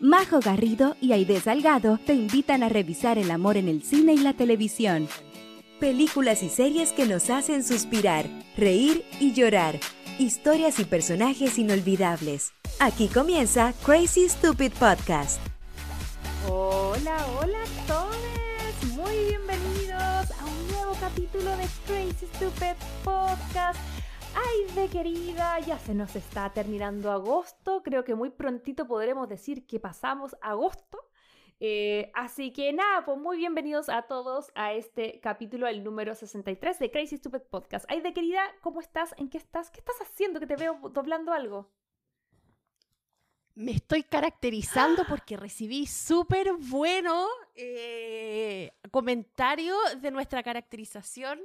Majo Garrido y Aide Salgado te invitan a revisar el amor en el cine y la televisión. Películas y series que nos hacen suspirar, reír y llorar. Historias y personajes inolvidables. Aquí comienza Crazy Stupid Podcast. Hola, hola a todos. Muy bienvenidos a un nuevo capítulo de Crazy Stupid Podcast. Ay, de querida, ya se nos está terminando agosto. Creo que muy prontito podremos decir que pasamos agosto. Eh, así que nada, pues muy bienvenidos a todos a este capítulo, el número 63 de Crazy Stupid Podcast. Ay, de querida, ¿cómo estás? ¿En qué estás? ¿Qué estás haciendo? Que te veo doblando algo. Me estoy caracterizando porque recibí súper bueno eh, comentario de nuestra caracterización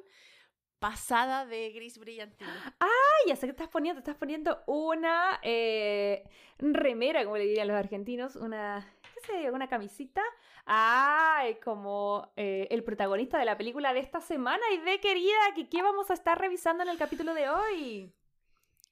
pasada de Gris Brillantino. Ah, ya sé que estás poniendo, estás poniendo una eh, remera, como le dirían los argentinos, una, ¿qué sé? Una camisita. Ah, como eh, el protagonista de la película de esta semana. Y de querida, que qué vamos a estar revisando en el capítulo de hoy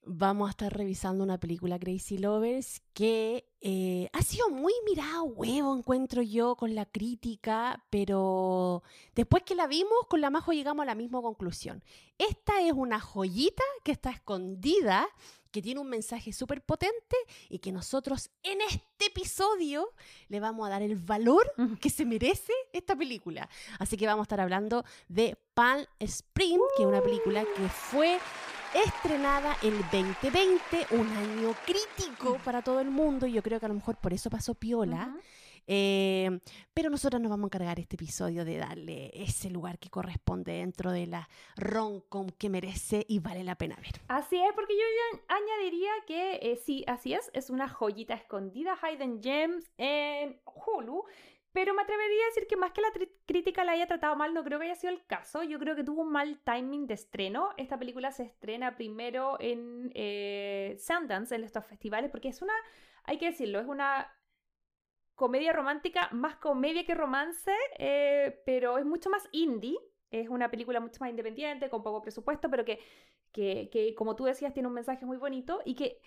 vamos a estar revisando una película Crazy Lovers que eh, ha sido muy mirada huevo, encuentro yo, con la crítica, pero después que la vimos, con la Majo llegamos a la misma conclusión. Esta es una joyita que está escondida, que tiene un mensaje súper potente y que nosotros en este episodio le vamos a dar el valor que se merece esta película. Así que vamos a estar hablando de Palm Spring, que es una película que fue estrenada el 2020, un año crítico para todo el mundo, y yo creo que a lo mejor por eso pasó piola. Eh, pero nosotros nos vamos a encargar este episodio de darle ese lugar que corresponde dentro de la roncom que merece y vale la pena ver. Así es, porque yo ya añadiría que eh, sí, así es, es una joyita escondida, Hidden Gems en Hulu. Pero me atrevería a decir que más que la crítica la haya tratado mal, no creo que haya sido el caso. Yo creo que tuvo un mal timing de estreno. Esta película se estrena primero en eh, Sundance, en estos festivales, porque es una, hay que decirlo, es una comedia romántica, más comedia que romance, eh, pero es mucho más indie. Es una película mucho más independiente, con poco presupuesto, pero que, que, que como tú decías, tiene un mensaje muy bonito y que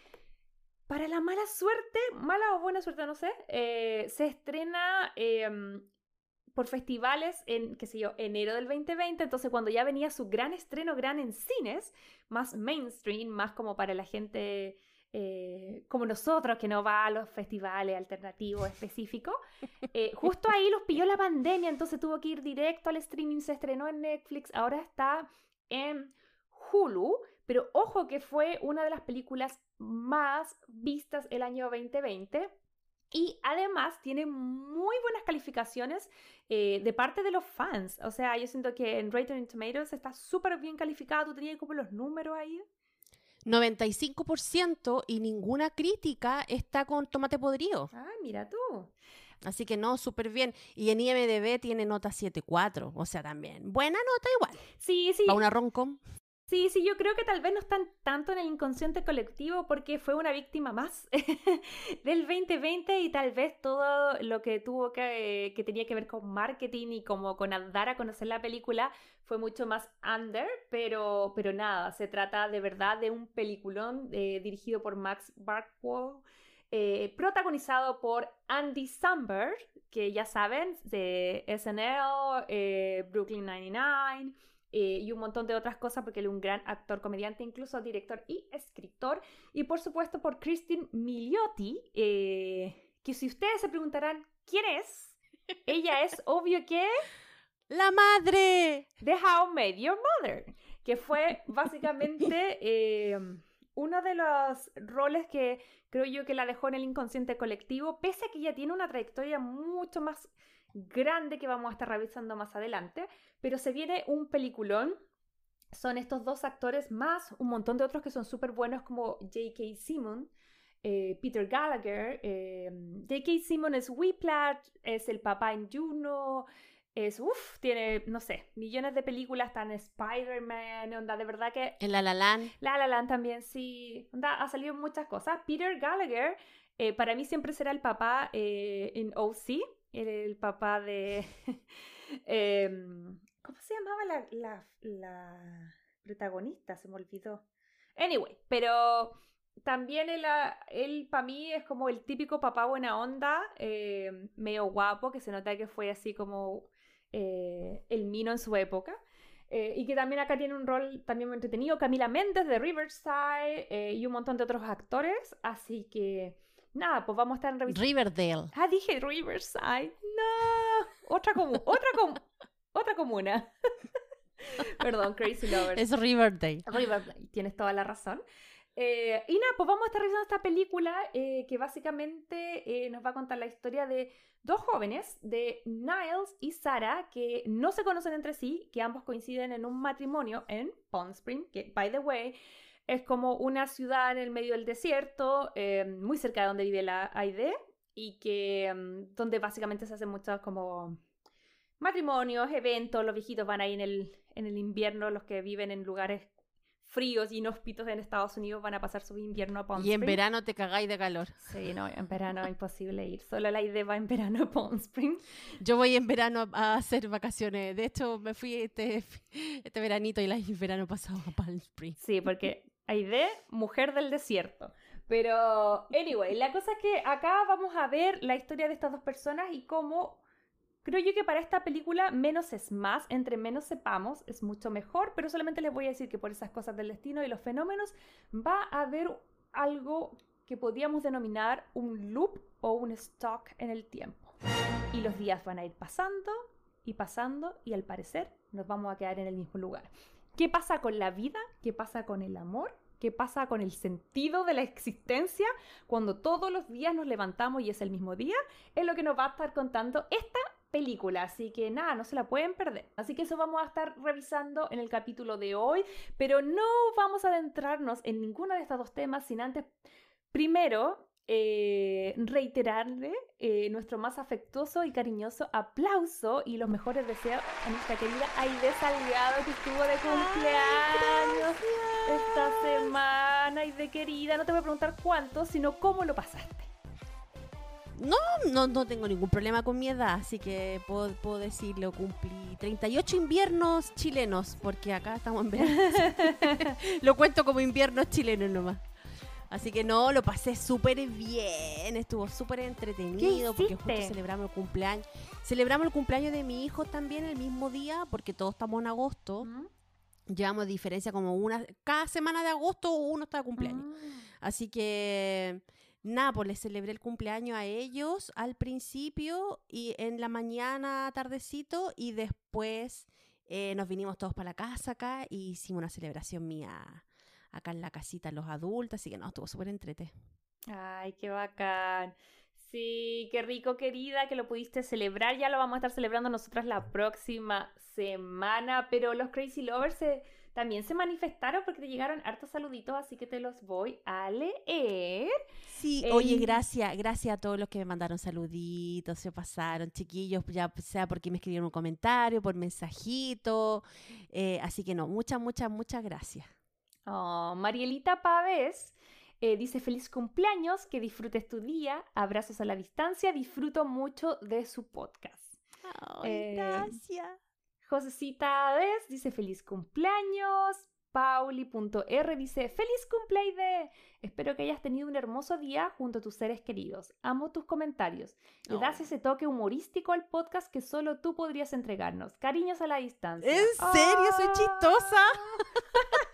para la mala suerte, mala o buena suerte, no sé, eh, se estrena em, por festivales en, qué sé yo, enero del 2020, entonces cuando ya venía su gran estreno, gran en cines, más mainstream, más como para la gente eh, como nosotros, que no va a los festivales alternativos específicos, eh, justo ahí los pilló la pandemia, entonces tuvo que ir directo al streaming, se estrenó en Netflix, ahora está en Hulu, pero ojo que fue una de las películas más vistas el año 2020. Y además tiene muy buenas calificaciones eh, de parte de los fans. O sea, yo siento que en Rotten Tomatoes está súper bien calificado. ¿Tú tenías como los números ahí? 95% y ninguna crítica está con tomate podrido. Ah, mira tú. Así que no, súper bien. Y en IMDB tiene nota 7.4, o sea, también. Buena nota igual. Sí, sí. Para una roncom. Sí, sí, yo creo que tal vez no están tanto en el inconsciente colectivo porque fue una víctima más del 2020 y tal vez todo lo que tuvo que, que tenía que ver con marketing y como con dar a conocer la película fue mucho más under, pero, pero nada, se trata de verdad de un peliculón eh, dirigido por Max Barkwell. Eh, protagonizado por Andy Samberg, que ya saben, de SNL, eh, Brooklyn 99, eh, y un montón de otras cosas porque él es un gran actor, comediante, incluso director y escritor. Y por supuesto por Christine Milioti, eh, que si ustedes se preguntarán quién es, ella es obvio que... La madre de How Made Your Mother, que fue básicamente eh, uno de los roles que creo yo que la dejó en el inconsciente colectivo, pese a que ella tiene una trayectoria mucho más grande que vamos a estar revisando más adelante, pero se viene un peliculón. Son estos dos actores más un montón de otros que son súper buenos como J.K. Simon, eh, Peter Gallagher. Eh, J.K. Simon es Whiplash, es el papá en Juno. es, uff, tiene, no sé, millones de películas, están Spider-Man, onda, de verdad que... En La La Land. La La Land también, sí, onda, ha salido muchas cosas. Peter Gallagher, eh, para mí siempre será el papá eh, en OC, el, papá de... Em, ¿Cómo se llamaba la, la, protagonista? Se me olvidó. Anyway, pero también él, él para mí es como el típico papá buena onda, eh, medio guapo, que se nota que fue así como eh, el Mino en su época. Eh, y que también acá tiene un rol también muy entretenido. Camila Méndez de Riverside eh, y un montón de otros actores. Así que, nada, pues vamos a estar en Riverside. Riverdale. Ah, dije Riverside. No, otra, como otra, otra comuna. Perdón, Crazy Lovers. Es Riverdale. Riverdale, tienes toda la razón. Eh, y nada, pues vamos a estar revisando esta película eh, que básicamente eh, nos va a contar la historia de dos jóvenes, de Niles y Sarah, que no se conocen entre sí, que ambos coinciden en un matrimonio en Palm Spring, que, by the way, es como una ciudad en el medio del desierto, muy cerca de donde vive la AID, y que mm, donde básicamente se hacen muchos como matrimonios, eventos, los viejitos van ahí en el, en el invierno, los que viven en lugares fríos y inhóspitos en Estados Unidos van a pasar su invierno a Palm Y en verano te cagáis de calor. Sí, no, en verano es imposible ir. Solo la idea va en verano a Palm Spring. Yo voy en verano a hacer vacaciones. De hecho, me fui este, este veranito y el verano pasado a Palm Spring. Sí, porque Aide, mujer del desierto. Pero, anyway, la cosa es que acá vamos a ver la historia de estas dos personas y cómo Creo yo que para esta película menos es más, entre menos sepamos es mucho mejor, pero solamente les voy a decir que por esas cosas del destino y los fenómenos va a haber algo que podríamos denominar un loop o un stock en el tiempo. Y los días van a ir pasando y pasando y al parecer nos vamos a quedar en el mismo lugar. ¿Qué pasa con la vida? ¿Qué pasa con el amor? ¿Qué pasa con el sentido de la existencia cuando todos los días nos levantamos y es el mismo día? Es lo que nos va a estar contando esta película, así que nada, no se la pueden perder. Así que eso vamos a estar revisando en el capítulo de hoy, pero no vamos a adentrarnos en ninguno de estos dos temas sin antes, primero, eh, reiterarle eh, nuestro más afectuoso y cariñoso aplauso y los mejores deseos a nuestra querida Aide Salgado que estuvo de cumpleaños esta semana. Aide querida, no te voy a preguntar cuánto, sino cómo lo pasaste. No, no, no tengo ningún problema con mi edad, así que puedo, puedo decirlo, cumplí 38 inviernos chilenos, porque acá estamos en verano. lo cuento como inviernos chilenos nomás. Así que no, lo pasé súper bien, estuvo súper entretenido porque justo celebramos el cumpleaños. Celebramos el cumpleaños de mi hijo también el mismo día, porque todos estamos en agosto. Llevamos diferencia como una, cada semana de agosto uno está de cumpleaños. Ah. Así que nada, pues les celebré el cumpleaños a ellos al principio y en la mañana tardecito y después eh, nos vinimos todos para la casa acá y hicimos una celebración mía acá en la casita los adultos, así que no, estuvo súper entrete. Ay, qué bacán. Sí, qué rico, querida, que lo pudiste celebrar. Ya lo vamos a estar celebrando nosotras la próxima semana, pero los Crazy Lovers se también se manifestaron porque te llegaron hartos saluditos, así que te los voy a leer. Sí, oye, gracias, gracias a todos los que me mandaron saluditos, se pasaron, chiquillos, ya sea porque me escribieron un comentario, por mensajito, eh, así que no, muchas, muchas, muchas gracias. Oh, Marielita Pávez eh, dice feliz cumpleaños, que disfrutes tu día, abrazos a la distancia, disfruto mucho de su podcast. Ay, gracias. Josecita dice feliz cumpleaños. Pauli.r dice feliz cumpleaños. Espero que hayas tenido un hermoso día junto a tus seres queridos. Amo tus comentarios. Le das ese toque humorístico al podcast que solo tú podrías entregarnos. Cariños a la distancia. ¿En serio? Soy chistosa.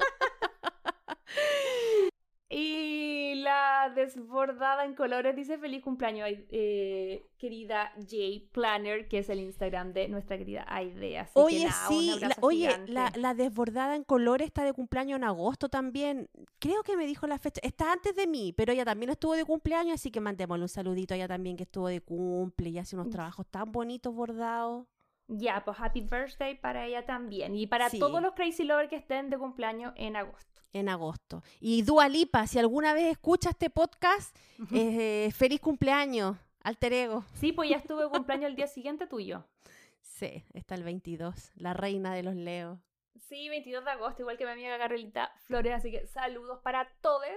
Y la desbordada en colores dice feliz cumpleaños, eh, querida J Planner, que es el Instagram de nuestra querida Aidea. oye, sí, oye, la, desbordada en colores está de cumpleaños en agosto también. Creo que me dijo la fecha. Está antes de mí, pero ella también estuvo de cumpleaños, así que mandémosle un saludito a ella también que estuvo de cumple y hace unos trabajos tan bonitos bordados. Ya, pues happy birthday para ella también. Y para todos los crazy lovers que estén de cumpleaños en agosto en agosto. Y Dua Lipa, si alguna vez escucha este podcast, eh, feliz cumpleaños, alter ego. Sí, pues ya estuve cumpleaños el día siguiente tuyo. Sí, está el 22, la reina de los leos. Sí, 22 de agosto, igual que mi amiga Carolita Flores, así que saludos para todos.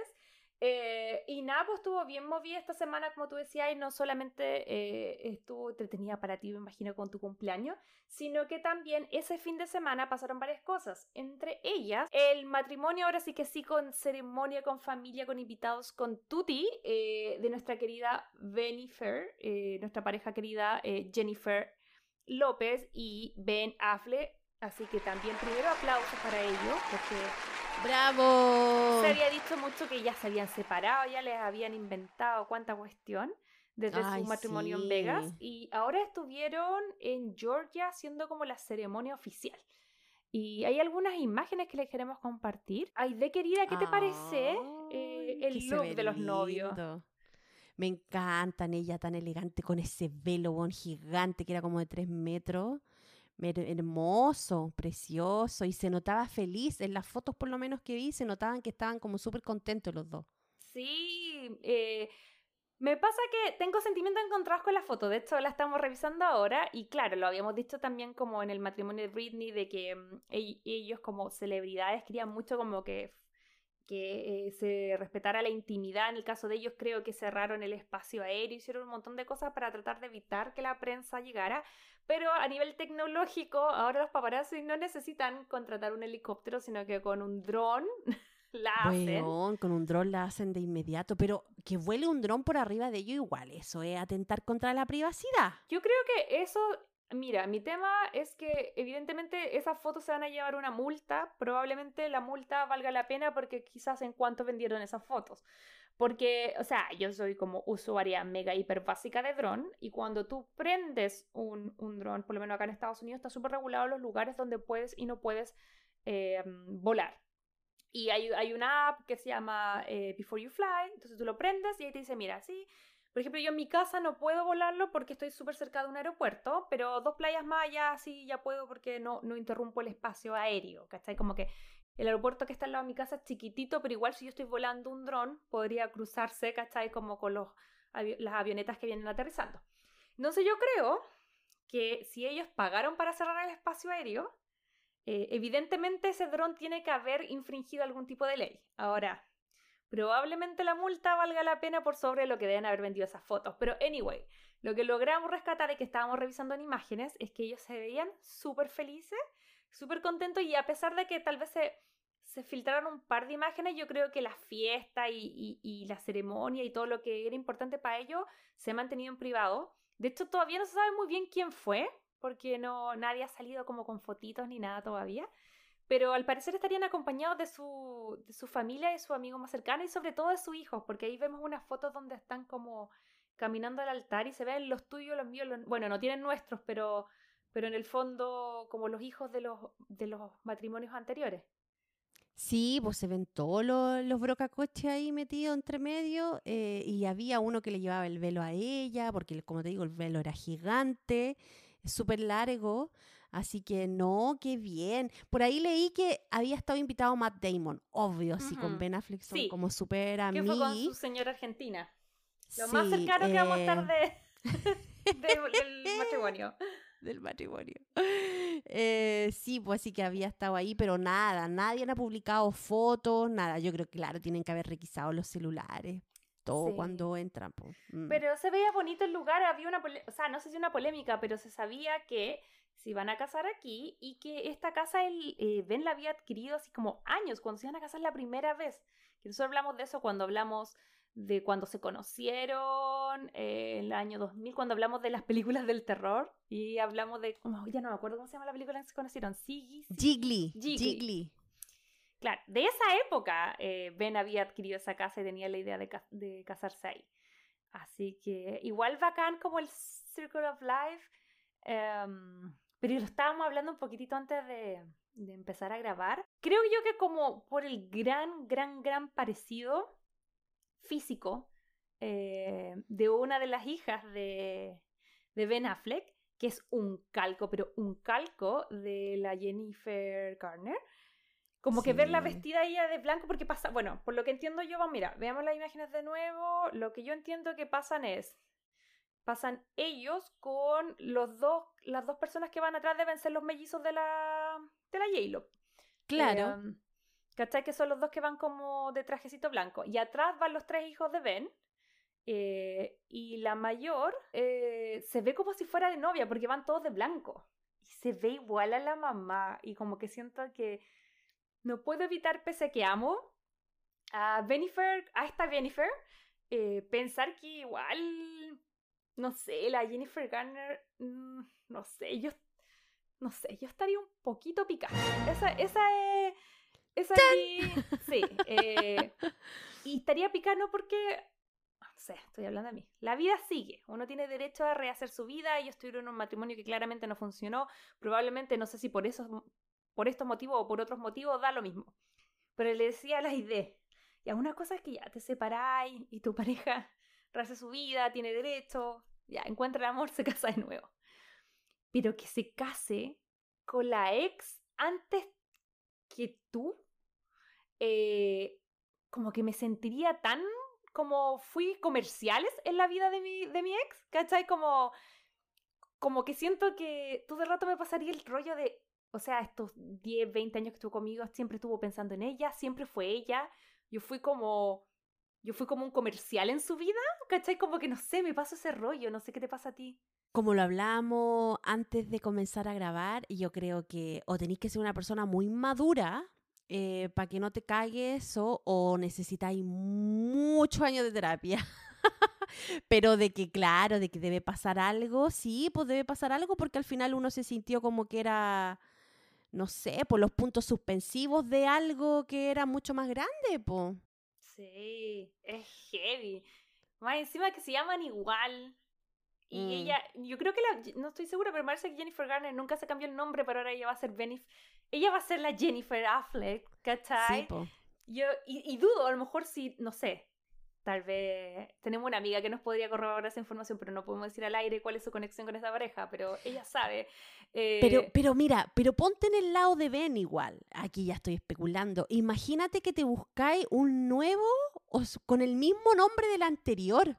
Eh, y nada, pues estuvo bien movida esta semana, como tú decías, y no solamente eh, estuvo entretenida para ti, me imagino, con tu cumpleaños, sino que también ese fin de semana pasaron varias cosas. Entre ellas, el matrimonio, ahora sí que sí, con ceremonia, con familia, con invitados, con Tuti, eh, de nuestra querida Benifer, nuestra pareja querida Jennifer López y Ben Affle. Así que también primero aplausos para ellos, porque ¡Bravo! Se había dicho mucho que ya se habían separado, ya les habían inventado cuánta cuestión desde su matrimonio en Vegas. Y ahora estuvieron en Georgia haciendo como la ceremonia oficial. Y hay algunas imágenes que les queremos compartir. Ay, de querida, ¿qué te parece eh, el look de los novios? Me encantan ella tan elegante con ese velo bon gigante que era como de tres metros hermoso, precioso, y se notaba feliz. En las fotos, por lo menos que vi, se notaban que estaban como súper contentos los dos. Sí, eh, me pasa que tengo sentimientos encontrados con la foto. De hecho, la estamos revisando ahora, y claro, lo habíamos dicho también como en el matrimonio de Britney, de que mm, ellos como celebridades querían mucho como que que eh, se respetara la intimidad. En el caso de ellos, creo que cerraron el espacio aéreo, hicieron un montón de cosas para tratar de evitar que la prensa llegara. Pero a nivel tecnológico, ahora los paparazzi no necesitan contratar un helicóptero, sino que con un dron la hacen. con un dron la hacen de inmediato, pero que vuele un dron por arriba de ellos igual, eso es atentar contra la privacidad. Yo creo que eso Mira, mi tema es que evidentemente esas fotos se van a llevar una multa, probablemente la multa valga la pena porque quizás en cuánto vendieron esas fotos. Porque, o sea, yo soy como usuaria mega hiper básica de dron y cuando tú prendes un, un dron, por lo menos acá en Estados Unidos, está súper regulado los lugares donde puedes y no puedes eh, volar. Y hay, hay, una app que se llama eh, Before You Fly, entonces tú lo prendes y ahí te dice, mira, sí, por ejemplo, yo en mi casa no puedo volarlo porque estoy súper cerca de un aeropuerto, pero dos playas más ya sí ya puedo porque no, no interrumpo el espacio aéreo, ¿cachai? Como que el aeropuerto que está al lado de mi casa es chiquitito, pero igual si yo estoy volando un dron, podría cruzarse, ¿cachai? Como con los, las avionetas que vienen aterrizando. Entonces yo creo que si ellos pagaron para cerrar el espacio aéreo, eh, evidentemente ese dron tiene que haber infringido algún tipo de ley. Ahora, probablemente la multa valga la pena por sobre lo que deben haber vendido esas fotos. Pero anyway, lo que logramos rescatar y que estábamos revisando en imágenes es que ellos se veían súper felices, súper contentos y a pesar de que tal vez se, se, filtraron un par de imágenes, yo creo que la fiesta y, y, la ceremonia y todo lo que era importante para ellos se ha mantenido en privado. De hecho, todavía no se sabe muy bien quién fue, porque no, nadie ha salido como con fotitos ni nada todavía pero al parecer estarían acompañados de su, de su familia y su amigo más cercano y sobre todo de su hijo, porque ahí vemos unas fotos donde están como caminando al altar y se ven los tuyos, los míos, bueno, no tienen nuestros, pero, pero en el fondo como los hijos de los, de los matrimonios anteriores. Sí, pues se ven todos los, los brocacoches ahí metidos entre medio eh, y había uno que le llevaba el velo a ella, porque como te digo, el velo era gigante, súper largo. Así que no, qué bien. Por ahí leí que había estado invitado Matt Damon, obvio, sí, con Ben Affleck son como súper amigos. Que fue con su señora argentina. Lo más cercano que vamos a estar eh, de, del matrimonio. Del matrimonio. Eh, sí, pues sí que había estado ahí, pero nada, nadie ha publicado fotos, nada. Yo creo que, claro, tienen que haber requisado los celulares todo cuando entran. Mm. Pero se veía bonito el lugar, había una, o sea, no sé si una polémica, pero se sabía que se iban a casar aquí y que esta casa el, eh, Ben la había adquirido así como años, cuando se iban a casar la primera vez. Que nosotros hablamos de eso cuando hablamos de cuando se conocieron eh, en el año 2000, cuando hablamos de las películas del terror y hablamos de, ya no me acuerdo cómo se llama la película en que se conocieron, Siggy. Jiggly. Jiggly. Claro, de esa época eh, Ben había adquirido esa casa y tenía la idea de, de casarse ahí. Así que igual bacán como el Circle of Life. Em, pero lo estábamos hablando un poquitito antes de, empezar a grabar. Creo yo que como por el gran, gran, gran parecido físico eh, de una de las hijas de, de Ben Affleck, que es un calco, pero un calco de la Jennifer Garner. Como que verla vestida ella de blanco, porque pasa, bueno, por lo que entiendo yo, mira, veamos las imágenes de nuevo, lo que yo entiendo que pasan es pasan ellos con los dos, las dos personas que van atrás deben ser los mellizos de la, de la J-Lo. Claro. Eh, ¿Cachai? Que son los dos que van como de trajecito blanco. Y atrás van los tres hijos de Ben. eh, y la mayor eh, se ve como si fuera de novia porque van todos de blanco. Y se ve igual a la mamá. Y como que siento que no puedo evitar, pese a que amo a Jennifer, a esta Jennifer, eh, pensar que igual, no sé, la Jennifer Garner, mm, no sé, yo, no sé, yo estaría un poquito picada. Esa, esa es, es mi- sí, eh, y estaría picada no porque, no sé, estoy hablando de mí. La vida sigue, uno tiene derecho a rehacer su vida, ellos tuvieron un matrimonio que claramente no funcionó, probablemente no sé si por esos, por estos motivos o por otros motivos da lo mismo. Pero le decía a la idea, ya una cosa es que ya te separáis y tu pareja rehace su vida, tiene derecho, ya encuentra el amor, se casa de nuevo. Pero que se case con la ex antes que tú, eh, como que me sentiría tan como fui comerciales en la vida de mi, de mi ex, ¿cachai? Como, como que siento que todo el rato me pasaría el rollo de, o sea, estos 10, 20 años que estuvo conmigo, siempre estuvo pensando en ella, siempre fue ella. Yo fui como, yo fui como un comercial en su vida, ¿cachai? Como que no sé, me paso ese rollo, no sé qué te pasa a ti. Como lo hablamos antes de comenzar a grabar, yo creo que o tenéis que ser una persona muy madura para que no te cagues o, necesitáis muchos años de terapia. Pero de que, claro, de que debe pasar algo, sí, pues debe pasar algo porque al final uno se sintió como que era, no sé, por los puntos suspensivos de algo que era mucho más grande, pues. Sí, es heavy. Más encima que se llaman igual. Y Mm. ella, yo creo que la, no estoy segura, pero me parece que Jennifer Garner nunca se cambió el nombre, pero ahora ella va a ser Benif, ella va a ser la Jennifer Affleck, ¿cachai? Sí, po. Yo, y, y dudo, a lo mejor si, no sé, tal vez tenemos una amiga que nos podría corroborar esa información, pero no podemos decir al aire cuál es su conexión con esa pareja, pero ella sabe. Eh, Pero, pero mira, pero ponte en el lado de Ben igual. Aquí ya estoy especulando. Imagínate que te buscáis un nuevo o con el mismo nombre del anterior.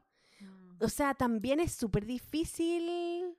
O sea, también es súper difícil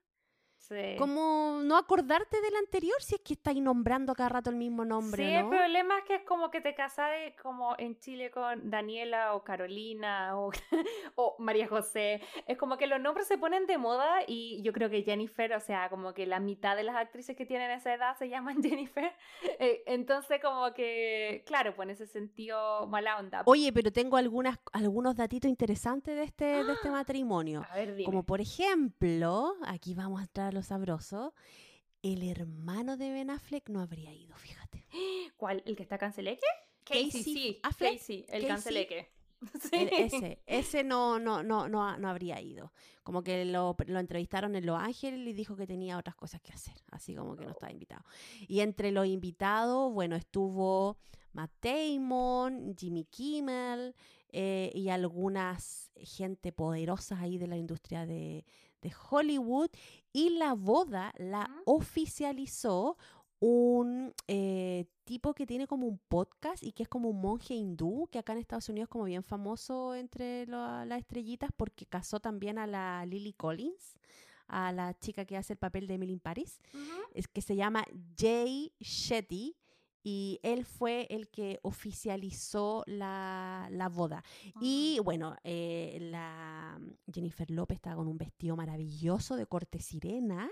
sí. como no acordarte del anterior si es que estáis nombrando cada rato el mismo nombre, Sí, ¿no? el problema es que es como que te casas como en Chile con Daniela o Carolina o, o María José. Es como que los nombres se ponen de moda y yo creo que Jennifer, o sea, como que la mitad de las actrices que tienen esa edad se llaman Jennifer. Eh, entonces, como que, claro, pues en ese sentido, mala onda. Oye, pero tengo algunas, algunos datitos interesantes de este, de este matrimonio. A ver, dime. Como por ejemplo, aquí vamos a entrar lo sabroso, el hermano de Ben Affleck no habría ido, fíjate. ¿Cuál? ¿El que está canceleque? Casey Casey, sí. Affleck, Casey, el Casey. canceleque. Sí. El- ese, ese no, no, no, no, no habría ido. Como que lo, lo entrevistaron en Los Ángeles y dijo que tenía otras cosas que hacer, así como que no estaba invitado. Y entre los invitados, bueno, estuvo Matt Damon, Jimmy Kimmel eh, y algunas gente poderosas ahí de la industria de, de Hollywood. Y la boda la oficializó un eh, tipo que tiene como un podcast y que es como un monje hindú, que acá en Estados Unidos es como bien famoso entre las estrellitas porque casó también a la Lily Collins, a la chica que hace el papel de Emily in Paris, es que se llama Jay Shetty y él fue el que oficializó la, la boda. Y bueno, eh, la Jennifer López estaba con un vestido maravilloso de corte sirena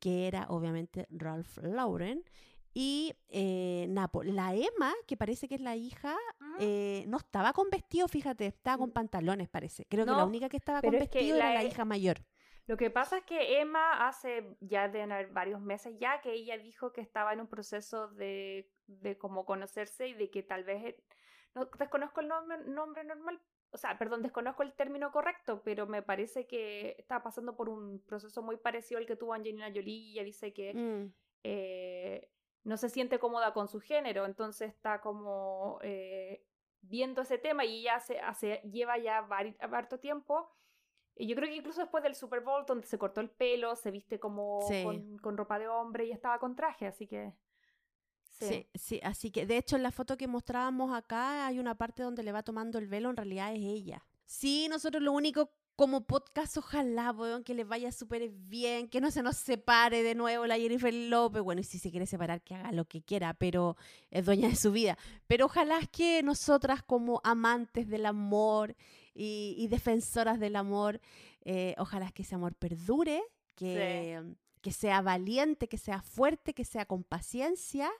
que era obviamente Ralph Lauren. Y eh, Napo, la Emma, que parece que es la hija, Ujú. eh, no estaba con vestido, fíjate, estaba con Mm. pantalones, parece. Creo que la única que estaba con es vestido era la la E- hija mayor. Lo que pasa es que Emma hace ya de varios meses ya que ella dijo que estaba en un proceso de, de como conocerse y de que tal vez, eh, no desconozco el nombre, nombre normal, o sea, perdón, desconozco el término correcto, pero me parece que está pasando por un proceso muy parecido al que tuvo Angelina Jolie y ella dice que Mm, eh, no se siente cómoda con su género, entonces está como eh, viendo ese tema y ya hace, hace, lleva ya harto tiempo. Y yo creo que incluso después del Super Bowl, donde se cortó el pelo, se viste como Sí. con, con ropa de hombre y estaba con traje, así que... Sí. Sí, sí, así que de hecho en la foto que mostrábamos acá hay una parte donde le va tomando el velo, en realidad es ella. Sí, nosotros lo único como podcast, ojalá, weón, que les vaya súper bien, que no se nos separe de nuevo la Jennifer López. Bueno, y si se quiere separar, que haga lo que quiera, pero es dueña de su vida. Pero ojalá es que nosotras, como amantes del amor y, defensoras del amor, eh, ojalá es que ese amor perdure, que, que sea valiente, que sea fuerte, que sea con paciencia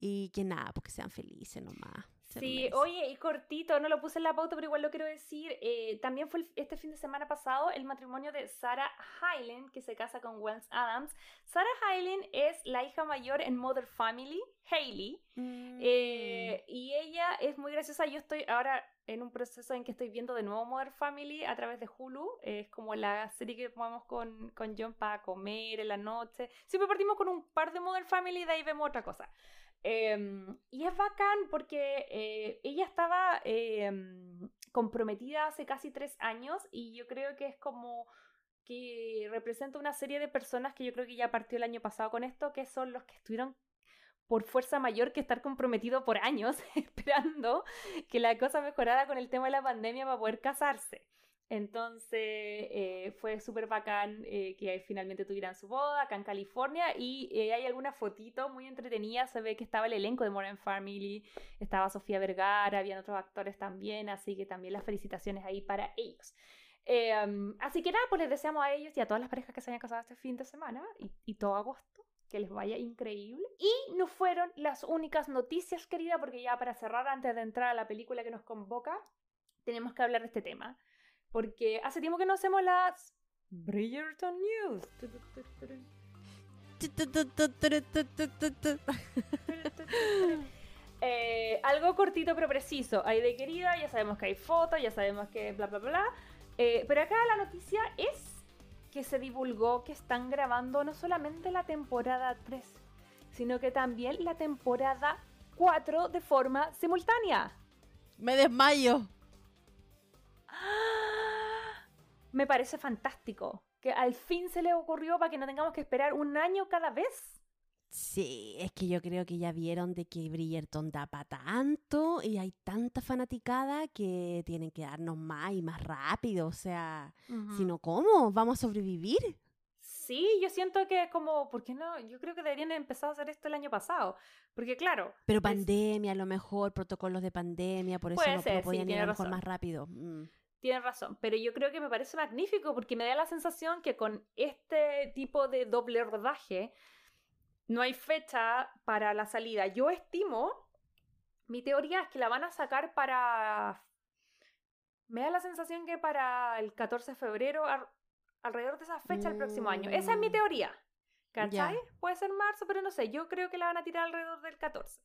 y que nada, porque sean felices nomás. Sí, oye, y cortito, no lo puse en la pauta, pero igual lo quiero decir. Eh, también fue este fin de semana pasado el matrimonio de Sarah Hyland, que se casa con Wells Adams. Sarah Hyland es la hija mayor en Mother Family, Hailey. Eh, mm. y ella es muy graciosa. Yo estoy ahora en un proceso en que estoy viendo de nuevo Mother Family a través de Hulu. Es como la serie que vamos con, con John para comer en la noche. Siempre partimos con un par de Mother Family y de ahí vemos otra cosa. Em, y es bacán porque eh, ella estaba em, comprometida hace casi tres años y yo creo que es como que representa una serie de personas que yo creo que ya partió el año pasado con esto, que son los que estuvieron por fuerza mayor que estar comprometido por años esperando que la cosa mejorara con el tema de la pandemia para poder casarse. Entonces eh, fue súper bacán eh, que finalmente tuvieran su boda acá en California y eh, hay alguna fotito muy entretenida, se ve que estaba el elenco de Modern Family, estaba Sofía Vergara, habían otros actores también, así que también las felicitaciones ahí para ellos. Em, así que nada, pues les deseamos a ellos y a todas las parejas que se hayan casado este fin de semana y, y todo agosto que les vaya increíble. Y no fueron las únicas noticias, querida, porque ya para cerrar, antes de entrar a la película que nos convoca, tenemos que hablar de este tema. Porque hace tiempo que no hacemos las Bridgerton News. Eh, algo cortito pero preciso. Hay de querida, ya sabemos que hay fotos, ya sabemos que bla bla bla. Eh, pero acá la noticia es que se divulgó que están grabando no solamente la temporada 3, sino que también la temporada 4 de forma simultánea. Me desmayo. Me parece fantástico. Que al fin se le ocurrió para que no tengamos que esperar un año cada vez. Sí, es que yo creo que ya vieron de que Bridgerton da para tanto y hay tanta fanaticada que tienen que darnos más y más rápido. O sea, si no, ¿cómo? ¿Vamos a sobrevivir? Sí, yo siento que como, ¿por qué no? Yo creo que deberían empezar a hacer esto el año pasado. Porque claro. Pero pandemia, a lo mejor, protocolos de pandemia, por eso no, podían ir a lo mejor más rápido. Mm. Tienes razón, pero yo creo que me parece magnífico porque me da la sensación que con este tipo de doble rodaje no hay fecha para la salida. Yo estimo, mi teoría es que la van a sacar para... Me da la sensación que para el 14 de febrero, alrededor de esa fecha el próximo año. Esa es mi mm. teoría. ¿Cachai? Puede ser marzo, pero no sé. Yo creo que la van a tirar alrededor del 14.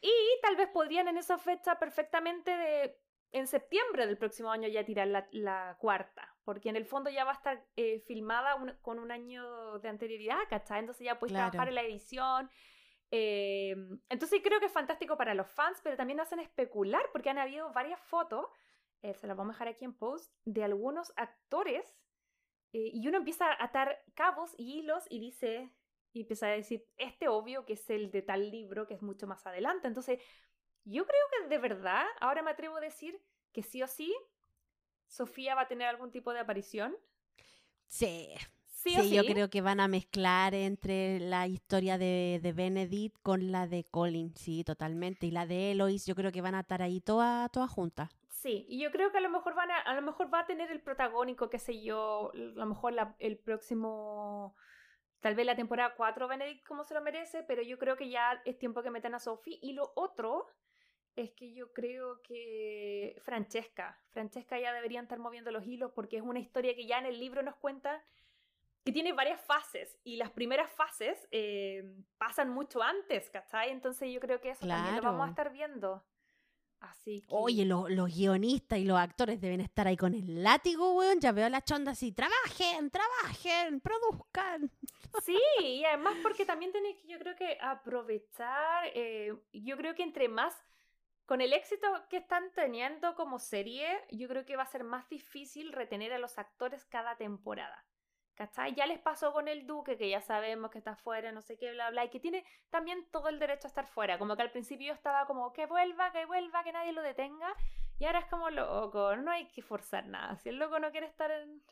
Y tal vez podrían en esa fecha perfectamente de en septiembre del próximo año ya tirar la, cuarta, porque en el fondo ya va a estar eh, filmada con un año de anterioridad, ¿cachai? Entonces ya puedes trabajar en la edición. Em, entonces creo que es fantástico para los fans, pero también hacen especular, porque han habido varias fotos, eh, se las vamos a dejar aquí en post, de algunos actores, eh, y uno empieza a atar cabos y hilos y dice, y empieza a decir, este obvio que es el de tal libro, que es mucho más adelante. Entonces, yo creo que de verdad, ahora me atrevo a decir que sí o sí, Sofía va a tener algún tipo de aparición. Sí. Sí, yo creo que van a mezclar entre la historia de, de, Benedict con la de Colin, sí, totalmente. Y la de Eloise, yo creo que van a estar ahí todas toda juntas. Sí, y yo creo que a lo mejor van a, a lo mejor va a tener el protagónico, qué sé yo, a lo mejor el próximo, tal vez la temporada 4 Benedict como se lo merece, pero yo creo que ya es tiempo que metan a Sophie. Y lo otro es que yo creo que Francesca, Francesca ya deberían estar moviendo los hilos porque es una historia que ya en el libro nos cuenta que tiene varias fases y las primeras fases eh, pasan mucho antes, ¿cachai? Entonces yo creo que eso también lo vamos a estar viendo. Así que... Oye, los guionistas y los actores deben estar ahí con el látigo, weón. Ya veo a la chonda así, trabajen, trabajen, produzcan. Sí, y además porque también tenéis que, yo creo que aprovechar, eh, yo creo que entre más con el éxito que están teniendo como serie, yo creo que va a ser más difícil retener a los actores cada temporada. ¿Cachai? Ya les pasó con el Duque, que ya sabemos que está fuera, no sé qué, bla, bla, y que tiene también todo el derecho a estar fuera. Como que al principio estaba como, que vuelva, que vuelva, que nadie lo detenga. Y ahora es como loco, no hay que forzar nada. Si el loco no quiere estar en,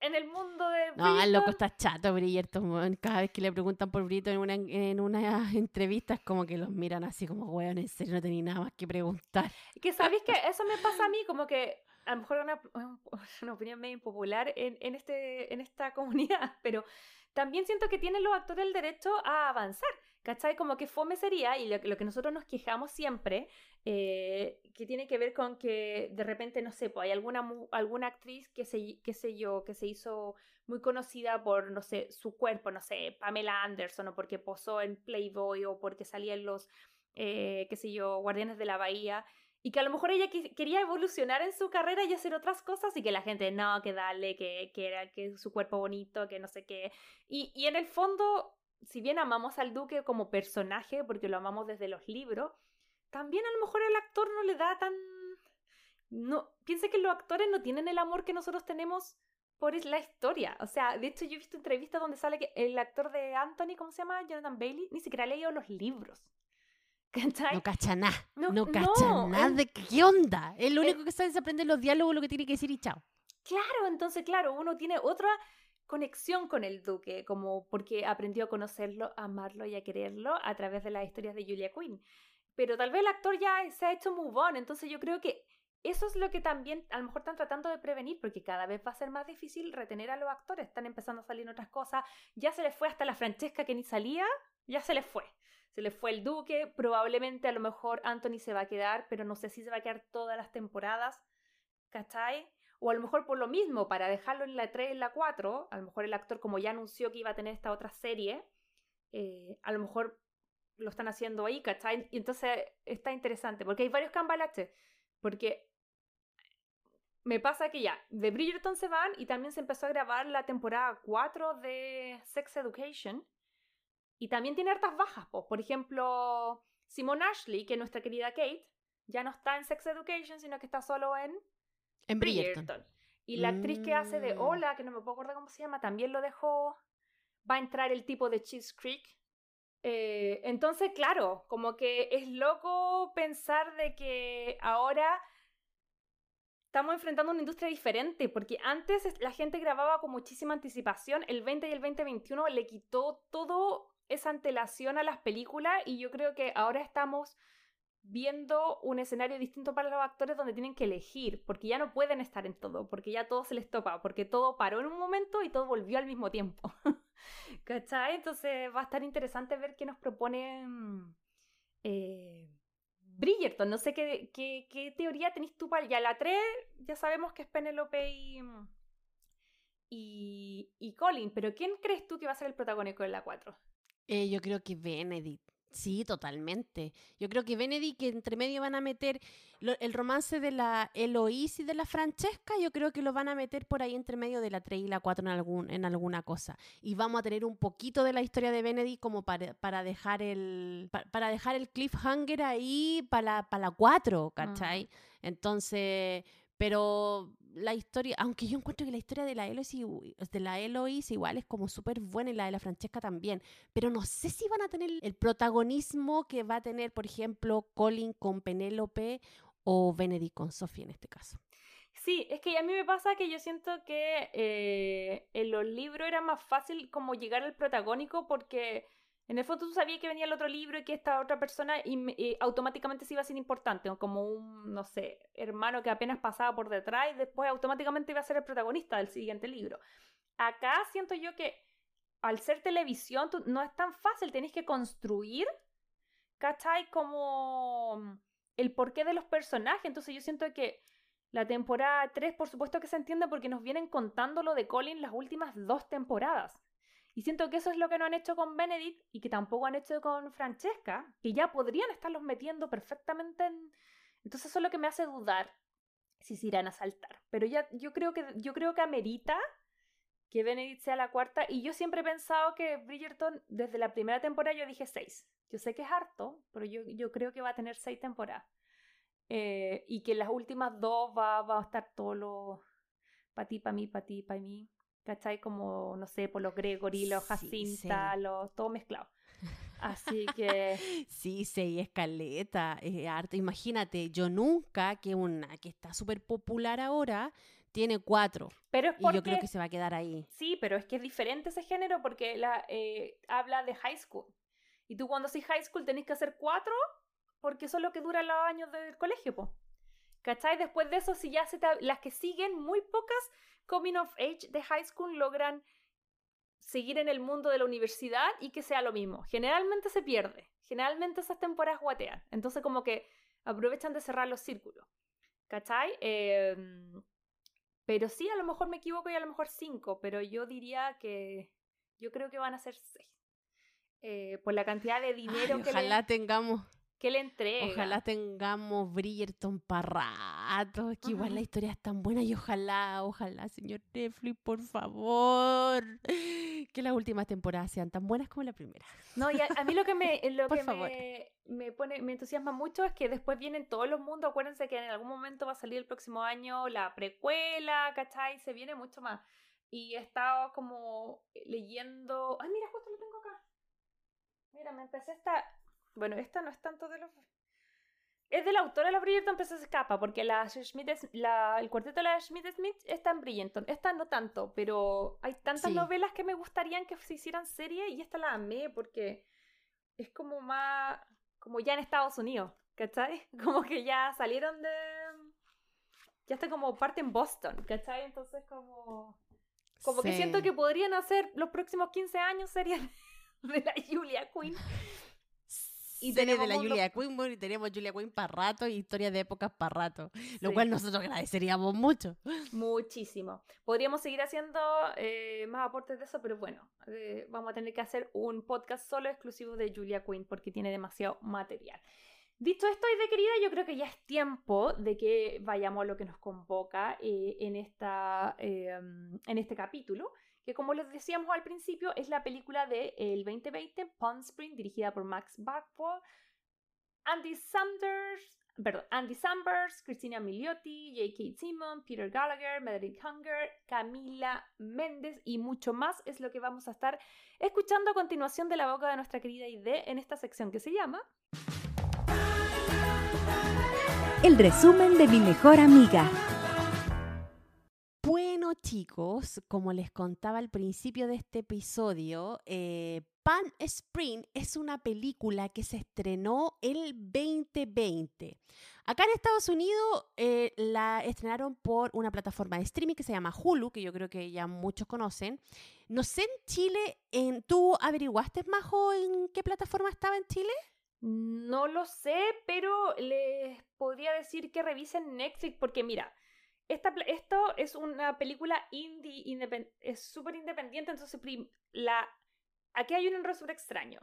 en el mundo de. No, el loco está chato, Bridgerton. Cada vez que le preguntan por Bridgerton en una, en una entrevista, es como que los miran así como, weón, en serio no tenía nada más que preguntar. Que sabéis que eso me pasa a mí, como que a lo mejor una, una opinión medio impopular en, en, este, en esta comunidad, pero también siento que tienen los actores el derecho a avanzar. ¿Cachai? Como que fome sería, y lo, lo que nosotros nos quejamos siempre, eh, que tiene que ver con que de repente, no sé, pues hay alguna, alguna actriz que se, qué sé yo, que se hizo muy conocida por, no sé, su cuerpo, no sé, Pamela Anderson, o porque posó en Playboy, o porque salía en los, eh, qué sé yo, Guardianes de la Bahía, y que a lo mejor ella quería evolucionar en su carrera y hacer otras cosas y que la gente, no, que dale, que, que era que su cuerpo bonito, que no sé qué. Y, y en el fondo, si bien amamos al duque como personaje, porque lo amamos desde los libros, también a lo mejor el actor no le da tan... No, piense que los actores no tienen el amor que nosotros tenemos por la historia. O sea, de hecho yo he visto entrevistas donde sale que el actor de Anthony, ¿cómo se llama? Jonathan Bailey, ni siquiera ha leído los libros. No cacha nada. No, cacha nada de qué onda. Es lo único que sabe es aprender los diálogos, lo que tiene que decir y chao. Claro, entonces, claro, uno tiene otra conexión con el duque, como porque aprendió a conocerlo, a amarlo y a quererlo a través de las historias de Julia Quinn. Pero tal vez el actor ya se ha hecho move on, entonces yo creo que eso es lo que también a lo mejor están tratando de prevenir, porque cada vez va a ser más difícil retener a los actores, están empezando a salir otras cosas, ya se les fue hasta la Francesca que ni salía, ya se les fue. Se les fue el Duque, probablemente a lo mejor Anthony se va a quedar, pero no sé si se va a quedar todas las temporadas, ¿cachai? O a lo mejor por lo mismo, para dejarlo en la 3 y en la 4, a lo mejor el actor como ya anunció que iba a tener esta otra serie, eh, a lo mejor lo están haciendo ahí, ¿cachai? Y entonces está interesante, porque hay varios cambalaches, porque me pasa que ya, de Bridgerton se van y también se empezó a grabar la temporada 4 de Sex Education, y también tiene hartas bajas, por ejemplo, Simone Ashley, que es nuestra querida Kate, ya no está en Sex Education, sino que está solo en en Bridgerton. Y la actriz que hace de Hola, mm. que no me puedo acordar cómo se llama, también lo dejó. Va a entrar el tipo de Cheese Creek. Eh, entonces, claro, como que es loco pensar de que ahora estamos enfrentando una industria diferente, porque antes la gente grababa con muchísima anticipación, el 20 y el 2021 le quitó todo esa antelación a las películas y yo creo que ahora estamos viendo un escenario distinto para los actores donde tienen que elegir, porque ya no pueden estar en todo, porque ya todo se les topa, porque todo paró en un momento y todo volvió al mismo tiempo. ¿Cachai? Entonces va a estar interesante ver qué nos propone eh, Bridgerton. No sé qué, qué, teoría tenéis tú para ya la 3, ya sabemos que es Penelope y, y, y Colin, pero ¿quién crees tú que va a ser el protagónico de la 4? Eh, yo creo que Benedict. Sí, totalmente. Yo creo que Benedict, que entre medio van a meter el romance de la Eloís y de la Francesca, yo creo que lo van a meter por ahí entre medio de la 3 y la 4 en, algún, en alguna cosa. Y vamos a tener un poquito de la historia de Benedict como para, para dejar el para, dejar el cliffhanger ahí para, para la 4, ¿cachai? Mm. Entonces, pero la historia, aunque yo encuentro que la historia de la Eloís, de la Eloís igual es como súper buena y la de la Francesca también, pero no sé si van a tener el protagonismo que va a tener, por ejemplo, Colin con Penélope o Benedict con Sofía en este caso. Sí, es que a mí me pasa que yo siento que eh, en los libros era más fácil como llegar al protagónico porque en el fondo tú sabías que venía el otro libro y que esta otra persona y, automáticamente se iba a ser importante, como un, no sé, hermano que apenas pasaba por detrás y después automáticamente iba a ser el protagonista del siguiente libro. Acá siento yo que al ser televisión no es tan fácil, tenéis que construir, ¿cachai? Como el porqué de los personajes. Entonces yo siento que la temporada 3, por supuesto que se entiende porque nos vienen contando lo de Colin las últimas dos temporadas. Y siento que eso es lo que no han hecho con Benedict y que tampoco han hecho con Francesca, que ya podrían estarlos metiendo perfectamente en... Entonces eso es lo que me hace dudar si se irán a saltar. Pero ya yo creo que, yo creo que amerita que Benedict sea la cuarta y yo siempre he pensado que Bridgerton desde la primera temporada yo dije seis. Yo sé que es harto, pero yo, yo creo que va a tener seis temporadas. Eh, y que las últimas dos va, va a estar todo lo... Pa' ti, pa' mí, pa' ti, pa' mí. ¿Cachai? Como, no sé, por los Gregory, los Jacinta, los, todo mezclado. Así que. Sí, seis escaleta, es harto. Imagínate, yo nunca, que una que está súper popular ahora, tiene cuatro. Pero es Y porque. yo creo que se va a quedar ahí. Sí, pero es que es diferente ese género porque la, eh, habla de high school. Y tú cuando haces high school tenés que hacer cuatro porque eso es lo que dura los años del colegio, po. ¿Cachai? Después de eso, si ya se te, las que siguen, muy pocas coming of age de high school logran seguir en el mundo de la universidad y que sea lo mismo. Generalmente se pierde. Generalmente esas temporadas guatean. Entonces como que aprovechan de cerrar los círculos. ¿Cachai? Em, pero sí, a lo mejor me equivoco y a lo mejor cinco, pero yo diría que yo creo que van a ser seis. Eh, por la cantidad de dinero Ay, que, ojalá le, tengamos, que le entrega. ojalá tengamos Bridgerton para rato. Es que igual la historia es tan buena y ojalá, ojalá, señor Netflix, por favor, que las últimas temporadas sean tan buenas como la primera. No, y a, a mí lo que me, lo Por que favor. me, me pone, me entusiasma mucho es que después vienen todos los mundos. Acuérdense que en algún momento va a salir el próximo año la precuela, ¿cachai? Se viene mucho más. Y he estado como leyendo. Ay, mira, justo lo tengo acá. Mira, me empecé esta. Bueno, esta no es tanto de los. Es de la autora de la Bridgerton, pero se escapa, porque la Schmidt es- la, el cuarteto de la Schmidt Smith está en Bridgerton. Esta no tanto, pero hay tantas Sí. novelas que me gustarían que se hicieran serie y esta la amé porque es como más. como ya en Estados Unidos, ¿cachai? Como que ya salieron de. ya está como parte en Boston, ¿cachai? Entonces, como. como que siento que podrían hacer los próximos 15 años serían de la Julia Quinn. Y Y serie de la Julia Quinn, bueno, y tenemos Julia Quinn para rato y historias de épocas para rato. Lo cual nosotros agradeceríamos mucho. Muchísimo. Podríamos seguir haciendo eh, más aportes de eso, pero bueno, eh, vamos a tener que hacer un podcast solo exclusivo de Julia Quinn porque tiene demasiado material. Dicho esto, y de querida, yo creo que ya es tiempo de que vayamos a lo que nos convoca eh, en, esta, eh, en este capítulo, que como les decíamos al principio, es la película del el 2020, Palm Spring, dirigida por Max Barfour, Andy Sanders, perdón, Andy Sambers, Christina Milioti, J.K. Simon, Peter Gallagher, Madeline Hunger, Camila Méndez y mucho más es lo que vamos a estar escuchando a continuación de la boca de nuestra querida ID en esta sección que se llama El resumen de mi mejor amiga. Chicos, como les contaba al principio de este episodio, eh, Pan Spring es una película que se estrenó el 2020. Acá en Estados Unidos eh, la estrenaron por una plataforma de streaming que se llama Hulu, que yo creo que ya muchos conocen. No sé en Chile, en, ¿tú averiguaste, Majo, en qué plataforma estaba en Chile? No lo sé, pero les podría decir que revisen Netflix porque mira, esta, esto es una película indie, independ- es súper independiente, entonces la, aquí hay un enredo extraño.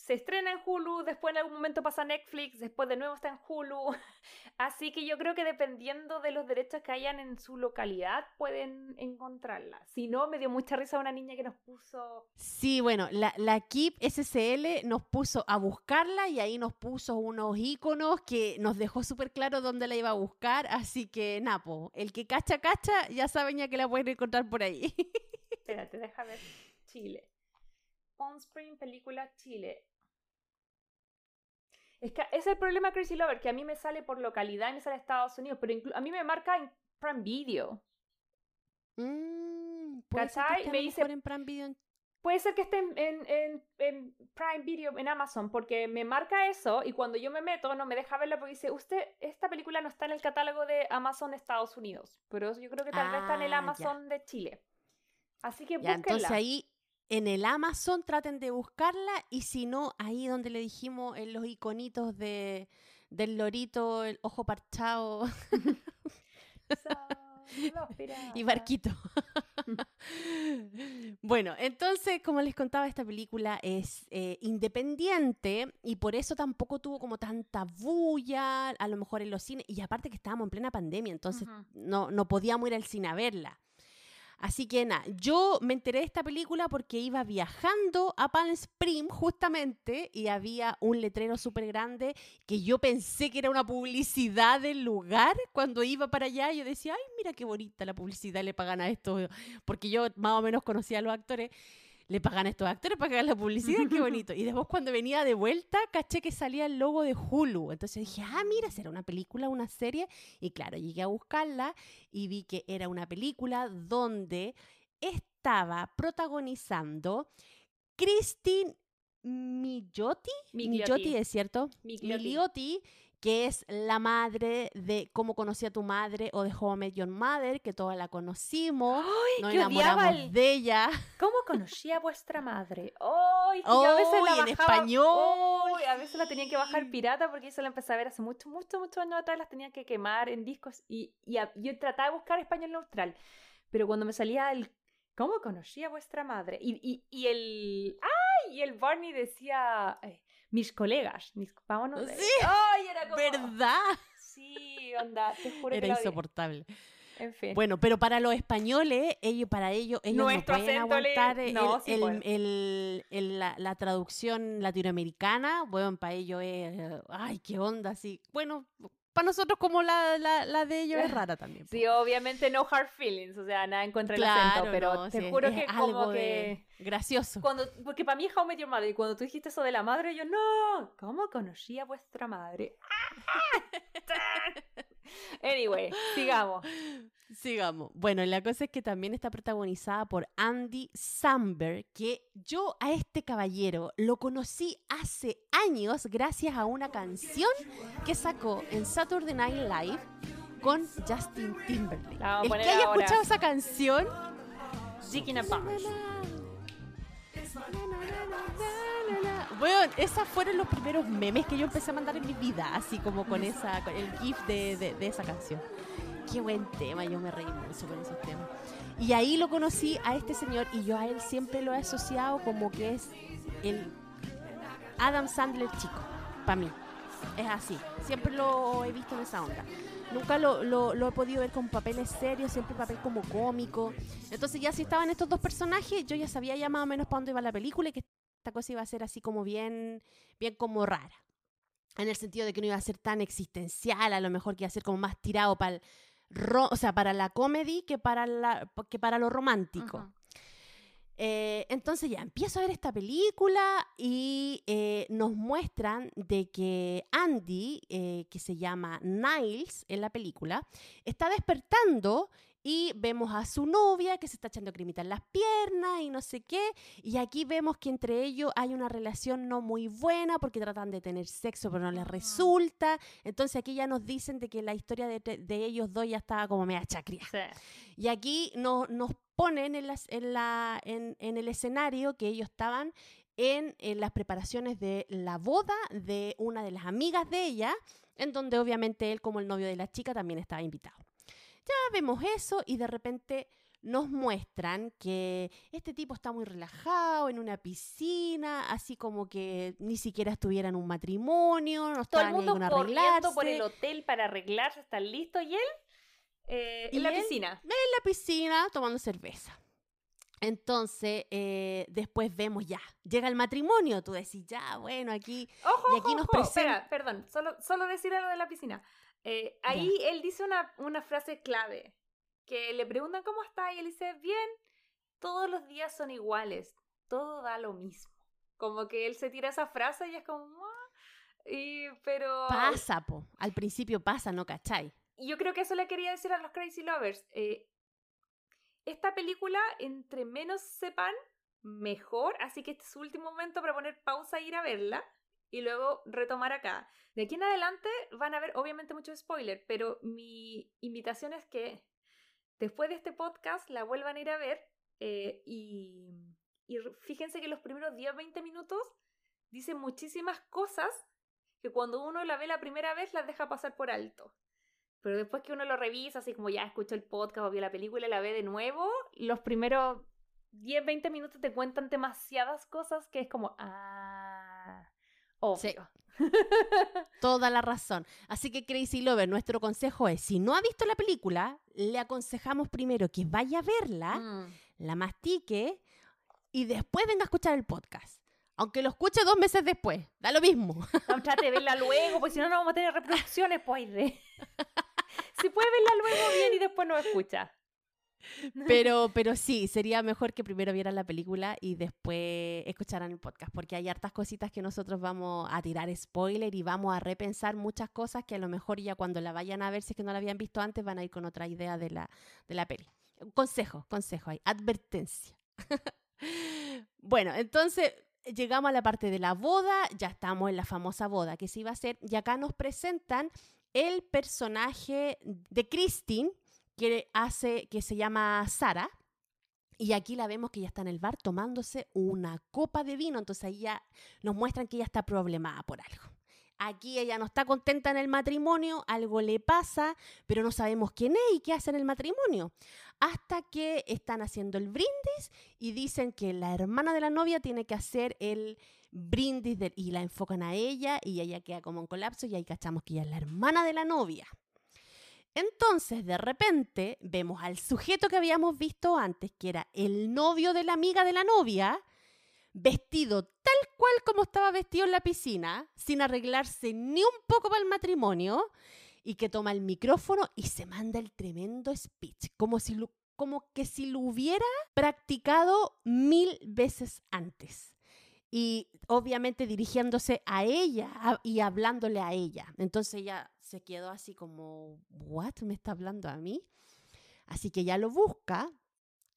Se estrena en Hulu, después en algún momento pasa a Netflix, después de nuevo está en Hulu. Así que yo creo que dependiendo de los derechos que hayan en su localidad, pueden encontrarla. Si no, me dio mucha risa una niña que nos puso Sí, bueno, la, la KIP SSL nos puso a buscarla y ahí nos puso unos iconos que nos dejó súper claro dónde la iba a buscar, así que Napo, el que cacha, cacha, ya saben ya que la pueden encontrar por ahí. Espérate, deja ver. Chile. On Spring, película Chile. Es que ese es el problema de Crazy Lover, que a mí me sale por localidad y me sale Estados Unidos, pero a mí me marca en Prime Video. Mm, puede ser que ¿Cachai? esté Me dice- en Prime Video en- Puede ser que esté en, en- en- en Prime Video, en Amazon, porque me marca eso y cuando yo me meto no me deja verla porque dice, usted, esta película no está en el catálogo de Amazon Estados Unidos, pero yo creo que tal vez está en el Ah, ya. Amazon de Chile. Así que Ya, búsquenla. entonces ahí en el Amazon traten de buscarla y si no, ahí donde le dijimos en los iconitos de, del lorito, el ojo parchado y barquito. bueno, entonces, como les contaba, esta película es eh, independiente y por eso tampoco tuvo como tanta bulla, a lo mejor en los cines, y aparte que estábamos en plena pandemia, entonces no, no podíamos ir al cine a verla. Así que nada, yo me enteré de esta película porque iba viajando a Palm Spring justamente y había un letrero súper grande que yo pensé que era una publicidad del lugar cuando iba para allá. Yo decía, ay, mira qué bonita la publicidad, le pagan a esto, porque yo más o menos conocía a los actores. Le pagan a estos actores para que hagan la publicidad, qué bonito. Y después cuando venía de vuelta, caché que salía el logo de Hulu. Entonces dije, ah, mira, será una película, una serie. Y claro, llegué a buscarla y vi que era una película donde estaba protagonizando Christine Migliotti. Migliotti. es cierto. Migliotti. Migliotti, que es la madre de Cómo conocí a tu madre o de How I Met Your Mother, que todas la conocimos. ¡Ay, Nos enamoramos el- de ella. ¿Cómo conocí a vuestra madre? ¡Ay! yo a veces la ¡Ay, en español! ¡Ay! a veces la tenía que bajar pirata porque eso la empecé a ver hace mucho, mucho, muchos años atrás. Las tenía que quemar en discos y, y a- yo trataba de buscar español neutral. Pero cuando me salía el ¿Cómo conocí a vuestra madre? Y, y, y el. ¡Ay! Y el Barney decía. eh, mis colegas. Mis, vámonos. de- Sí, ¡Ay! Era como. ¿Verdad? Sí, onda. Te juro Era que odié. insoportable. En fin. Bueno, pero para los españoles, ellos, para ellos, ellos Nuestro no pueden acento le- aguantar el- no, sí el- el- el- la, la traducción latinoamericana. Bueno, para ellos es, ay, qué onda, así. Bueno, para nosotros como la, la, la de ellos es rara también. po. Sí, obviamente no hard feelings, o sea, nada en contra del claro, acento, pero no, te sí, juro es que como de- que gracioso. cuando porque para mí es How Met Your Mother y cuando tú dijiste eso de la madre yo no, ¿cómo conocí a vuestra madre? anyway, sigamos. Sigamos. Bueno, la cosa es que también está protagonizada por Andy Samberg, que yo a este caballero lo conocí hace años gracias a una canción que sacó en Saturday Night Live con Justin Timberlake. El que haya ahora. escuchado esa canción, Dick in a. Bueno, esos fueron los primeros memes que yo empecé a mandar en mi vida, así como con esa, con el gif de, de- de esa canción. Qué buen tema, yo me reí mucho con esos temas. Y ahí lo conocí a este señor y yo a él siempre lo he asociado como que es el Adam Sandler chico, para mí. Es así, siempre lo he visto en esa onda. Nunca lo, lo- lo he podido ver con papeles serios, siempre papel como cómico. Entonces ya si estaban estos dos personajes, yo ya sabía ya más o menos para dónde iba la película y que esta cosa iba a ser así como bien, bien como rara. En el sentido de que no iba a ser tan existencial, a lo mejor que iba a ser como más tirado para el ro- o sea, para la comedy que para la que para lo romántico. Eh, entonces ya empiezo a ver esta película y eh, nos muestran de que Andy, eh, que se llama Niles en la película, está despertando y vemos a su novia que se está echando cremita en las piernas y no sé qué. Y aquí vemos que entre ellos hay una relación no muy buena porque tratan de tener sexo pero no les resulta. Entonces aquí ya nos dicen de que la historia de, de ellos dos ya estaba como media chacria. Sí. Y aquí no- nos ponen en, las- en la- en- en el escenario que ellos estaban en, en las preparaciones de la boda de una de las amigas de ella, en donde obviamente él como el novio de la chica también estaba invitado. Ya vemos eso y de repente nos muestran que este tipo está muy relajado en una piscina, así como que ni siquiera estuviera en un matrimonio, no Todo estaba el mundo corriendo por el hotel para arreglarse, están listos y él eh, ¿Y en la él? piscina. en la piscina tomando cerveza. Entonces, eh, después vemos ya, llega el matrimonio, tú decís, ya, bueno, aquí, Ojo, Y aquí ojo, nos ojo, espera, perdón, solo, solo decir algo de la piscina. Eh, ahí él dice una, una frase clave, que le preguntan cómo está y él dice, bien, todos los días son iguales, todo da lo mismo. Como que él se tira esa frase y es como, "Ah", y, pero... pasa, po, al principio pasa, ¿no cachai? Yo creo que eso le quería decir a los Crazy Lovers. eh, esta película, entre menos sepan, mejor. Así que este es su último momento para poner pausa e ir a verla. Y luego retomar acá. De aquí en adelante van a ver, obviamente, mucho spoiler. Pero mi invitación es que después de este podcast la vuelvan a ir a ver. eh, y, fíjense que los primeros 10-20 minutos dicen muchísimas cosas que cuando uno la ve la primera vez las deja pasar por alto. Pero después que uno lo revisa, así como ya escuchó el podcast o vio la película y la ve de nuevo, los primeros 10, 20 minutos te cuentan demasiadas cosas que es como, ah, obvio. Toda la razón. Así que Crazy Lover, nuestro consejo es, si no ha visto la película, le aconsejamos primero que vaya a verla, Mm. la mastique y después venga a escuchar el podcast. Aunque lo escuche dos meses después, da lo mismo. No, trate de verla luego, porque si no, no vamos a tener reproducciones, pues. Aire. si puede verla luego bien y después no escucha. Pero, pero sí, sería mejor que primero vieran la película y después escucharan el podcast, porque hay hartas cositas que nosotros vamos a tirar spoiler y vamos a repensar muchas cosas que a lo mejor ya cuando la vayan a ver, si es que no la habían visto antes, van a ir con otra idea de la, de la peli. Consejo, consejo hay, advertencia. bueno, entonces llegamos a la parte de la boda, ya estamos en la famosa boda que se iba a hacer, y acá nos presentan el personaje de Christine, que hace, que se llama Sara. Y aquí la vemos que ella está en el bar tomándose una copa de vino. Entonces ahí ya nos muestran que ella está problemada por algo. Aquí ella no está contenta en el matrimonio, algo le pasa, pero no sabemos quién es y qué hace en el matrimonio. Hasta que están haciendo el brindis y dicen que la hermana de la novia tiene que hacer el brindis y la enfocan a ella y ella queda como en colapso y ahí cachamos que ella es la hermana de la novia. Entonces, de repente, vemos al sujeto que habíamos visto antes, que era el novio de la amiga de la novia, vestido tal cual como estaba vestido en la piscina, sin arreglarse ni un poco para el matrimonio, y que toma el micrófono y se manda el tremendo speech, como, si como que si lo hubiera practicado mil veces antes y obviamente dirigiéndose a ella y hablándole a ella. Entonces ella se quedó así como, ¿what? ¿Me está hablando a mí? Así que ella lo busca,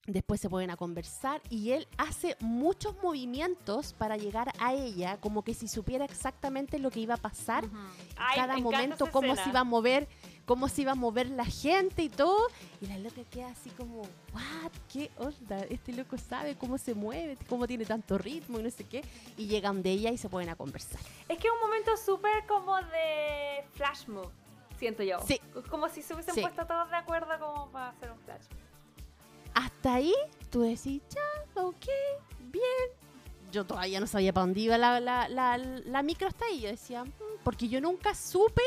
después se ponen a conversar y él hace muchos movimientos para llegar a ella, como que si supiera exactamente lo que iba a pasar, cada momento, cómo se iba a mover cómo se iba a mover la gente y todo. Y la loca queda así como, ¿what? ¿Qué onda? Este loco sabe cómo se mueve, cómo tiene tanto ritmo y no sé qué. Y llegan de ella y se ponen a conversar. Es que es un momento súper como de flash move, siento yo. Sí. Como si se hubiesen puesto todos de acuerdo como para hacer un flash Hasta ahí tú decís, ya, ok, bien. Yo todavía no sabía para dónde iba la, la, la, la micro hasta ahí. Yo decía, mm", porque yo nunca supe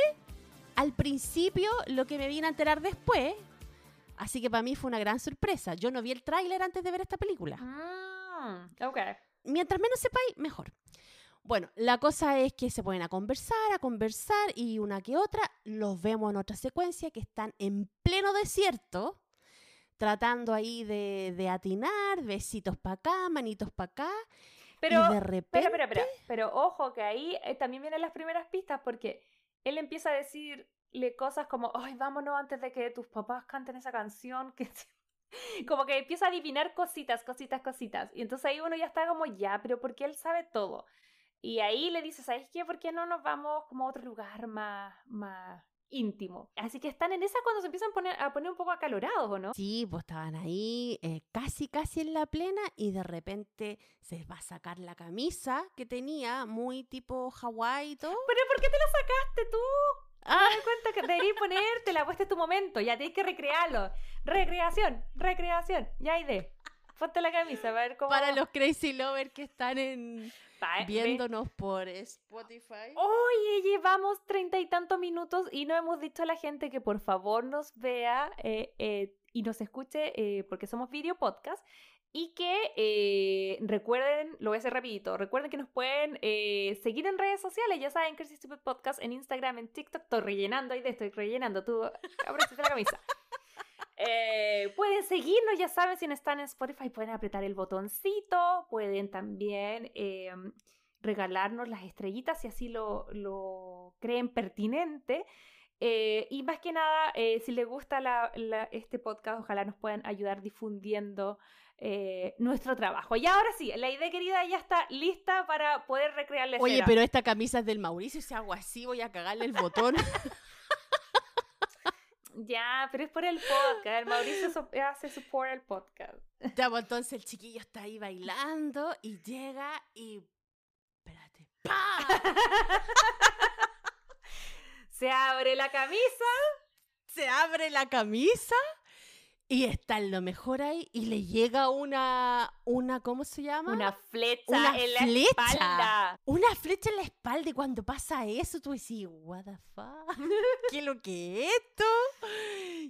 al principio lo que me vine a enterar después. Así que para mí fue una gran sorpresa. Yo no vi el tráiler antes de ver esta película. Ah, ok. Mientras menos sepáis, mejor. Bueno, la cosa es que se ponen a conversar, a conversar y una que otra los vemos en otra secuencia que están en pleno desierto, tratando ahí de, de atinar, besitos para acá, manitos para acá. Pero, y de repente... pero ojo que ahí eh, también vienen las primeras pistas porque él empieza a decirle cosas como, ay, vámonos antes de que tus papás canten esa canción, como que empieza a adivinar cositas, cositas, cositas. Y entonces ahí uno ya está como, ya, pero porque él sabe todo. Y ahí le dice, ¿sabes qué? ¿Por qué no nos vamos como a otro lugar más, más íntimo. Así que están en esa cuando se empiezan a poner, a poner un poco acalorados, ¿o no? Sí, pues estaban ahí eh, casi, casi en la plena y de repente se va a sacar la camisa que tenía, muy tipo Hawái y todo. ¿Pero por qué te la sacaste tú? Ah. Me cuenta que deberías ponértela, pues este es tu momento, ya tienes que recrearlo. Recreación, recreación, ya hay de. Ponte la camisa, a ver cómo... Para los crazy lovers que están en... viéndonos por Spotify. Oye, llevamos treinta y tantos minutos y no hemos dicho a la gente que por favor nos vea eh, eh, y nos escuche eh, porque somos video podcast. Y que recuerden, lo voy a hacer rapidito, recuerden que nos pueden seguir en redes sociales, ya saben, Crazy Stupid Podcast, en Instagram, en TikTok, estoy rellenando ahí de estoy rellenando, tú abres la camisa. Eh, pueden seguirnos, ya saben, si están en Spotify, pueden apretar el botoncito, pueden también em, regalarnos las estrellitas si así lo, creen pertinente. Eh, y más que nada, eh, si les gusta este podcast, ojalá nos puedan ayudar difundiendo nuestro trabajo. Y ahora sí, la idea querida ya está lista para poder recrearles. Oye, pero esta camisa es del Mauricio, si hago así voy a cagarle el botón. Ya, pero es por el podcast. El Mauricio hace support el podcast. Ya, pues entonces el chiquillo está ahí bailando y llega y. Espérate. Se abre la camisa. Se abre la camisa y está lo mejor ahí y le llega una, una ¿cómo se llama? Una flecha en la espalda. Una flecha en la espalda y cuando pasa eso tú decís, what the fuck, ¿qué es lo que es esto?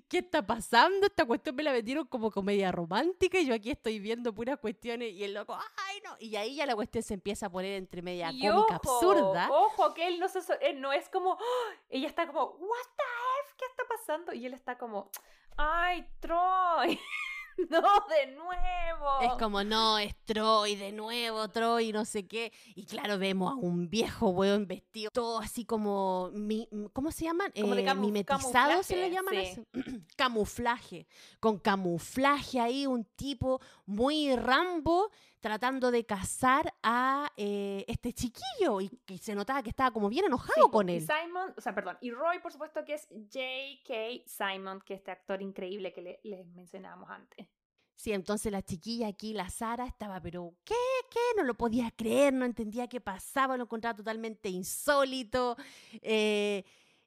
¿Qué está pasando? Esta cuestión me la metieron como comedia romántica y yo aquí estoy viendo puras cuestiones y el loco, ay no, y ahí ya la cuestión se empieza a poner entre media cómica absurda. Ojo, que él no, se, no es como, ella está como, what the F, ¿qué está pasando? Y él está como ay, Troy. no, de nuevo. Es como, no, es Troy, de nuevo, Troy, no sé qué. Y claro, vemos a un viejo weón vestido, todo así como, mi- ¿cómo se llaman? Como de Eh, mimetizado se le llaman sí. eso. camuflaje. Con camuflaje ahí, un tipo muy rambo tratando de cazar a eh, este chiquillo y se notaba que estaba como bien enojado con y él. Simon, o sea, perdón, y Roy, por supuesto, que es J.K. Simon, que es este actor increíble que le- les mencionábamos antes. Sí, entonces la chiquilla aquí, la Sara, estaba, pero ¿qué? ¿Qué? No lo podía creer, no entendía qué pasaba, lo encontraba totalmente insólito. eh,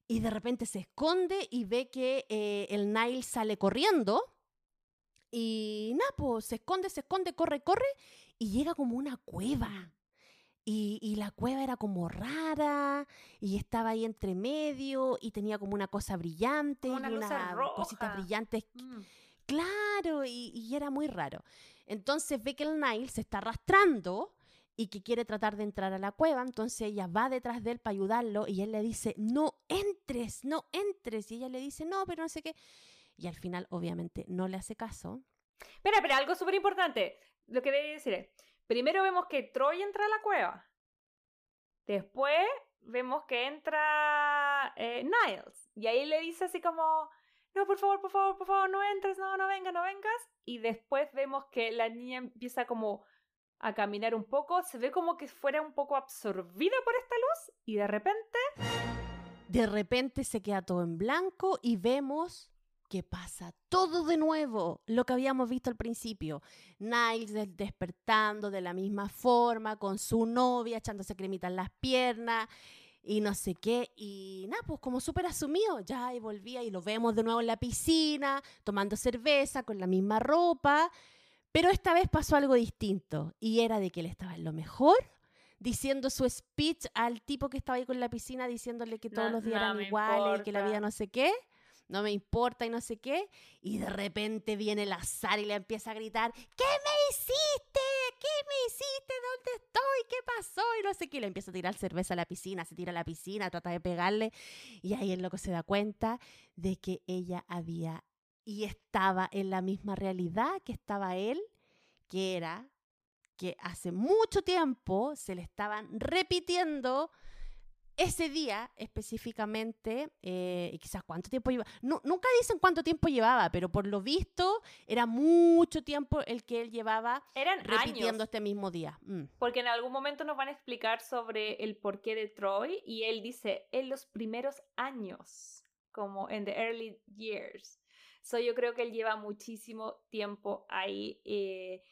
y de repente se esconde y ve que eh, el Nile sale corriendo. Y Napo se esconde, se esconde, corre, corre y llega como una cueva. Y, y la cueva era como rara y estaba ahí entre medio y tenía como una cosa brillante una y unas cositas brillantes Mm. Claro, y, y era muy raro. Entonces ve que el Nile se está arrastrando y que quiere tratar de entrar a la cueva, entonces ella va detrás de él para ayudarlo y él le dice, no entres, no entres. Y ella le dice, no, pero no sé qué. Y al final, obviamente, no le hace caso. Espera, espera, algo súper importante. Lo que debe decir es, primero vemos que Troy entra a la cueva. Después vemos que entra eh, Niles. Y ahí le dice así como, no, por favor, por favor, por favor, no entres, no, no vengas, no vengas. Y después vemos que la niña empieza como a caminar un poco. Se ve como que fuera un poco absorbida por esta luz. Y de repente... De repente se queda todo en blanco y vemos que pasa todo de nuevo, lo que habíamos visto al principio. Niles des- despertando de la misma forma, con su novia, echándose cremita en las piernas y no sé qué. Y nada, pues como súper asumido, ya y volvía y lo vemos de nuevo en la piscina, tomando cerveza, con la misma ropa. Pero esta vez pasó algo distinto y era de que él estaba en lo mejor diciendo su speech al tipo que estaba ahí con la piscina diciéndole que todos No- los días no eran iguales y que la vida no sé qué, no me importa y no sé qué, y de repente viene el azar y le empieza a gritar, ¿qué me hiciste? ¿Qué me hiciste? ¿Dónde estoy? ¿Qué pasó? Y no sé qué, le empieza a tirar cerveza a la piscina, se tira a la piscina, trata de pegarle, y ahí el loco se da cuenta de que ella había y estaba en la misma realidad que estaba él, que era que hace mucho tiempo se le estaban repitiendo ese día específicamente, eh, y quizás cuánto tiempo llevaba, nu- nunca dicen cuánto tiempo llevaba, pero por lo visto era mucho tiempo el que él llevaba Eran repitiendo años. este mismo día. Mm. Porque en algún momento nos van a explicar sobre el porqué de Troy y él dice en los primeros años, como en the early years. So yo creo que él lleva muchísimo tiempo ahí. eh,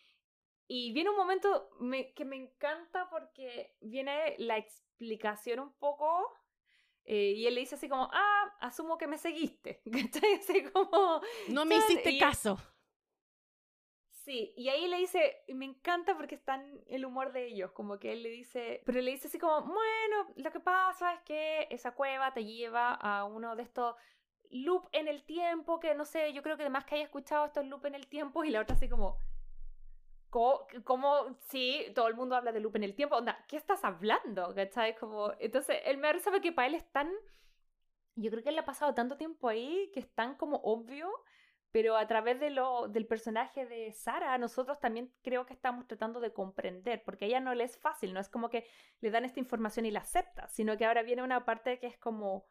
y viene un momento me- que me encanta porque viene la explicación un poco. eh, y él le dice así como, ah, asumo que me seguiste. ¿Cachai? Así como, No me hiciste y- caso. Sí, y ahí le dice, y me encanta porque está en el humor de ellos, como que él le dice, pero le dice así como, bueno, lo que pasa es que esa cueva te lleva a uno de estos loop en el tiempo, que no sé, yo creo que además que haya escuchado estos loop en el tiempo, y la otra así como, ¿cómo? cómo? Sí, todo el mundo habla de loop en el tiempo, onda, ¿qué estás hablando? ¿Cachai? Como, entonces, él me sabe que para él es tan, yo creo que él ha pasado tanto tiempo ahí que es tan como obvio pero a través de lo, del personaje de Sara, nosotros también creo que estamos tratando de comprender, porque a ella no le es fácil, no es como que le dan esta información y la acepta, sino que ahora viene una parte que es como,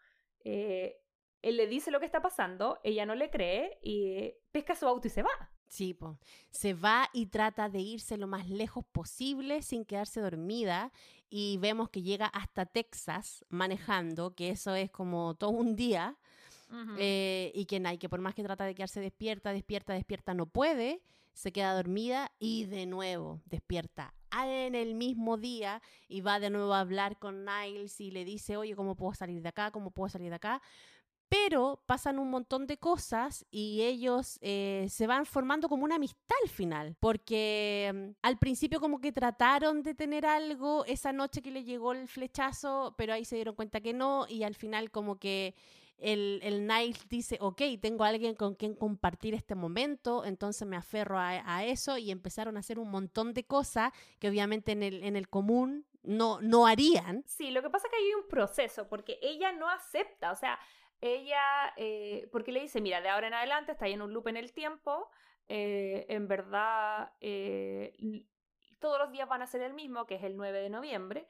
eh, él le dice lo que está pasando, ella no le cree y pesca su auto y se va. Sí, po. se va y trata de irse lo más lejos posible sin quedarse dormida y vemos que llega hasta Texas manejando, que eso es como todo un día, eh, y que, nada, y que por más que trata de quedarse despierta, despierta, despierta, no puede, se queda dormida y de nuevo despierta en el mismo día y va de nuevo a hablar con Niles y le dice, oye, ¿cómo puedo salir de acá? ¿Cómo puedo salir de acá? Pero pasan un montón de cosas y ellos eh, se van formando como una amistad al final, porque mm, al principio como que trataron de tener algo esa noche que le llegó el flechazo, pero ahí se dieron cuenta que no y al final como que el, el Niles dice, ok, tengo alguien con quien compartir este momento, entonces me aferro a, a eso y empezaron a hacer un montón de cosas que obviamente en el, en el común no, no harían. Sí, lo que pasa es que hay un proceso, porque ella no acepta, o sea, ella, eh, porque le dice, mira, de ahora en adelante está ahí en un loop en el tiempo, eh, en verdad eh, todos los días van a ser el mismo, que es el 9 de noviembre,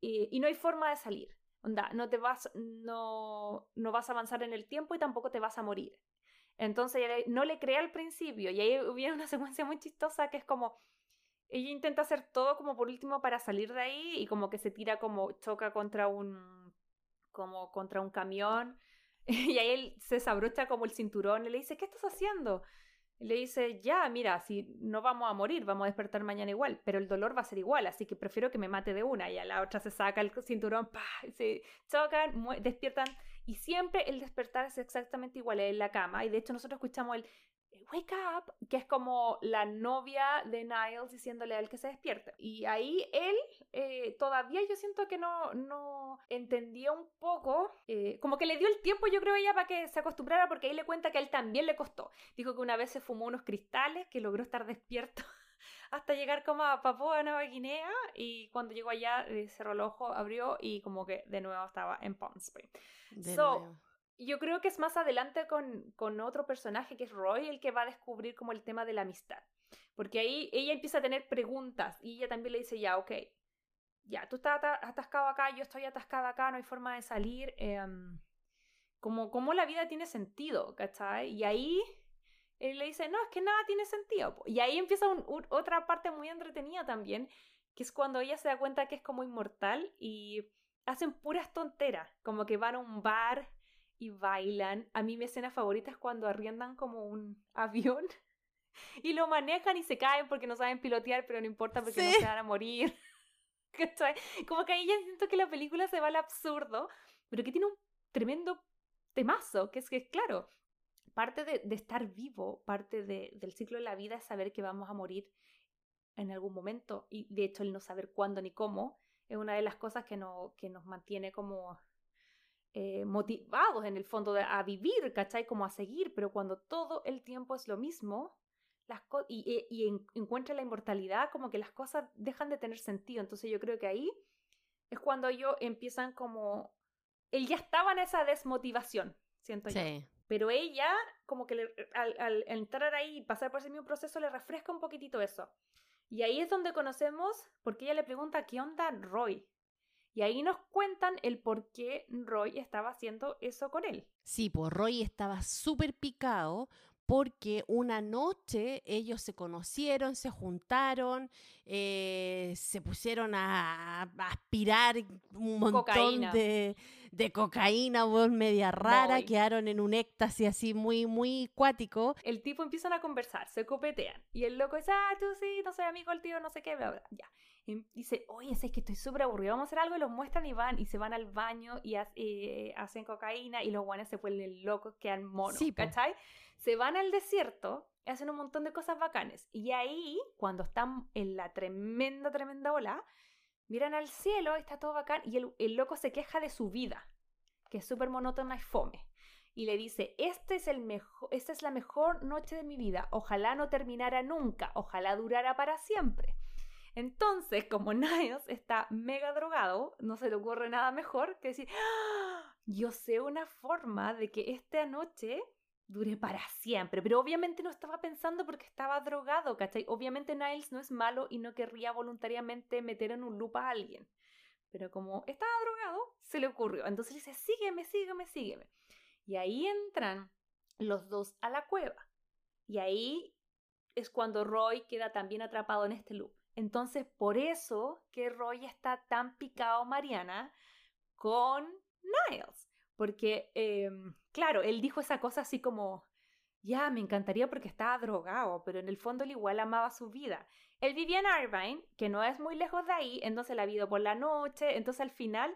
y, no hay forma de salir. Onda, no te vas, no, no vas a avanzar en el tiempo y tampoco te vas a morir. Entonces no le crea al principio y ahí viene una secuencia muy chistosa que es como ella intenta hacer todo como por último para salir de ahí y como que se tira como choca contra un como contra un camión y ahí él se desabrocha como el cinturón y le dice, ¿qué estás haciendo? le dice, ya, mira, si no vamos a morir, vamos a despertar mañana igual, pero el dolor va a ser igual, así que prefiero que me mate de una. Y a la otra se saca el cinturón, se chocan, despiertan. Y siempre el despertar es exactamente igual en la cama. Y de hecho nosotros escuchamos el wake up, que es como la novia de Niles diciéndole a él que se despierte. Y ahí él eh, todavía yo siento que no, no entendía un poco, eh, como que le dio el tiempo yo creo ella para que se acostumbrara porque ahí le cuenta que a él también le costó. Dijo que una vez se fumó unos cristales, que logró estar despierto hasta llegar como a Papua Nueva Guinea y cuando llegó allá eh, cerró el ojo, abrió y como que de nuevo estaba en Palm Springs. so, yo creo que es más adelante con, con, otro personaje que es Roy el que va a descubrir como el tema de la amistad. Porque ahí ella empieza a tener preguntas y ella también le dice, ya, ok, ya, tú estás atascado acá, yo estoy atascada acá, no hay forma de salir. Em, como, como la vida tiene sentido, ¿cachai? Y ahí él le dice, no, es que nada tiene sentido. Y ahí empieza otra parte muy entretenida también, que es cuando ella se da cuenta que es como inmortal y hacen puras tonteras, como que van a un bar y bailan. A mí mi escena favorita es cuando arriendan como un avión y lo manejan y se caen porque no saben pilotear, pero no importa porque no se van a morir. como que ahí ya siento que la película se va al absurdo, pero que tiene un tremendo temazo, que es que, claro, parte de, estar vivo, parte del ciclo de la vida es saber que vamos a morir en algún momento y de hecho el no saber cuándo ni cómo es una de las cosas que, no, que nos mantiene como eh, motivados en el fondo a vivir, ¿cachai? Como a seguir, pero cuando todo el tiempo es lo mismo las y, y, encuentra la inmortalidad, como que las cosas dejan de tener sentido. Entonces yo creo que ahí es cuando ellos empiezan como... Él ya estaba en esa desmotivación, siento yo. Pero ella, como que al, al, entrar ahí y pasar por ese mismo proceso, le refresca un poquitito eso. Y ahí es donde conocemos, porque ella le pregunta, ¿qué onda Roy? Y ahí nos cuentan el por qué Roy estaba haciendo eso con él. Sí, pues Roy estaba súper picado porque una noche ellos se conocieron, se juntaron, eh, se pusieron a, aspirar un montón de, de, cocaína, media rara, quedaron en un éxtasis así muy, muy cuático. El tipo empiezan a conversar, se copetean, y el loco dice, ah, tú sí, no soy amigo del tío, no sé qué, bla, bla, ya dice, oye, es que estoy súper aburrido, vamos a hacer algo, y los muestran y van, y se van al baño y eh, hacen cocaína, y los guanes se vuelven locos, quedan monos, ¿cachai? Se van al desierto, y hacen un montón de cosas bacanes, y ahí, cuando están en la tremenda, tremenda ola, miran al cielo, está todo bacán, y el, el loco se queja de su vida, que es súper monótona y fome y le dice, este es el mejor, esta es la mejor noche de mi vida, ojalá no terminara nunca, ojalá durara para siempre. Entonces, como Niles está mega drogado, no se le ocurre nada mejor que decir, ¡Ah! yo sé una forma de que esta noche dure para siempre. Pero obviamente no estaba pensando porque estaba drogado, ¿cachai? Obviamente Niles no es malo y no querría voluntariamente meter en un loop a alguien. Pero como estaba drogado, se le ocurrió. Entonces dice, sígueme, sígueme, sígueme. Y ahí entran los dos a la cueva. Y ahí es cuando Roy queda también atrapado en este loop. Entonces, por eso que Roy está tan picado, Mariana, con Niles. Porque, em, claro, él dijo esa cosa así como, ya, me encantaría porque estaba drogado, pero en el fondo él igual amaba su vida. Él vivía en Irvine, que no es muy lejos de ahí, entonces la vida por la noche, entonces al final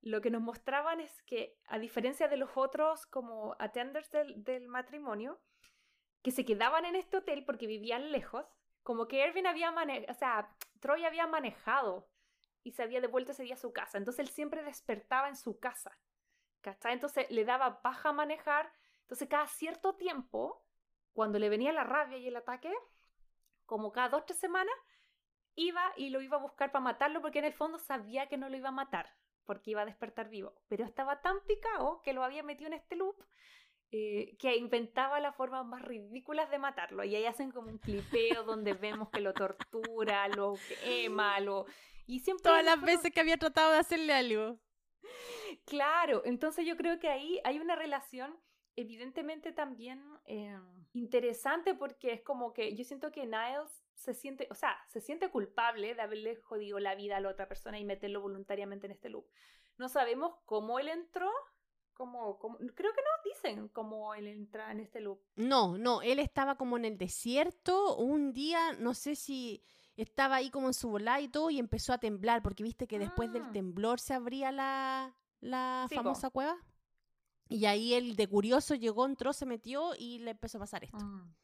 lo que nos mostraban es que, a diferencia de los otros como attenders del, del matrimonio, que se quedaban en este hotel porque vivían lejos, como que Erwin había manejado, o sea, Troy había manejado y se había devuelto ese día a su casa. Entonces él siempre despertaba en su casa. ¿Cachai? Entonces le daba paja manejar. Entonces cada cierto tiempo, cuando le venía la rabia y el ataque, como cada dos, tres semanas, iba y lo iba a buscar para matarlo porque en el fondo sabía que no lo iba a matar porque iba a despertar vivo. Pero estaba tan picado que lo había metido en este loop eh, que inventaba las formas más ridículas de matarlo. Y ahí hacen como un clipeo donde vemos que lo tortura, lo quema, lo... Y siempre Todas las veces que había tratado de hacerle algo. Claro, entonces yo creo que ahí hay una relación evidentemente también eh, interesante porque es como que yo siento que Niles se siente, o sea, se siente culpable de haberle jodido la vida a la otra persona y meterlo voluntariamente en este loop. No sabemos cómo él entró, como, creo que no dicen cómo él entra en este loop. No, no, él estaba como en el desierto un día, no sé si estaba ahí como en su volá y todo y empezó a temblar porque viste que después del ah. temblor se abría la, la famosa cueva. Y ahí él de curioso llegó, entró, se metió y le empezó a pasar esto. Mm.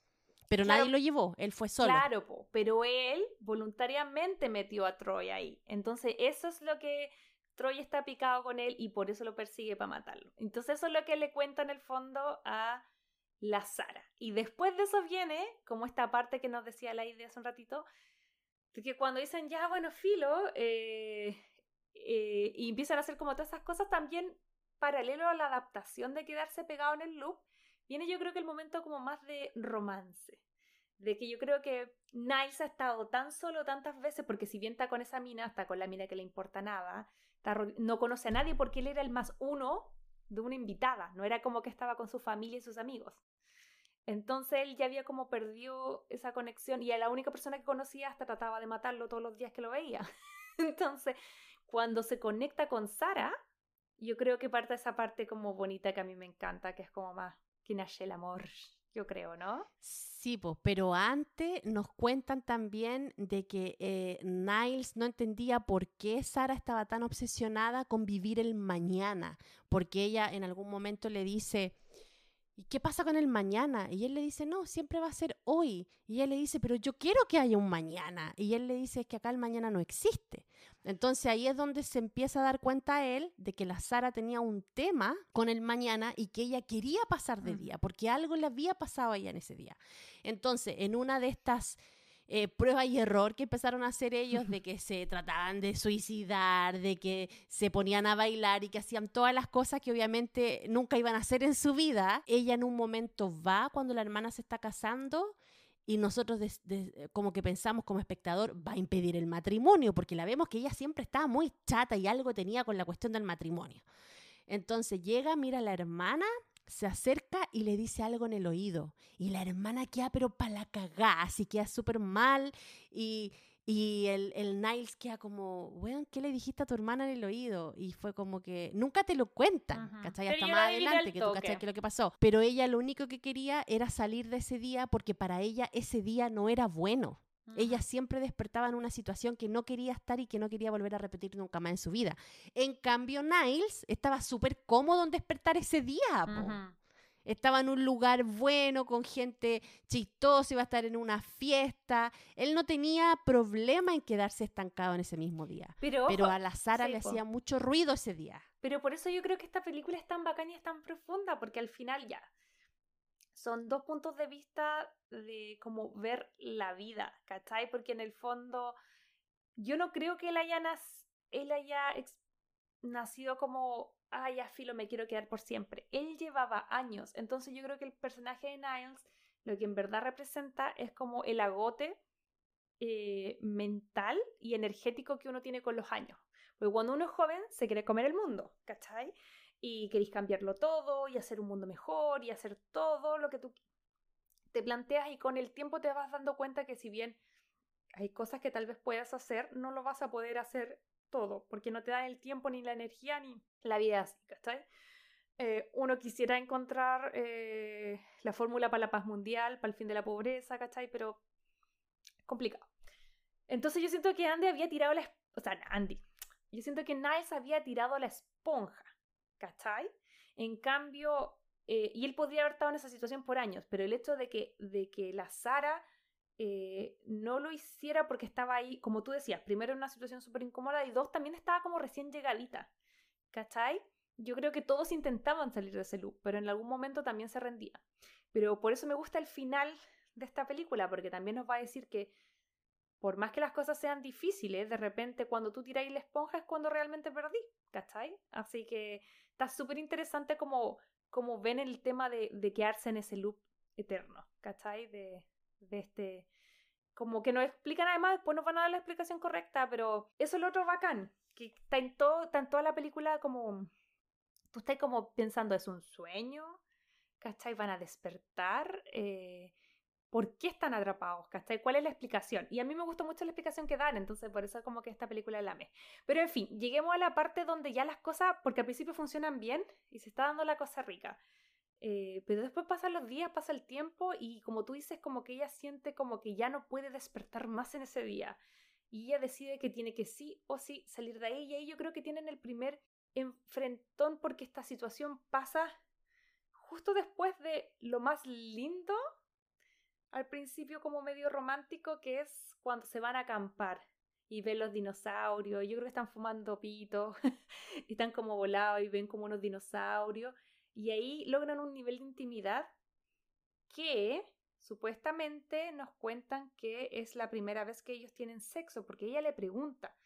Pero nadie lo llevó, él fue solo. Claro, pero él voluntariamente metió a Troy ahí. Entonces eso es lo que Troy está picado con él y por eso lo persigue para matarlo. Entonces eso es lo que le cuenta en el fondo a la Sara. Y después de eso viene, como esta parte que nos decía la idea hace un ratito, de que cuando dicen, ya, bueno, filo, eh, eh, y empiezan a hacer como todas esas cosas, también paralelo a la adaptación de quedarse pegado en el loop, viene yo creo que el momento como más de romance. De que yo creo que Niles ha estado tan solo tantas veces, porque si bien está con esa mina, está con la mina que le importa nada, no conoce a nadie porque él era el más uno de una invitada, no era como que estaba con su familia y sus amigos. Entonces él ya había como perdido esa conexión y a la única persona que conocía hasta trataba de matarlo todos los días que lo veía. Entonces, cuando se conecta con Sara, yo creo que parte esa parte como bonita que a mí me encanta, que es como más que nace el amor, yo creo, ¿no? Sí, pues, pero antes nos cuentan también de que eh, Niles no entendía por qué Sara estaba tan obsesionada con vivir el mañana, porque ella en algún momento le dice, ¿y qué pasa con el mañana? Y él le dice, no, siempre va a ser hoy. Y ella le dice, pero yo quiero que haya un mañana. Y él le dice, es que acá el mañana no existe. Entonces ahí es donde se empieza a dar cuenta él de que la Sara tenía un tema con el mañana y que ella quería pasar de día, porque algo le había pasado a ella en ese día. Entonces, en una de estas eh, prueba y error que empezaron a hacer ellos de que se trataban de suicidar, de que se ponían a bailar y que hacían todas las cosas que obviamente nunca iban a hacer en su vida. Ella en un momento va cuando la hermana se está casando y nosotros como que pensamos como espectador va a impedir el matrimonio porque la vemos que ella siempre estaba muy chata y algo tenía con la cuestión del matrimonio. Entonces llega, mira a la hermana se acerca y le dice algo en el oído. Y la hermana queda pero para la cagá, así queda súper mal. Y, y el, el, Niles queda como, weón, ¿qué le dijiste a tu hermana en el oído? Y fue como que nunca te lo cuentan, ¿cachai? Hasta más adelante que tú cachai que lo que pasó. Pero ella lo único que quería era salir de ese día porque para ella ese día no era bueno. Ella siempre despertaba en una situación que no quería estar y que no quería volver a repetir nunca más en su vida. En cambio, Niles estaba súper cómodo en despertar ese día. Estaba en un lugar bueno, con gente chistosa, iba a estar en una fiesta. Él no tenía problema en quedarse estancado en ese mismo día. Pero, a la Sara le hacía mucho ruido ese día. Pero por eso yo creo que esta película es tan bacana y es tan profunda, porque al final ya son dos puntos de vista de cómo ver la vida, ¿cachai? Porque en el fondo yo no creo que él haya, él haya nacido como, ay, ya filo, me quiero quedar por siempre. Él llevaba años, entonces yo creo que el personaje de Niles lo que en verdad representa es como el agote eh, mental y energético que uno tiene con los años. Porque cuando uno es joven se quiere comer el mundo, ¿cachai? Y queréis cambiarlo todo y hacer un mundo mejor y hacer todo lo que tú te planteas y con el tiempo te vas dando cuenta que si bien hay cosas que tal vez puedas hacer, no lo vas a poder hacer todo, porque no te da el tiempo ni la energía ni la vida así. Eh, uno quisiera encontrar eh, la fórmula para la paz mundial, para el fin de la pobreza, ¿cachai? Pero complicado. Entonces yo siento que Andy había tirado la... O sea, Andy. Yo siento que Niles había tirado la esponja ¿cachai? En cambio, eh, y él podría haber estado en esa situación por años, pero el hecho de que, de que la Sara eh, no lo hiciera porque estaba ahí, como tú decías, primero en una situación súper incómoda y dos, también estaba como recién llegadita, ¿cachai? Yo creo que todos intentaban salir de ese loop, pero en algún momento también se rendía. Pero por eso me gusta el final de esta película, porque también nos va a decir que por más que las cosas sean difíciles, de repente cuando tú tiráis la esponja es cuando realmente perdí, ¿cachai? Así que está súper interesante como, cómo ven el tema de, de quedarse en ese loop eterno, ¿cachai? De, de este... Como que nos explican además, después nos van a dar la explicación correcta, pero eso es lo otro bacán, que está en, todo, está en toda la película como... Tú estás como pensando, ¿es un sueño? ¿Cachai? ¿Van a despertar? Eh, ¿Por qué están atrapados? ¿Cachai? ¿Cuál es la explicación? Y a mí me gusta mucho la explicación que dan, entonces por eso como que esta película la amé. Pero en fin, lleguemos a la parte donde ya las cosas, porque al principio funcionan bien y se está dando la cosa rica. Eh, pero después pasan los días, pasa el tiempo y como tú dices, como que ella siente como que ya no puede despertar más en ese día. Y ella decide que tiene que sí o sí salir de ahí. Y ahí yo creo que tienen el primer enfrentón porque esta situación pasa justo después de lo más lindo, al principio como medio romántico, que es cuando se van a acampar y ven los dinosaurios. Yo creo que están fumando pitos, están como volados y ven como unos dinosaurios. Y ahí logran un nivel de intimidad que supuestamente nos cuentan que es la primera vez que ellos tienen sexo, porque ella le pregunta,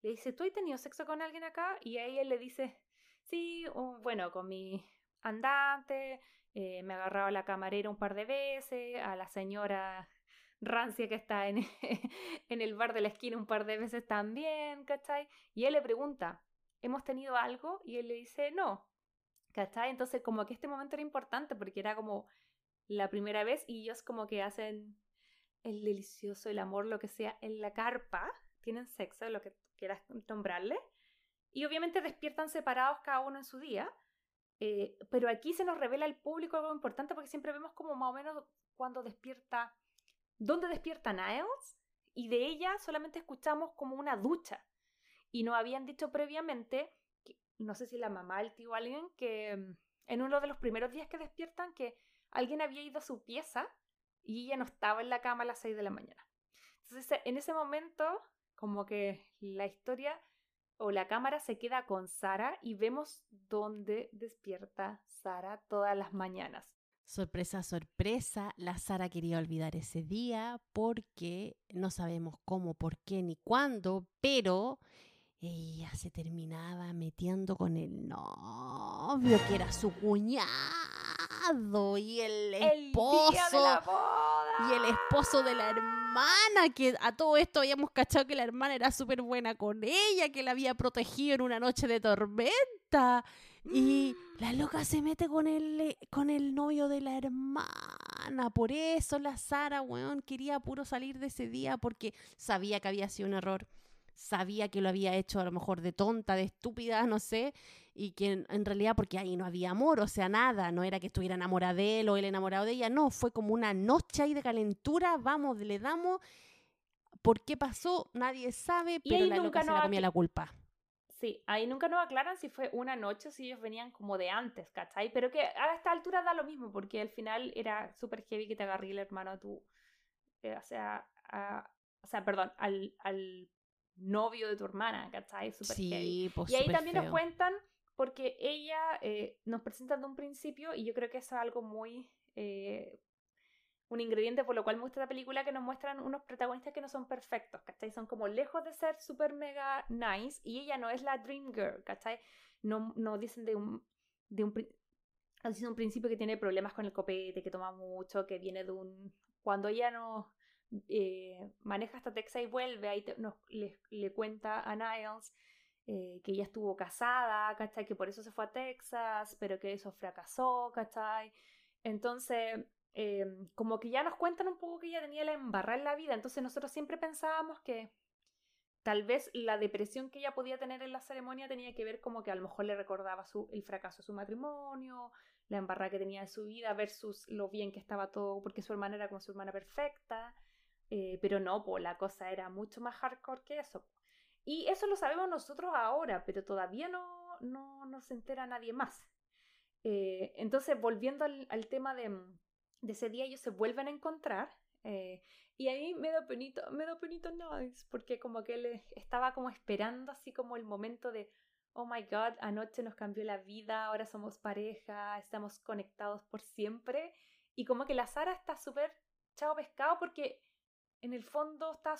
le dice, ¿tú has tenido sexo con alguien acá? Y ahí él le dice, sí, bueno, con mi andante, eh, me agarraba a la camarera un par de veces, a la señora rancia que está en, en el bar de la esquina un par de veces también, ¿cachai? Y él le pregunta, ¿hemos tenido algo? Y él le dice, no, ¿cachai? Entonces como que este momento era importante porque era como la primera vez y ellos como que hacen el delicioso, el amor, lo que sea, en la carpa, tienen sexo, lo que quieras nombrarle, y obviamente despiertan separados cada uno en su día, eh, pero aquí se nos revela al público algo importante porque siempre vemos como más o menos cuando despierta, dónde despierta Niles, y de ella solamente escuchamos como una ducha. Y nos habían dicho previamente, no sé si la mamá, el tío, alguien, que mm, en uno de los primeros días que despiertan, que alguien había ido a su pieza y ella no estaba en la cama a las 6 de la mañana. Entonces, en ese momento, como que la historia o la cámara se queda con Sara y vemos dónde despierta Sara todas las mañanas. Sorpresa, sorpresa, la Sara quería olvidar ese día porque no sabemos cómo, por qué ni cuándo, pero ella se terminaba metiendo con el novio que era su cuñado y el esposo y el esposo de la hermana, que a todo esto habíamos cachado que la hermana era súper buena con ella, que la había protegido en una noche de tormenta. Y la loca se mete con el, eh, con el novio de la hermana. Por eso la Sara, weón, quería puro salir de ese día porque sabía que había sido un error. Sabía que lo había hecho a lo mejor de tonta, de estúpida, no sé y que en, realidad porque ahí no había amor, o sea, nada, no era que estuviera enamorada de él o él enamorado de ella, no, fue como una noche ahí de calentura, vamos, le damos, ¿por qué pasó? Nadie sabe, pero la loca se la comía la culpa. Sí, ahí nunca nos aclaran si fue una noche o si ellos venían como de antes, ¿cachai? Pero que a esta altura da lo mismo, porque al final era súper heavy que te agarré el hermano a tu, eh, o sea, o sea, perdón, al, al novio de tu hermana, ¿cachai? Súper sí, heavy. Pues, y ahí también nos cuentan porque ella eh, nos presenta de un principio y yo creo que eso es algo muy... Eh, un ingrediente por lo cual me gusta la película que nos muestran unos protagonistas que no son perfectos, ¿cachai? Son como lejos de ser súper mega nice y ella no es la dream girl, ¿cachai? No, no dicen de un... De un un principio que tiene problemas con el copete, que toma mucho, que viene de un... Cuando ella no eh, maneja hasta Texas y vuelve, ahí nos, le, le cuenta a Niles eh, que ella estuvo casada, ¿cachai? Que por eso se fue a Texas, pero que eso fracasó, ¿cachai? Entonces, eh, como que ya nos cuentan un poco que ella tenía la embarrada en la vida, entonces nosotros siempre pensábamos que tal vez la depresión que ella podía tener en la ceremonia tenía que ver como que a lo mejor le recordaba su, el fracaso de su matrimonio, la embarrada que tenía en su vida versus lo bien que estaba todo, porque su hermana era como su hermana perfecta, eh, pero no, pues la cosa era mucho más hardcore que eso. Y eso lo sabemos nosotros ahora, pero todavía no, no, no se entera nadie más. Eh, entonces, volviendo al, tema de, de, ese día, ellos se vuelven a encontrar. Eh, y ahí me da penito, me da penito porque como que él estaba como esperando así como el momento de, oh my god, anoche nos cambió la vida, ahora somos pareja, estamos conectados por siempre. Y como que la Sara está súper chao pescado porque en el fondo está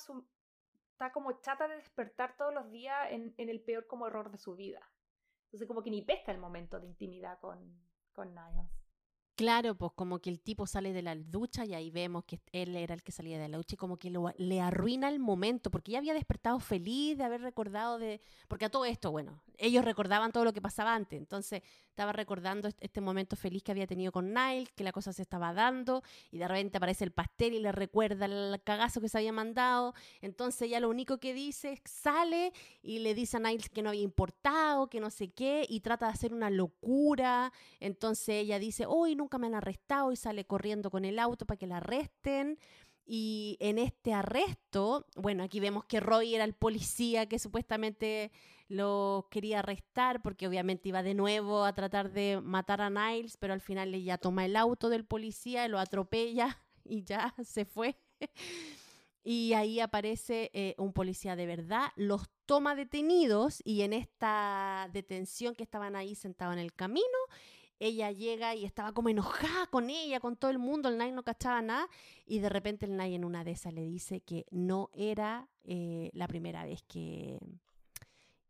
está como chata de despertar todos los días en, el peor como error de su vida. Entonces como que ni pesca el momento de intimidad con, con Niles. Claro, pues como que el tipo sale de la ducha y ahí vemos que él era el que salía de la ducha y como que lo, le arruina el momento, porque ya había despertado feliz de haber recordado de... Porque a todo esto, bueno, ellos recordaban todo lo que pasaba antes, entonces estaba recordando este momento feliz que había tenido con Nile, que la cosa se estaba dando y de repente aparece el pastel y le recuerda el cagazo que se había mandado, entonces ya lo único que dice es sale y le dice a Niles que no había importado, que no sé qué, y trata de hacer una locura, entonces ella dice, hoy nunca me han arrestado y sale corriendo con el auto para que la arresten. Y en este arresto, bueno, aquí vemos que Roy era el policía que supuestamente lo quería arrestar porque obviamente iba de nuevo a tratar de matar a Niles, pero al final ella toma el auto del policía, lo atropella y ya se fue. Y ahí aparece eh, un policía de verdad, los toma detenidos y en esta detención que estaban ahí sentados en el camino, ella llega y estaba como enojada con ella, con todo el mundo, el Nine no cachaba nada, y de repente el Nine en una de esas le dice que no era eh, la primera vez que,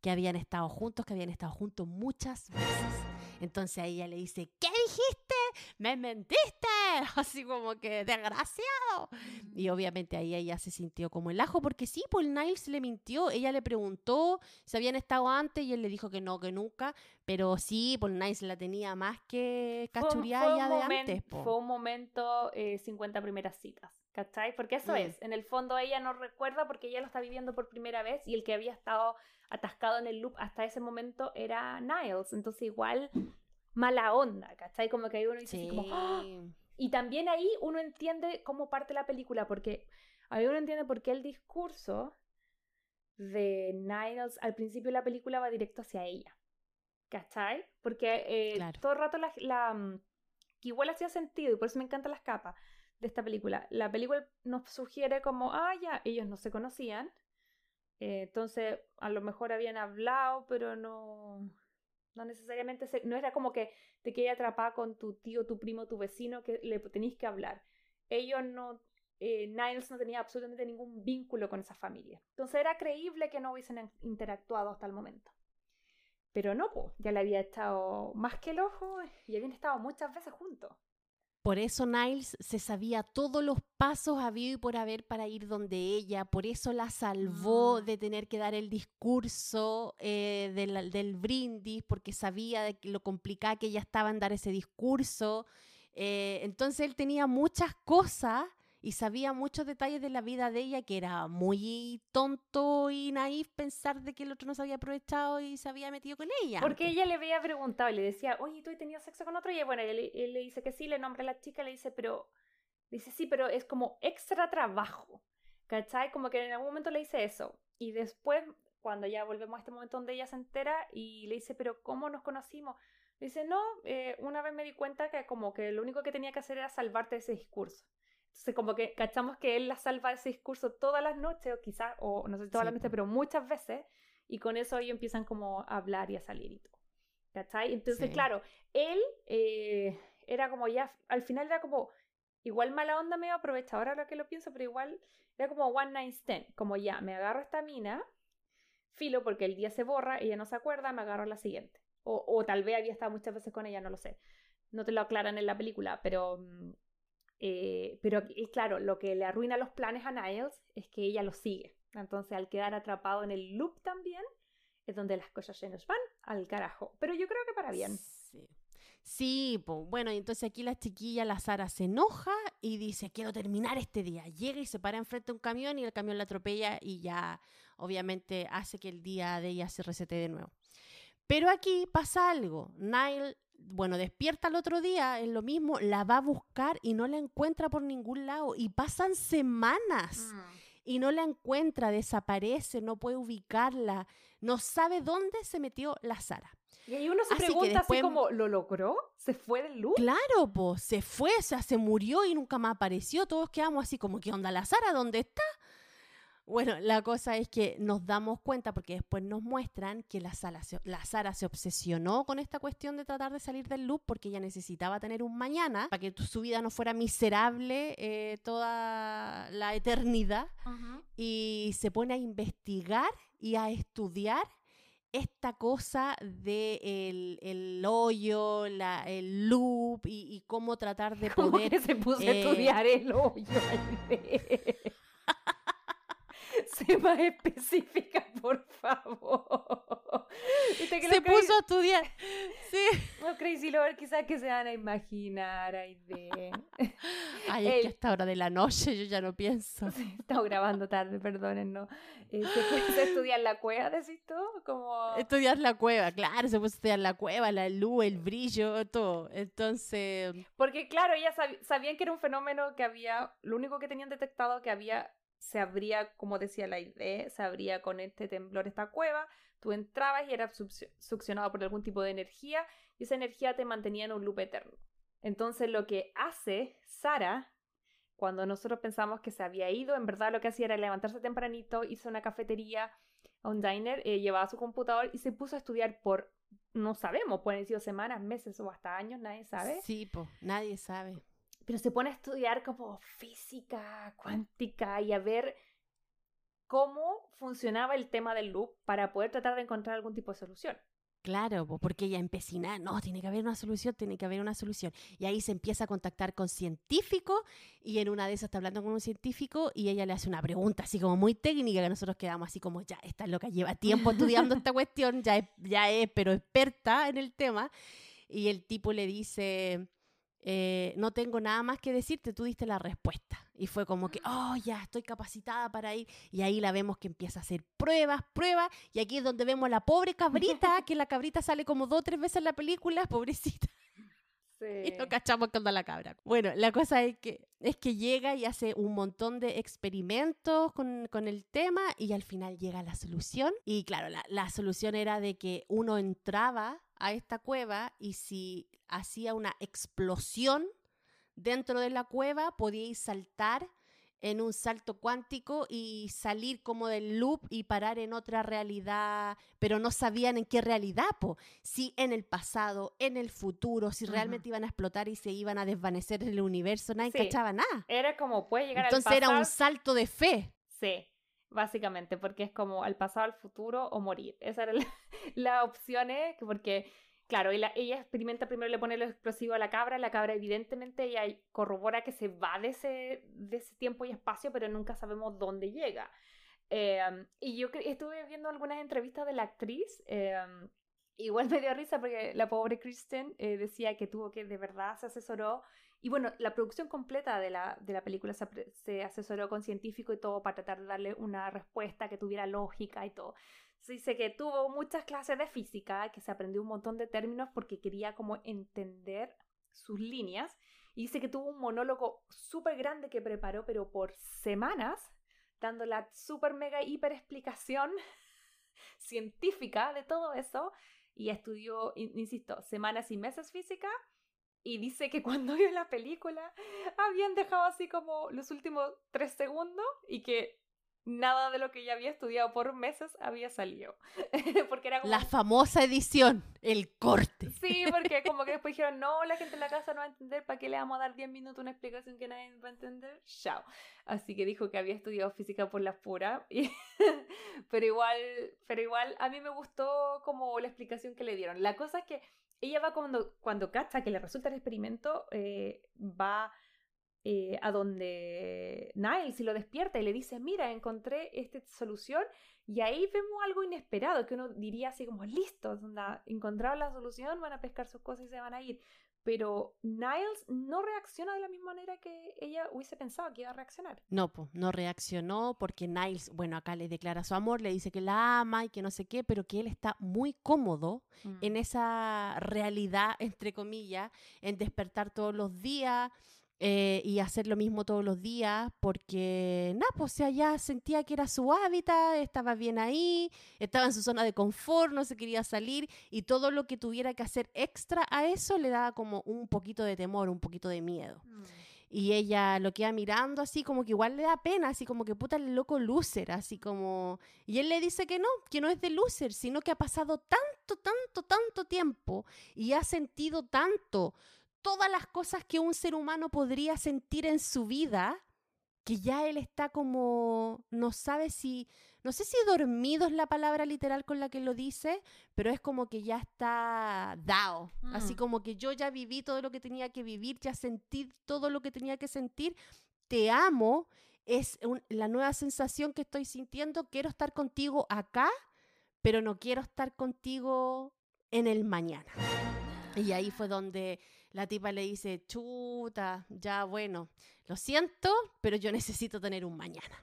que habían estado juntos, que habían estado juntos muchas veces. Entonces a ella le dice, ¿qué dijiste? Me mentiste. Así como que, desgraciado. Y obviamente ahí ella se sintió como el ajo, porque sí, pues Niles le mintió. Ella le preguntó si habían estado antes y él le dijo que no, que nunca. Pero sí, pues Niles la tenía más que cachuriada ya de antes. Fue un momento 50 eh, primeras citas. ¿Cachai? Porque eso mm. es, en el fondo ella no recuerda porque ella lo está viviendo por primera vez y el que había estado atascado en el loop hasta ese momento era Niles. Entonces igual mala onda, ¿cachai? Como que ahí uno dice así como... ¡Ah! Y también ahí uno entiende cómo parte la película, porque ahí uno entiende por qué el discurso de Niles al principio de la película va directo hacia ella. ¿Cachai? Porque eh, todo el rato la, la, mm, que igual hacía sentido y por eso me encantan las capas de esta película. La película nos sugiere como, ah, ya, ellos no se conocían, eh, entonces, a lo mejor habían hablado, pero no, no necesariamente, no era como que te quedé atrapada con tu tío, tu primo, tu vecino, que le tenéis que hablar. Ellos no, eh, Niles no tenía absolutamente ningún vínculo con esa familia. Entonces era creíble que no hubiesen interactuado hasta el momento. Pero no, pues, ya le había estado más que el ojo y habían estado muchas veces juntos. Por eso Niles se sabía todos los pasos habido y por haber para ir donde ella, por eso la salvó ah. de tener que dar el discurso eh, del, brindis, porque sabía de lo complicada que ella estaba en dar ese discurso. Eh, entonces él tenía muchas cosas y sabía muchos detalles de la vida de ella, que era muy tonto y naif pensar de que el otro no se había aprovechado y se había metido con ella. Porque ella le había preguntado y le decía, oye, ¿tú has tenido sexo con otro? Y bueno, él, le dice que sí, le nombra a la chica, le dice, pero, dice, sí, pero es como extra trabajo, ¿cachai? Como que en algún momento le dice eso. Y después, cuando ya volvemos a este momento donde ella se entera y le dice, pero ¿cómo nos conocimos? Dice, no, eh, una vez me di cuenta que como que lo único que tenía que hacer era salvarte de ese discurso. Entonces, como que cachamos que él la salva ese discurso todas las noches, o quizás, o no sé si todas las noches, pero muchas veces, y con eso ellos empiezan como a hablar y a salir y todo. ¿Cachai? Entonces, claro, él eh, era como ya, al final era como, igual mala onda me aprovecha, ahora lo que lo pienso, pero igual era como one night stand, como ya, me agarro esta mina, filo, porque el día se borra, ella no se acuerda, me agarro la siguiente. O, o tal vez había estado muchas veces con ella, no lo sé. No te lo aclaran en la película, pero mm, eh, claro, lo que le arruina los planes a Niles es que ella lo sigue. Entonces, al quedar atrapado en el loop también, es donde las cosas se nos van al carajo. Pero yo creo que para bien. Sí. Sí, pues bueno, y entonces aquí la chiquilla, la Sara, se enoja y dice, quiero terminar este día. Llega y se para enfrente de un camión y el camión la atropella y ya obviamente hace que el día de ella se resete de nuevo. Pero aquí pasa algo. Niles bueno, despierta el otro día, es lo mismo, la va a buscar y no la encuentra por ningún lado. Y pasan semanas mm. y no la encuentra, desaparece, no puede ubicarla, no sabe dónde se metió la Sara. Y ahí uno se pregunta así como, ¿lo logró? ¿Se fue del luz? Claro, pues, se fue, o sea, se murió y nunca más apareció. Todos quedamos así como, ¿qué onda la Sara? ¿Dónde está? Bueno, la cosa es que nos damos cuenta, porque después nos muestran que la, Sara se, la Sara se obsesionó con esta cuestión de tratar de salir del loop porque ella necesitaba tener un mañana para que su vida no fuera miserable eh, toda la eternidad. Y se pone a investigar y a estudiar esta cosa de el, el hoyo, la, el loop y, y cómo tratar de ¿Cómo poder... que se puso a eh, estudiar el hoyo? Sé más específica, por favor. Viste que Se puso a estudiar. Sí. los Crazy Lover quizás que se van a imaginar, Aide. Ay, es que a esta hora de la noche yo ya no pienso. Sí, Estamos grabando tarde, perdónennos. Eh, ¿Se puso a estudiar la cueva, decís tú? Como... Estudiar la cueva, claro, se puso a estudiar la cueva, la luz, el brillo, todo. Entonces, Porque claro, ellas sab- sabían que era un fenómeno que había, lo único que tenían detectado que había, se abría, como decía la idea, se abría con este temblor esta cueva, tú entrabas y era succio- succionado por algún tipo de energía y esa energía te mantenía en un loop eterno. Entonces lo que hace Sara, cuando nosotros pensamos que se había ido, en verdad lo que hacía era levantarse tempranito, hizo una cafetería, a un diner, eh, llevaba su computador y se puso a estudiar por, no sabemos, pueden haber sido semanas, meses o hasta años, nadie sabe sí, po, nadie sabe. Pero se pone a estudiar como física cuántica y a ver cómo funcionaba el tema del loop para poder tratar de encontrar algún tipo de solución. Claro, po, porque ella empecina, no, tiene que haber una solución, tiene que haber una solución. Y ahí se empieza a contactar con científicos y en una de esas está hablando con un científico y ella le hace una pregunta así como muy técnica que nosotros quedamos así como, ya, esta loca lleva tiempo estudiando esta cuestión, ya es, ya es, pero experta en el tema. Y el tipo le dice, eh, no tengo nada más que decirte, tú diste la respuesta. Y fue como que, oh, ya, estoy capacitada para ir. Y ahí la vemos que empieza a hacer pruebas, pruebas. Y aquí es donde vemos la pobre cabrita, que la cabrita sale como dos o tres veces en la película, pobrecita. Y no cachamos cuando la cabra. Bueno, la cosa es que, es que llega y hace un montón de experimentos con, con el tema y al final llega la solución. Y claro, la, la solución era de que uno entraba a esta cueva y si hacía una explosión dentro de la cueva, podíais saltar en un salto cuántico y salir como del loop y parar en otra realidad, pero no sabían en qué realidad, po. Si en el pasado, en el futuro, si realmente iban a explotar y se iban a desvanecer en el universo, nadie Sí. cachaba nada. Era como puede llegar Entonces al era pasado. un salto de fe. Sí, básicamente, porque es como al pasado, al futuro o morir. Esa era la, la opción, ¿eh? que porque, claro, ella, experimenta primero, le pone lo explosivo a la cabra, la cabra evidentemente ella corrobora que se va de ese, de ese tiempo y espacio, pero nunca sabemos dónde llega. Eh, y yo estuve viendo algunas entrevistas de la actriz. eh, Igual me dio risa porque la pobre Kristen eh, decía que tuvo que, de verdad, se asesoró. Y bueno, la producción completa de la, de la película se, se asesoró con científicos y todo para tratar de darle una respuesta que tuviera lógica y todo. Se dice que tuvo muchas clases de física, que se aprendió un montón de términos porque quería como entender sus líneas. Y dice que tuvo un monólogo súper grande que preparó, pero por semanas, dando la súper mega hiper explicación científica de todo eso y estudió, in- insisto, semanas y meses física. Y dice que cuando vio la película habían dejado así como los últimos tres segundos y que nada de lo que ella había estudiado por meses había salido. porque era como... La famosa edición, el corte. Sí, porque como que después dijeron, no, la gente en la casa no va a entender, ¿para qué le vamos a dar 10 minutos una explicación que nadie va a entender? Chao. Así que dijo que había estudiado física por la pura. y- pero igual, pero igual a mí me gustó como la explicación que le dieron. La cosa es que ella va cuando, cuando cacha que le resulta el experimento, eh, va eh, a donde Niles y lo despierta y le dice, mira, encontré esta solución y ahí vemos algo inesperado que uno diría así como, listos, onda, encontraron la solución, van a pescar sus cosas y se van a ir. Pero Niles no reacciona de la misma manera que ella hubiese pensado que iba a reaccionar. No, po, no reaccionó porque Niles, bueno, acá le declara su amor, le dice que la ama y que no sé qué, pero que él está muy cómodo en esa realidad, entre comillas, en despertar todos los días eh, y hacer lo mismo todos los días, porque, nada, pues o sea, ya sentía que era su hábitat, estaba bien ahí, estaba en su zona de confort, no se quería salir, y todo lo que tuviera que hacer extra a eso le daba como un poquito de temor, un poquito de miedo. Mm. Y ella lo queda mirando así como que igual le da pena, así como que puta el loco loser, así como... Y él le dice que no, que no es de loser, sino que ha pasado tanto, tanto, tanto tiempo y ha sentido tanto todas las cosas que un ser humano podría sentir en su vida, que ya él está como... no sabe si... no sé si dormido es la palabra literal con la que lo dice, pero es como que ya está dado. Así Mm. como que yo ya viví todo lo que tenía que vivir, ya sentí todo lo que tenía que sentir. Te amo, es un- la nueva sensación que estoy sintiendo. Quiero estar contigo acá, pero no quiero estar contigo en el mañana. Y ahí fue donde la tipa le dice, chuta, ya bueno, lo siento, pero yo necesito tener un mañana.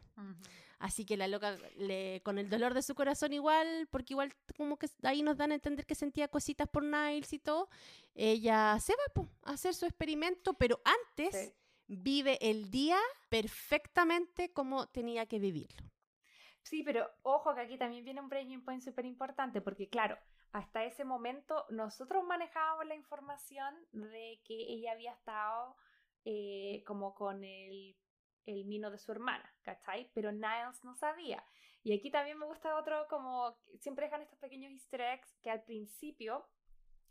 Así que la loca, le, con el dolor de su corazón igual, porque igual como que ahí nos dan a entender que sentía cositas por Niles y todo, ella se va po, a hacer su experimento, pero antes Sí. vive el día perfectamente como tenía que vivirlo. Sí, pero ojo que aquí también viene un breaking point súper importante, porque claro, hasta ese momento nosotros manejábamos la información de que ella había estado eh, como con el, el mino de su hermana, ¿cachai? Pero Niles no sabía. Y aquí también me gusta otro, como siempre dejan estos pequeños easter eggs que al principio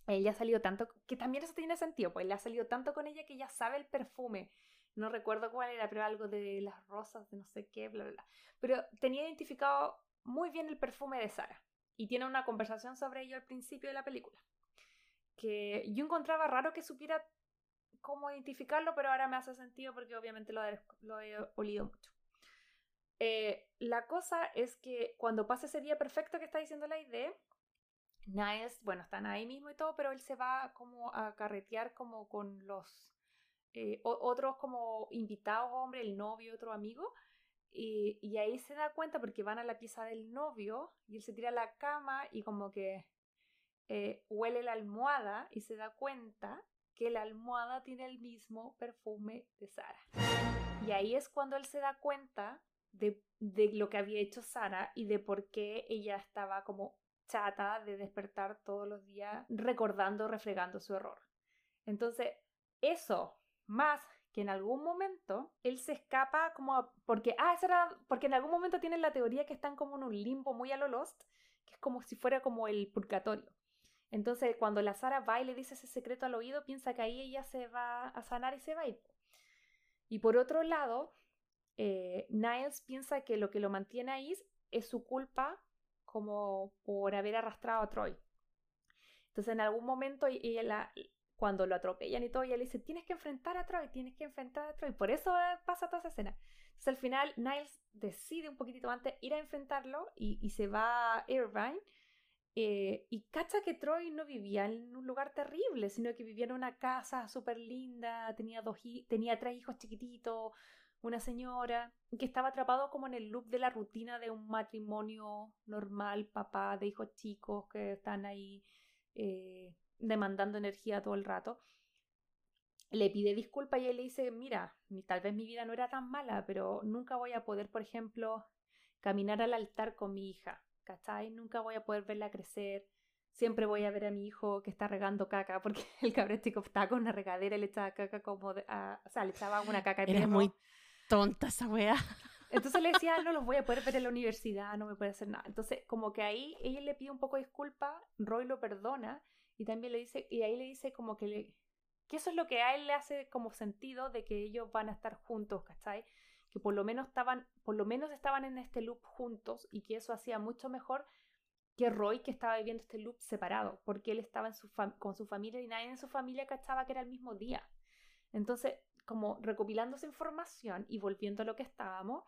ella ha salido tanto, que también eso tiene sentido, pues le ha salido tanto con ella que ya sabe el perfume. No recuerdo cuál era, pero algo de las rosas, de no sé qué, bla, bla, bla. Pero tenía identificado muy bien el perfume de Sara. Y tiene una conversación sobre ello al principio de la película. Que yo encontraba raro que supiera cómo identificarlo, pero ahora me hace sentido porque obviamente lo he, lo he olido mucho. Eh, la cosa es que cuando pasa ese día perfecto que está diciendo la idea, Niles, bueno, están ahí mismo y todo, pero él se va como a carretear como con los eh, otros como invitados, hombre, el novio, otro amigo, y, ahí se da cuenta porque van a la pieza del novio y él se tira a la cama y como que eh, huele la almohada y se da cuenta que la almohada tiene el mismo perfume de Sara. Y ahí es cuando él se da cuenta de, de lo que había hecho Sara y de por qué ella estaba como chata de despertar todos los días recordando, refregando su error. Entonces, eso, más que en algún momento él se escapa como porque ah esa porque en algún momento tienen la teoría que están como en un limbo muy a lo Lost que es como si fuera como el purgatorio. Entonces cuando la Sara va y le dice ese secreto al oído piensa que ahí ella se va a sanar y se va y por otro lado eh, Niles piensa que lo que lo mantiene ahí es su culpa como por haber arrastrado a Troy. Entonces en algún momento y- y la- cuando lo atropellan y todo, ella le dice, tienes que enfrentar a Troy, tienes que enfrentar a Troy. Por eso eh, pasa toda esa escena. Entonces al final Niles decide un poquitito antes ir a enfrentarlo y, y se va a Irvine eh, y cacha que Troy no vivía en un lugar terrible, sino que vivía en una casa súper linda, tenía, dos tenía tres hijos chiquititos, una señora, y que estaba atrapado como en el loop de la rutina de un matrimonio normal, papá de hijos chicos que están ahí eh, demandando energía todo el rato. Le pide disculpas y él le dice, mira, mi- tal vez mi vida no era tan mala, pero nunca voy a poder, por ejemplo, caminar al altar con mi hija, ¿cachai? Nunca voy a poder verla crecer. Siempre voy a ver a mi hijo que está regando caca, porque el cabrón chico está con una regadera y le echaba caca como... de- a- o sea, le echaba una caca perro. muy tonta esa wea. Entonces le decía, no los voy a poder ver en la universidad, no me puede hacer nada. Entonces, como que ahí ella le pide un poco de disculpa, Roy lo perdona y también le dice, y ahí le dice como que, le, que eso es lo que a él le hace como sentido de que ellos van a estar juntos, ¿cachai? Que por lo menos estaban, por lo menos estaban en este loop juntos y que eso hacía mucho mejor que Roy que estaba viviendo este loop separado, porque él estaba en su con su familia y nadie en su familia cachaba que era el mismo día. Entonces, como recopilando esa información y volviendo a lo que estábamos,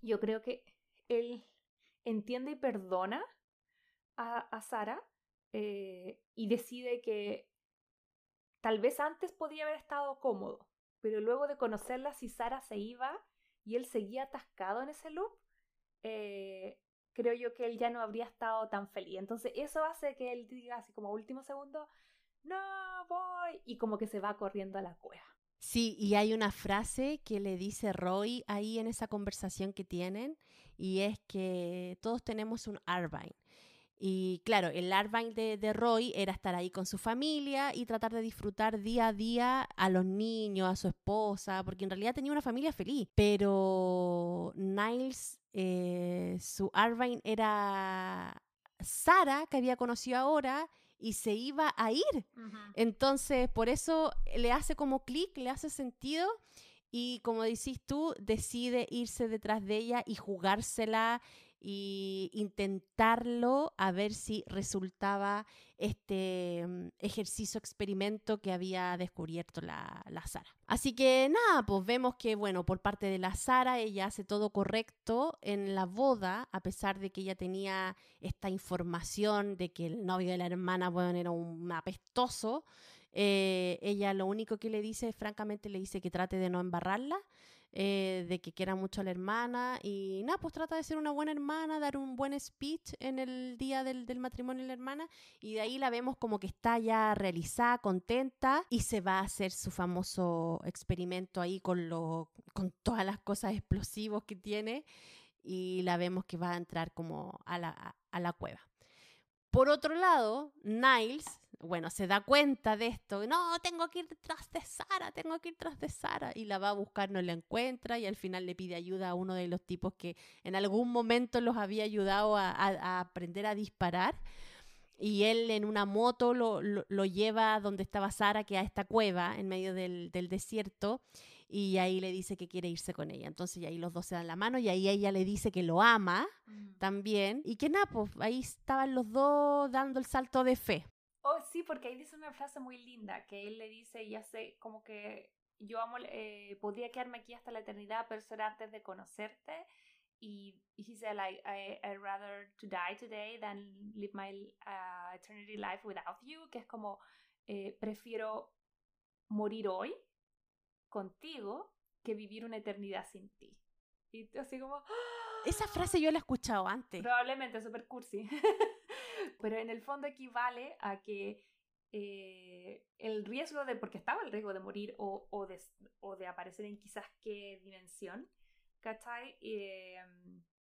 yo creo que él entiende y perdona a, a Sara eh, y decide que tal vez antes podía haber estado cómodo, pero luego de conocerla, si Sara se iba y él seguía atascado en ese loop, eh, creo yo que él ya no habría estado tan feliz. Entonces eso hace que él diga así como último segundo, no voy, y como que se va corriendo a la cueva. Sí, y hay una frase que le dice Roy ahí en esa conversación que tienen, y es que todos tenemos un Arvine. Y claro, el Arvine de, de Roy era estar ahí con su familia y tratar de disfrutar día a día a los niños, a su esposa, porque en realidad tenía una familia feliz. Pero Niles, eh, su Arvine era Sara, que había conocido ahora, y se iba a ir. Entonces, por eso le hace como clic, le hace sentido y como decís tú, decide irse detrás de ella y jugársela y intentarlo a ver si resultaba este mm, ejercicio experimento que había descubierto la, la, Sara. Así que nada, pues vemos que, bueno, por parte de la Sara, ella hace todo correcto en la boda, a pesar de que ella tenía esta información de que el novio de la hermana, bueno, era un apestoso. Eh, ella lo único que le dice, francamente, le dice que trate de no embarrarla eh, de que quiera mucho a la hermana y nada, pues trata de ser una buena hermana, dar un buen speech en el día del, matrimonio de la hermana y de ahí la vemos como que está ya realizada, contenta y se va a hacer su famoso experimento ahí con, lo, con todas las cosas explosivos que tiene y la vemos que va a entrar como a la, a la cueva. Por otro lado, Niles bueno, se da cuenta de esto, no, tengo que ir tras de Sara, tengo que ir tras de Sara, y la va a buscar, no la encuentra, y al final le pide ayuda a uno de los tipos que en algún momento los había ayudado a, aprender a disparar, y él en una moto lo, lleva donde estaba Sara, que a esta cueva en medio del, desierto, y ahí le dice que quiere irse con ella. Entonces ahí los dos se dan la mano y ahí ella le dice que lo ama mm. también y que nada, pues ahí estaban los dos dando el salto de fe. Oh, sí, porque ahí dice una frase muy linda, que él le dice, ya sé, como que yo amo, eh, podría quedarme aquí hasta la eternidad, pero será antes de conocerte. Y he dice, like, I, I'd rather to die today than live my uh, eternity life without you, que es como, eh, prefiero morir hoy contigo que vivir una eternidad sin ti. Y así como... Esa frase yo la he escuchado antes. Probablemente, super cursi. pero en el fondo equivale a que eh, el riesgo de, porque estaba el riesgo de morir o, o, de, o de, aparecer en quizás qué dimensión, ¿cachai? Eh,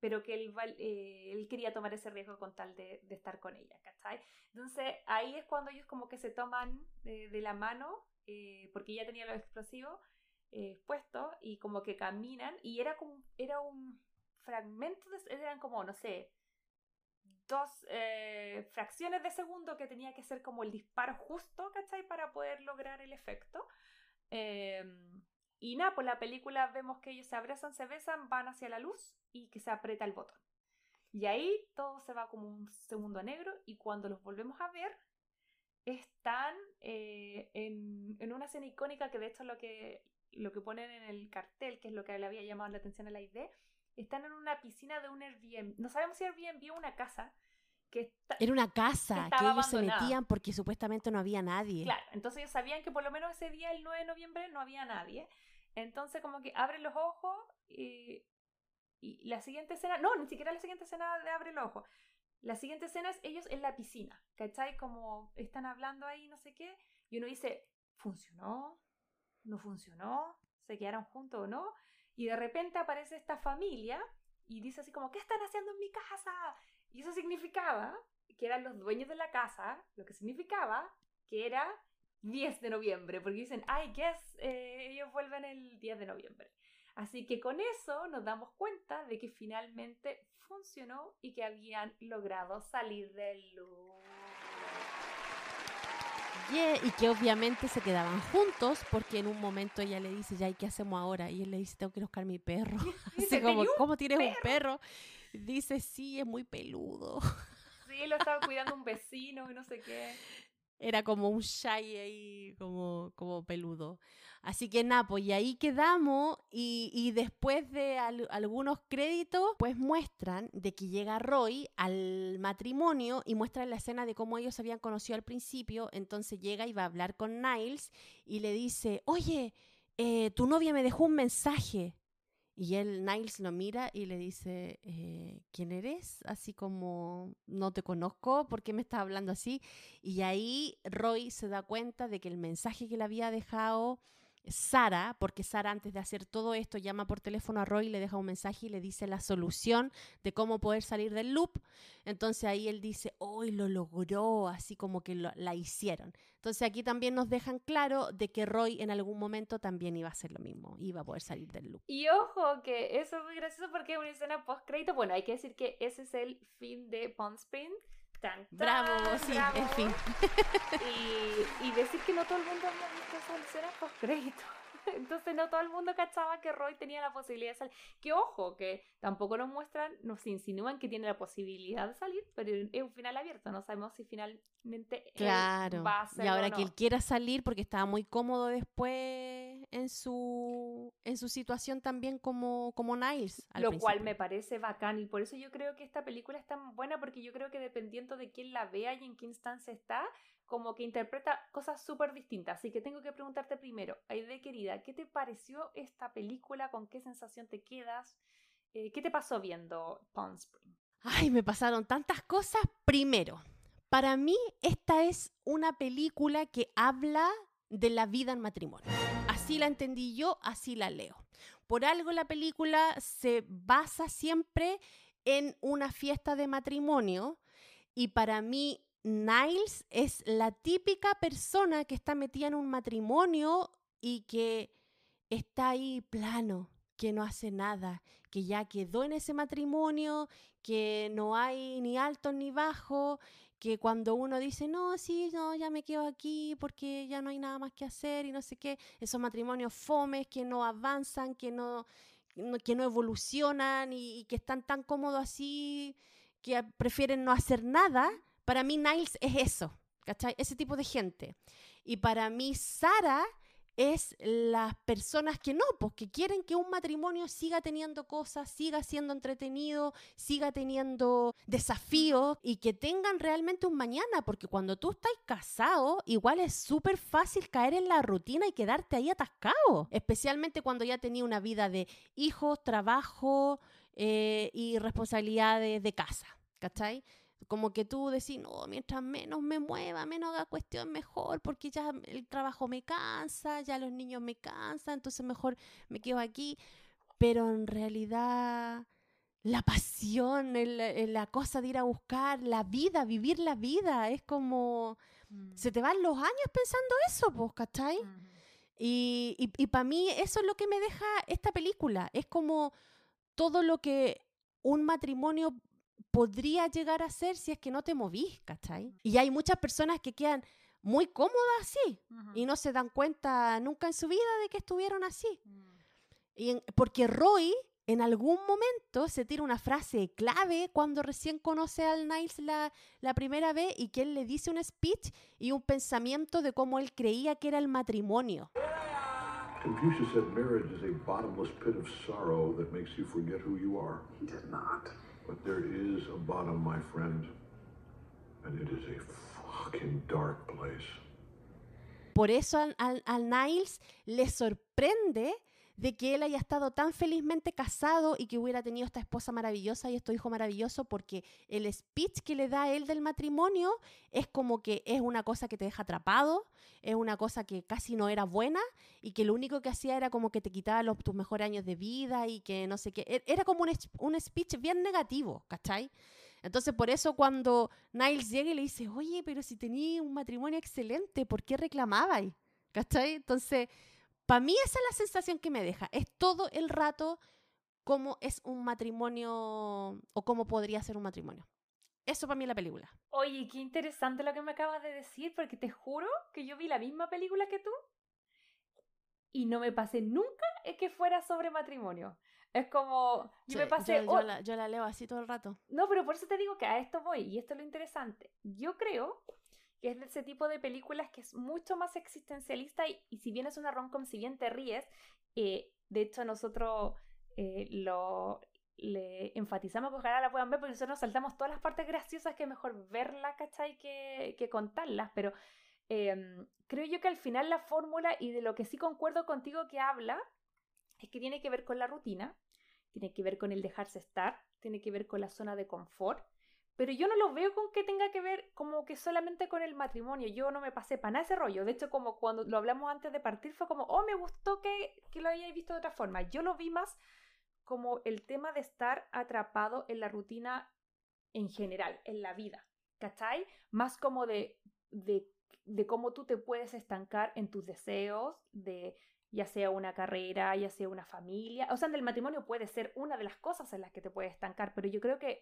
pero que él, eh, él, quería tomar ese riesgo con tal de, de, estar con ella, ¿cachai? Entonces ahí es cuando ellos como que se toman de, la mano, porque ella tenía los explosivos puestos y como que caminan y era como, era un fragmento, de, eran como, no sé, dos eh, fracciones de segundo que tenía que ser como el disparo justo, ¿cachai? Para poder lograr el efecto. Em, y nada, pues la película vemos que ellos se abrazan, se besan, van hacia la luz y que se aprieta el botón. Y ahí todo se va como un segundo negro y cuando los volvemos a ver, están eh, en, en, una escena icónica que de hecho lo que, lo que ponen en el cartel, que es lo que le había llamado la atención a la idea, están en una piscina de un Airbnb. No sabemos si Airbnb o una casa. Que Era una casa que, ellos se metían porque supuestamente no había nadie. Claro, entonces ellos sabían que por lo menos ese día, el 9 de noviembre, no había nadie. Entonces como que abre los ojos y, y la siguiente escena, no, ni siquiera la siguiente escena de abre los ojos. La siguiente escena es ellos en la piscina, ¿cachai? Como están hablando ahí, no sé qué, y uno dice, ¿funcionó? ¿No funcionó? ¿Se quedaron juntos o no? Y de repente aparece esta familia y dice así como, ¿qué están haciendo en mi casa? Y eso significaba que eran los dueños de la casa, lo que significaba que era 10 de noviembre, porque dicen, ay, guess, eh, ellos vuelven el 10 de noviembre. Así que con eso nos damos cuenta de que finalmente funcionó y que habían logrado salir del luz y que obviamente se quedaban juntos porque en un momento ella le dice, ya, ¿y qué hacemos ahora? Y él le dice, tengo que buscar mi perro. Así como, ¿cómo tienes un perro? Dice, sí, es muy peludo. Sí, lo estaba cuidando un vecino y no sé qué era como un shy ahí, como, como peludo. Así que nada, pues y ahí quedamos y, después de algunos créditos, pues muestran de que llega Roy al matrimonio y muestran la escena de cómo ellos se habían conocido al principio. Entonces llega y va a hablar con Niles y le dice, oye, eh, tu novia me dejó un mensaje. Y él, Niles, lo mira y le dice, eh, ¿quién eres? Así como, no te conozco, ¿por qué me estás hablando así? Y ahí Roy se da cuenta de que el mensaje que le había dejado Sara, porque Sara antes de hacer todo esto llama por teléfono a Roy, le deja un mensaje y le dice la solución de cómo poder salir del loop. Entonces ahí él dice, hoy lo logró, así como que la hicieron. Entonces aquí también nos dejan claro de que Roy en algún momento también iba a hacer lo mismo, iba a poder salir del loop. Y ojo, que eso es muy gracioso porque es una escena post-crédito. Bueno, hay que decir que ese es el fin de Pond Spring bravo, sí, en fin. Y, y, decir que no todo el mundo había visto esa escena post crédito. Entonces no todo el mundo cachaba que Roy tenía la posibilidad de salir. Que ojo, que tampoco nos muestran, nos insinúan que tiene la posibilidad de salir, pero es un final abierto, no sabemos si finalmente claro. va a Y ahora que él quiera salir porque estaba muy cómodo después en su en su situación también como, como Niles. Lo cual me parece bacán y por eso yo creo que esta película es tan buena porque yo creo que dependiendo de quién la vea y en qué instancia está, como que interpreta cosas súper distintas. Así que tengo que preguntarte primero, Aide querida, ¿qué te pareció esta película? ¿Con qué sensación te quedas? Eh, ¿Qué te pasó viendo Palm Spring? Ay, me pasaron tantas cosas. Primero, para mí esta es una película que habla de la vida en matrimonio. Así la entendí yo, así la leo. Por algo la película se basa siempre en una fiesta de matrimonio y para mí Niles es la típica persona que está metida en un matrimonio y que está ahí plano, que no hace nada, que ya quedó en ese matrimonio, que no hay ni alto ni bajo, que cuando uno dice, no, sí, no, ya me quedo aquí porque ya no hay nada más que hacer y no sé qué, esos matrimonios fomes que no avanzan, que no, que no evolucionan y, y que están tan cómodos así que prefieren no hacer nada para mí Niles es eso, ¿cachai? Ese tipo de gente. Y para mí Sara es las personas que no, pues que quieren que un matrimonio siga teniendo cosas, siga siendo entretenido, siga teniendo desafíos y que tengan realmente un mañana, porque cuando tú estás casado, igual es súper fácil caer en la rutina y quedarte ahí atascado, especialmente cuando ya tenía una vida de hijos, trabajo eh, y responsabilidades de casa, ¿cachai? Como que tú decís, no, mientras menos me mueva, menos haga cuestión, mejor, porque ya el trabajo me cansa, ya los niños me cansan, entonces mejor me quedo aquí. Pero en realidad la pasión, la cosa de ir a buscar la vida, vivir la vida, es como... Se te van los años pensando eso, pues, ¿cachai? Y, y, y para mí eso es lo que me deja esta película. Es como todo lo que un matrimonio podría llegar a ser si es que no te movís, ¿cachai? Y hay muchas personas que quedan muy cómodas así y no se dan cuenta nunca en su vida de que estuvieron así. Mm. y porque Roy en algún momento se tira una frase clave cuando recién conoce al Niles la, la, primera vez y que él le dice un speech y un pensamiento de cómo él creía que era el matrimonio. Confucius said marriage is a bottomless pit of sorrow that makes you forget who you are. He did not. But there is a bottom, my friend, and it is a fucking dark place. Por eso al, al, Niles le sorprende de que él haya estado tan felizmente casado y que hubiera tenido esta esposa maravillosa y este hijo maravilloso, porque el speech que le da él del matrimonio es como que es una cosa que te deja atrapado, es una cosa que casi no era buena y que lo único que hacía era como que te quitaba los, tus mejores años de vida y que no sé qué. E, era como un, un speech bien negativo, ¿cachai? Entonces, por eso cuando Niles llega y le dice, oye, pero si tenía un matrimonio excelente, ¿por qué reclamabais? ¿Cachai? Entonces, para mí esa es la sensación que me deja. Es todo el rato cómo es un matrimonio o cómo podría ser un matrimonio. Eso para mí es la película. Oye, qué interesante lo que me acabas de decir, porque te juro que yo vi la misma película que tú y no me pasé nunca es que fuera sobre matrimonio. Es como, yo me pasé... Yo, la, yo la leo así todo el rato. No, pero por eso te digo que a esto voy y esto es lo interesante. Yo creo que es de ese tipo de películas que es mucho más existencialista y, si bien es una rom-com, si bien te ríes, eh, de hecho nosotros eh, lo le enfatizamos que ojalá la puedan ver porque nosotros nos saltamos todas las partes graciosas que es mejor verla, ¿cachai? Que, que contarlas, pero em, creo yo que al final la fórmula y de lo que sí concuerdo contigo que habla es que tiene que ver con la rutina, tiene que ver con el dejarse estar, tiene que ver con la zona de confort pero yo no lo veo con que tenga que ver como que solamente con el matrimonio. Yo no me pasé para nada ese rollo. De hecho, como cuando lo hablamos antes de partir, fue como, oh, me gustó que, que lo hayáis visto de otra forma. Yo lo vi más como el tema de estar atrapado en la rutina en general, en la vida. ¿Cachai? Más como de, de, de cómo tú te puedes estancar en tus deseos, de ya sea una carrera, ya sea una familia. O sea, en el matrimonio puede ser una de las cosas en las que te puedes estancar, pero yo creo que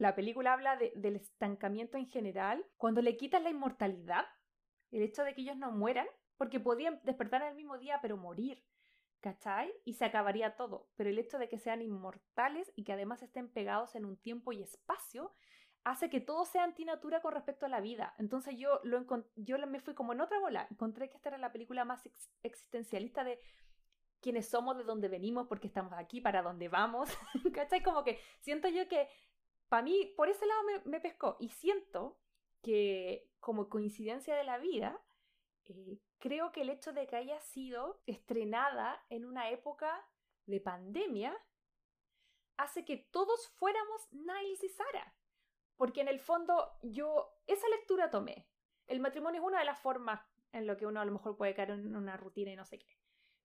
la película habla del estancamiento en general. Cuando le quitas la inmortalidad, el hecho de que ellos no mueran, porque podían despertar el mismo día, pero morir. ¿Cachai? Y se acabaría todo. Pero el hecho de que sean inmortales y que además estén pegados en un tiempo y espacio hace que todo sea antinatura con respecto a la vida. Entonces yo, lo yo me fui como en otra bola. Encontré que esta era la película más existencialista de quiénes somos, de dónde venimos, porque estamos aquí, para dónde vamos. ¿Cachai? Como que siento yo que para mí, por ese lado me, pescó. Y siento que como coincidencia de la vida, eh, creo que el hecho de que haya sido estrenada en una época de pandemia hace que todos fuéramos Niles y Sara. Porque en el fondo yo esa lectura tomé. El matrimonio es una de las formas en lo que uno a lo mejor puede caer en una rutina y no sé qué.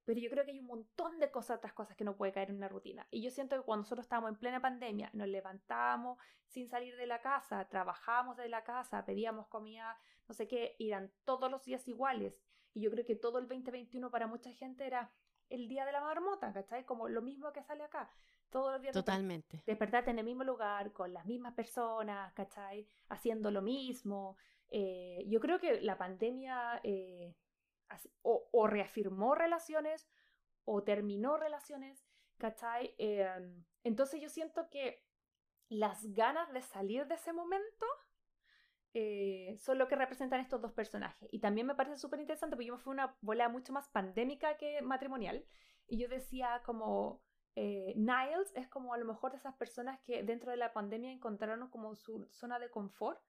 Pero yo creo que hay un montón de cosas, otras cosas que no puede caer en una rutina. Y yo siento que cuando nosotros estábamos en plena pandemia, nos levantábamos sin salir de la casa, trabajábamos de la casa, pedíamos comida, no sé qué, eran todos los días iguales. Y yo creo que todo el 2021 para mucha gente era el día de la marmota, ¿cachai? Como lo mismo que sale acá. Todos los días. Totalmente. Despertarte en el mismo lugar, con las mismas personas, ¿cachai? Haciendo lo mismo. Eh, yo creo que la pandemia eh, o, reafirmó relaciones o terminó relaciones, ¿cachai? Em, entonces yo siento que las ganas de salir de ese momento eh, son lo que representan estos dos personajes. Y también me parece súper interesante porque yo me fui una bola mucho más pandémica que matrimonial. Y yo decía como, eh, Niles es como a lo mejor de esas personas que dentro de la pandemia encontraron como su zona de confort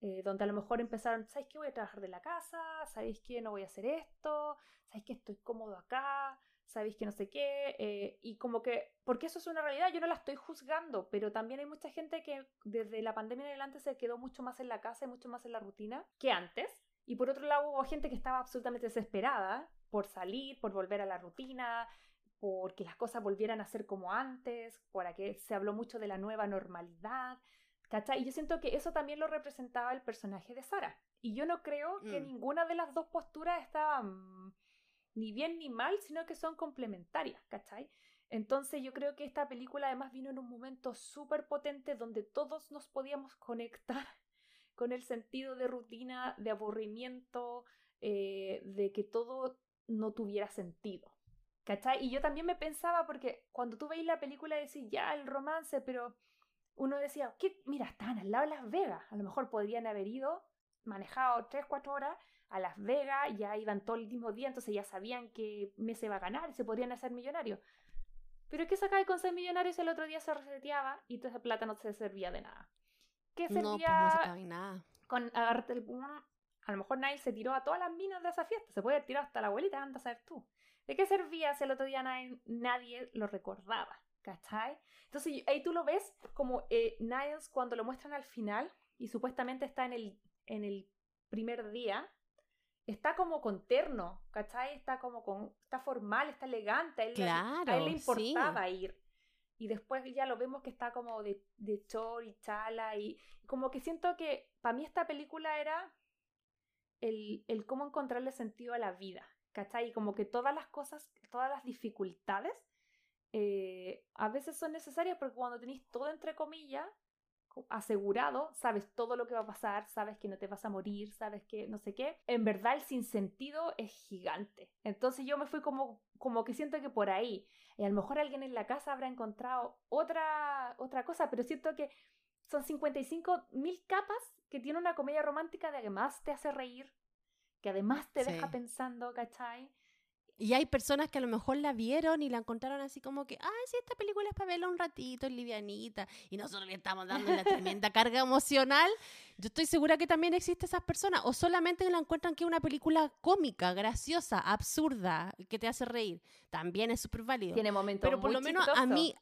eh, donde a lo mejor empezaron, ¿sabéis qué? Voy a trabajar de la casa, ¿sabéis qué? No voy a hacer esto, ¿sabéis que estoy cómodo acá? ¿Sabéis que no sé qué? Eh, y como que, porque eso es una realidad, yo no la estoy juzgando, pero también hay mucha gente que desde la pandemia en adelante se quedó mucho más en la casa y mucho más en la rutina que antes. Y por otro lado hubo gente que estaba absolutamente desesperada por salir, por volver a la rutina, porque las cosas volvieran a ser como antes, por que se habló mucho de la nueva normalidad. ¿Cachai? Y yo siento que eso también lo representaba el personaje de Sara. Y yo no creo que mm. ninguna de las dos posturas está mm, ni bien ni mal, sino que son complementarias, ¿cachai? Entonces yo creo que esta película además vino en un momento súper potente donde todos nos podíamos conectar con el sentido de rutina, de aburrimiento, eh, de que todo no tuviera sentido. ¿Cachai? Y yo también me pensaba, porque cuando tú veis la película decís, ya, el romance, pero uno decía, ¿qué? mira, estaban al lado de Las Vegas, a lo mejor podrían haber ido, manejado 3, 4 horas a Las Vegas, ya iban todo el mismo día, entonces ya sabían que Messi iba a ganar y se podrían hacer millonarios. Pero ¿qué sacaba con ser millonarios si el otro día se reseteaba y toda esa plata no se servía de nada? ¿Qué servía no, pues no sacaba nada. con agarrarte el... A lo mejor Nile se tiró a todas las minas de esa fiesta, se puede tirado hasta la abuelita, anda a saber tú. ¿De qué servía si el otro día nadie, nadie lo recordaba? ¿Cachai? Entonces ahí tú lo ves como eh, Niles cuando lo muestran al final y supuestamente está en el, en el primer día, está como con terno, ¿cachai? Está como con, está formal, está elegante, a él, a él le importaba ir. Y después ya lo vemos que está como de, de chor y chala y, como que siento que para mí esta película era el, el cómo encontrarle sentido a la vida, ¿cachai? Y como que todas las cosas, todas las dificultades eh, a veces son necesarias porque cuando tenéis todo entre comillas asegurado, sabes todo lo que va a pasar, sabes que no te vas a morir, sabes que no sé qué, en verdad el sinsentido es gigante. Entonces yo me fui como, como que siento que por ahí, y a lo mejor alguien en la casa habrá encontrado otra, otra cosa, pero siento que son 55 mil capas que tiene una comedia romántica de además te hace reír, que además te deja pensando, ¿cachai? Y hay personas que a lo mejor la vieron y la encontraron así como que, ah, sí, esta película es para verla un ratito, es livianita. Y nosotros le estamos dando la tremenda carga emocional. Yo estoy segura que también existe esas personas. O solamente la encuentran que es una película cómica, graciosa, absurda, que te hace reír. También es súper válido. Tiene momentos Pero por lo menos a mí,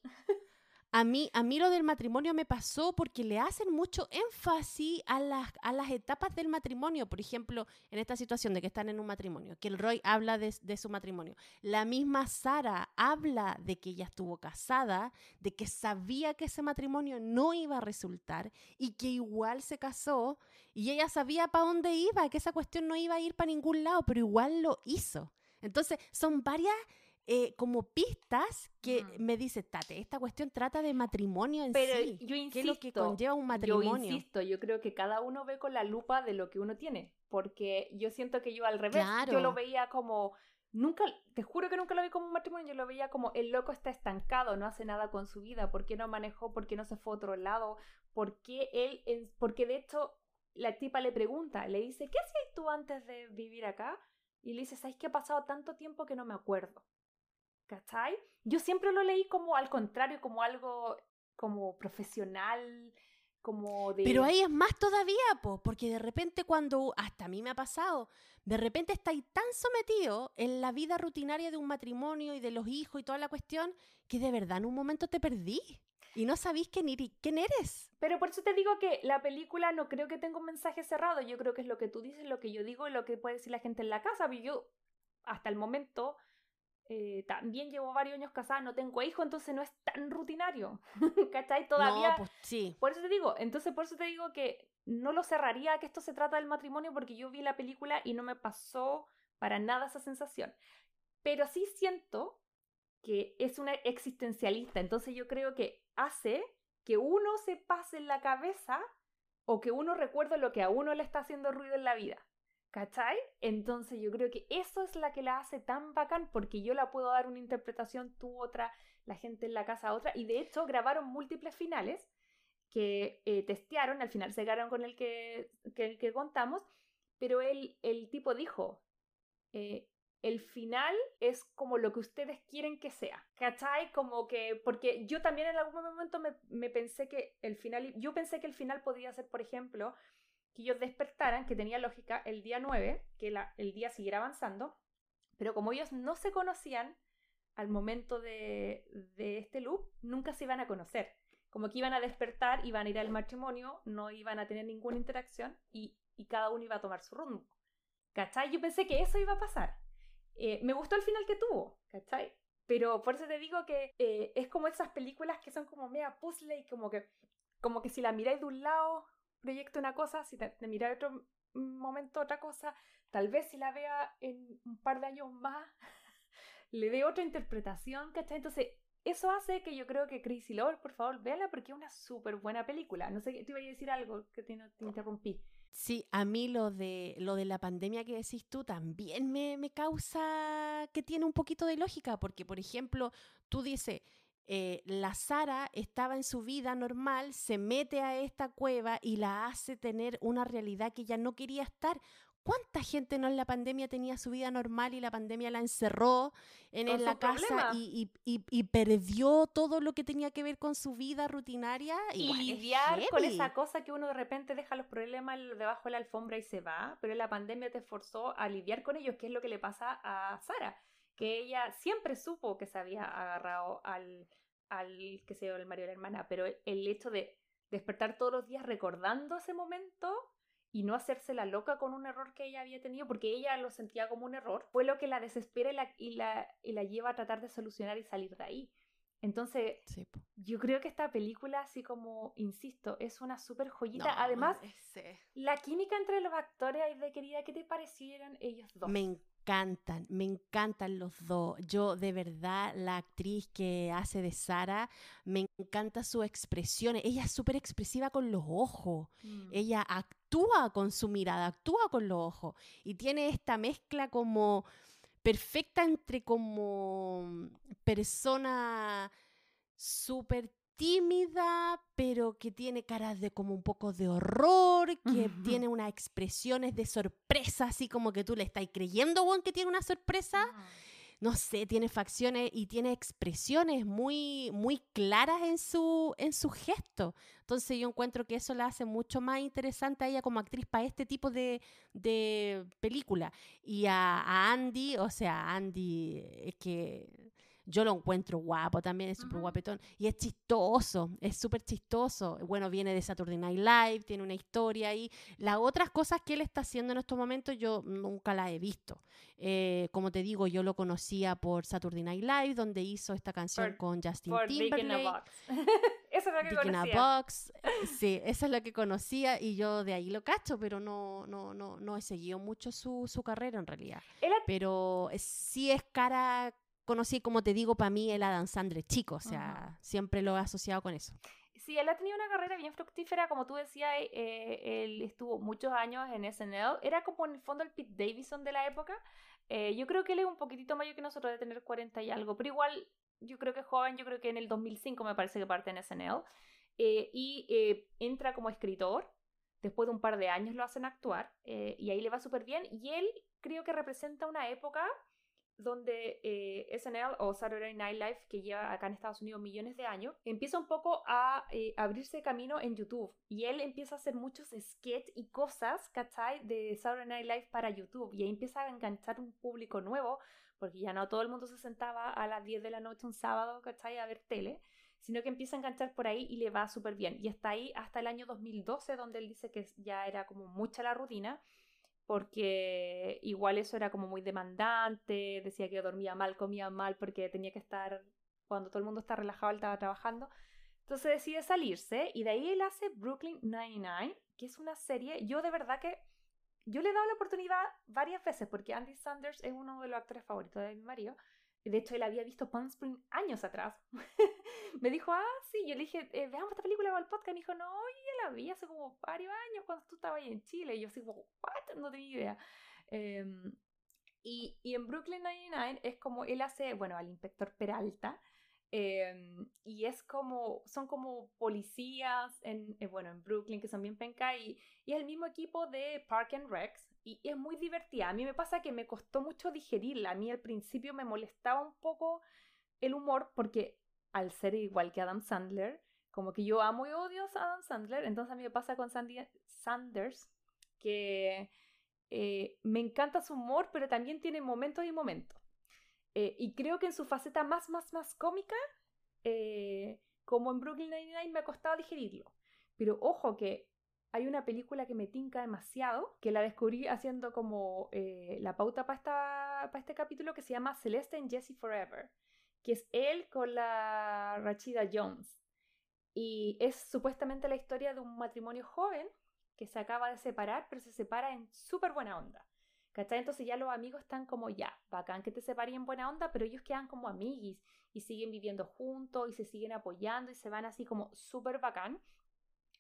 a mí, a mí lo del matrimonio me pasó porque le hacen mucho énfasis a las, a las etapas del matrimonio. Por ejemplo, en esta situación de que están en un matrimonio, que el Roy habla de, su matrimonio. La misma Sara habla de que ella estuvo casada, de que sabía que ese matrimonio no iba a resultar y que igual se casó y ella sabía para dónde iba, que esa cuestión no iba a ir para ningún lado, pero igual lo hizo. Entonces, son varias eh, como pistas que Mm. me dice, Tate, esta cuestión trata de matrimonio en Pero sí. yo ¿Qué insisto, es lo que conlleva un Yo matrimonio? insisto, yo creo que cada uno ve con la lupa de lo que uno tiene, porque yo siento que yo al revés, yo lo veía como nunca, te juro que nunca lo vi como un matrimonio, yo lo veía como el loco está estancado, no hace nada con su vida, ¿por qué no manejó? ¿Por qué no se fue a otro lado? ¿Por qué él, en- porque de hecho la tipa le pregunta, le dice, ¿qué hacías tú antes de vivir acá? Y le dice, ¿sabes que ha pasado tanto tiempo que no me acuerdo? ¿Cachai? Yo siempre lo leí como al contrario, como algo como profesional, como de... Pero ahí es más todavía, po, porque de repente cuando, hasta a mí me ha pasado, de repente estáis tan sometido en la vida rutinaria de un matrimonio y de los hijos y toda la cuestión, que de verdad en un momento te perdí y no sabís quién, quién eres. Pero por eso te digo que la película no creo que tenga un mensaje cerrado. Yo creo que es lo que tú dices, lo que yo digo y lo que puede decir la gente en la casa. Pero yo, hasta el momento, eh, también llevo varios años casada, no tengo hijos, entonces no es tan rutinario. ¿Cachai? Todavía. No, pues sí. Por eso te digo, entonces por eso te digo que no lo cerraría a que esto se trata del matrimonio porque yo vi la película y no me pasó para nada esa sensación. Pero sí siento que es una existencialista, entonces yo creo que hace que uno se pase en la cabeza o que uno recuerde lo que a uno le está haciendo ruido en la vida. ¿Cachai? Entonces yo creo que eso es la que la hace tan bacán porque yo la puedo dar una interpretación, tú otra, la gente en la casa otra, y de hecho grabaron múltiples finales que eh, testearon, al final se quedaron con el que, que, que contamos, pero el, el tipo dijo, eh, el final es como lo que ustedes quieren que sea, ¿cachai? Como que, porque yo también en algún momento me, me pensé que el final, yo pensé que el final podría ser, por ejemplo, que ellos despertaran, que tenía lógica, el día 9, que el día siguiera avanzando, pero como ellos no se conocían al momento de, de este loop, nunca se iban a conocer como que iban a despertar, iban a ir al matrimonio, no iban a tener ninguna interacción y, cada uno iba a tomar su rumbo. ¿Cachai? Yo pensé que eso iba a pasar. Eh, me gustó el final que tuvo, ¿cachai? Pero por eso te digo que eh, es como esas películas que son como mega puzzle y como que, como que si la miráis de un lado, proyecta una cosa, si te, te miráis otro momento otra cosa, tal vez si la vea en un par de años más, le dé otra interpretación, ¿cachai? Entonces, eso hace que yo creo que Crazy Lover, por favor, véala porque es una súper buena película. No sé, te iba a decir algo que te, te interrumpí. Sí, a mí lo de, lo de la pandemia que decís tú también me, me causa que tiene un poquito de lógica, porque por ejemplo, tú dices, eh, la Sara estaba en su vida normal, se mete a esta cueva y la hace tener una realidad que ella no quería estar. ¿Cuánta gente no en la pandemia tenía su vida normal y la pandemia la encerró en, la casa y, y- y- y perdió todo lo que tenía que ver con su vida rutinaria? Y es lidiar con esa cosa que uno de repente deja los problemas debajo de la alfombra y se va, pero la pandemia te forzó a lidiar con ellos, que es lo que le pasa a Sara, que ella siempre supo que se había agarrado al, al que se dio el marido de la hermana, pero el, hecho de despertar todos los días recordando ese momento y no hacerse la loca con un error que ella había tenido, porque ella lo sentía como un error, fue lo que la desespera y la, y la, y la lleva a tratar de solucionar y salir de ahí. Entonces, Sí, yo creo que esta película, así como, insisto, es una súper joyita. No, Además, ese- la química entre los actores, de querida, ¿qué te parecieron ellos dos? Me encantan, me encantan los dos. Yo, de verdad, la actriz que hace de Sara, me encanta su expresión. Ella es súper expresiva con los ojos. Mm. Ella actúa con su mirada, actúa con los ojos. Y tiene esta mezcla como perfecta entre como persona súper tímida, pero que tiene caras de como un poco de horror, que tiene unas expresiones de sorpresa, así como que tú le estás creyendo, Juan, que tiene una sorpresa. No sé, tiene facciones y tiene expresiones muy, muy claras en su, en su gesto. Entonces yo encuentro que eso la hace mucho más interesante a ella como actriz para este tipo de, de película. Y a, a Andy, o sea, Andy es que yo lo encuentro guapo también, es súper guapetón. Y es chistoso, es súper chistoso. Bueno, viene de Saturday Night Live, tiene una historia ahí. Las otras cosas que él está haciendo en estos momentos yo nunca las he visto. Eh, como te digo, yo lo conocía por Saturday Night Live, donde hizo esta canción Por- con Justin Por Dick in a Timberlake. Box. Eso es lo que Dick in a conocía. Box. Sí, eso es lo que conocía y yo de ahí lo cacho, pero no, no, no, no he seguido mucho su, su carrera en realidad. Pero sí es cara conocí, como te digo, para mí el Adam Sandler chico, o sea, siempre lo he asociado con eso. Sí, él ha tenido una carrera bien fructífera, como tú decías, eh, él estuvo muchos años en SNL, era como en el fondo el Pete Davidson de la época, eh, yo creo que él es un poquitito mayor que nosotros, de tener 40 y algo, pero igual yo creo que es joven, yo creo que en el 2005 me parece que parte en SNL, eh, y entra como escritor, después de un par de años lo hacen actuar, y ahí le va súper bien, y él creo que representa una época donde eh, SNL o Saturday Night Live, que lleva acá en Estados Unidos millones de años, empieza un poco a eh, abrirse camino en YouTube. Y él empieza a hacer muchos sketches y cosas, ¿cachai? De Saturday Night Live para YouTube. Y ahí empieza a enganchar un público nuevo, porque ya no todo el mundo se sentaba a las 10 de la noche un sábado, ¿cachai? A ver tele, sino que empieza a enganchar por ahí y le va súper bien. Y está ahí hasta el año 2012, donde él dice que ya era como mucha la rutina porque igual eso era como muy demandante, decía que dormía mal, comía mal, porque tenía que estar, cuando todo el mundo está relajado, él estaba trabajando. Entonces decide salirse y de ahí él hace Brooklyn 99, que es una serie, yo de verdad que, yo le he dado la oportunidad varias veces, porque Andy Sanders es uno de los actores favoritos de mi marido, de hecho, él había visto Palm Spring años atrás. me dijo, ah, sí. Yo le dije, eh, veamos esta película para el podcast. Me dijo, no, yo la vi hace como varios años cuando tú estabas ahí en Chile. Y yo así como, what? No tenía idea. Em, y, y, en Brooklyn 99 es como él hace, bueno, al inspector Peralta. Em, y es como, son como policías en, eh, bueno, en Brooklyn que son bien penca y, y es el mismo equipo de Park and Recs y es muy divertida. A mí me pasa que me costó mucho digerirla. A mí al principio me molestaba un poco el humor porque al ser igual que Adam Sandler, como que yo amo y odio a Adam Sandler, entonces a mí me pasa con Sandy Sanders que eh, me encanta su humor, pero también tiene momentos y momentos. Eh, y creo que en su faceta más, más, más cómica, eh, como en Brooklyn Nine-Nine, me ha costado digerirlo. Pero ojo que hay una película que me tinca demasiado, que la descubrí haciendo como eh, la pauta para este capítulo, que se llama Celeste and Jesse Forever, que es él con la Rachida Jones. Y es supuestamente la historia de un matrimonio joven que se acaba de separar, pero se separa en súper buena onda. ¿Cachai? Entonces ya los amigos están como ya, bacán que te separen en buena onda, pero ellos quedan como amiguis y siguen viviendo juntos y se siguen apoyando y se van así como súper bacán.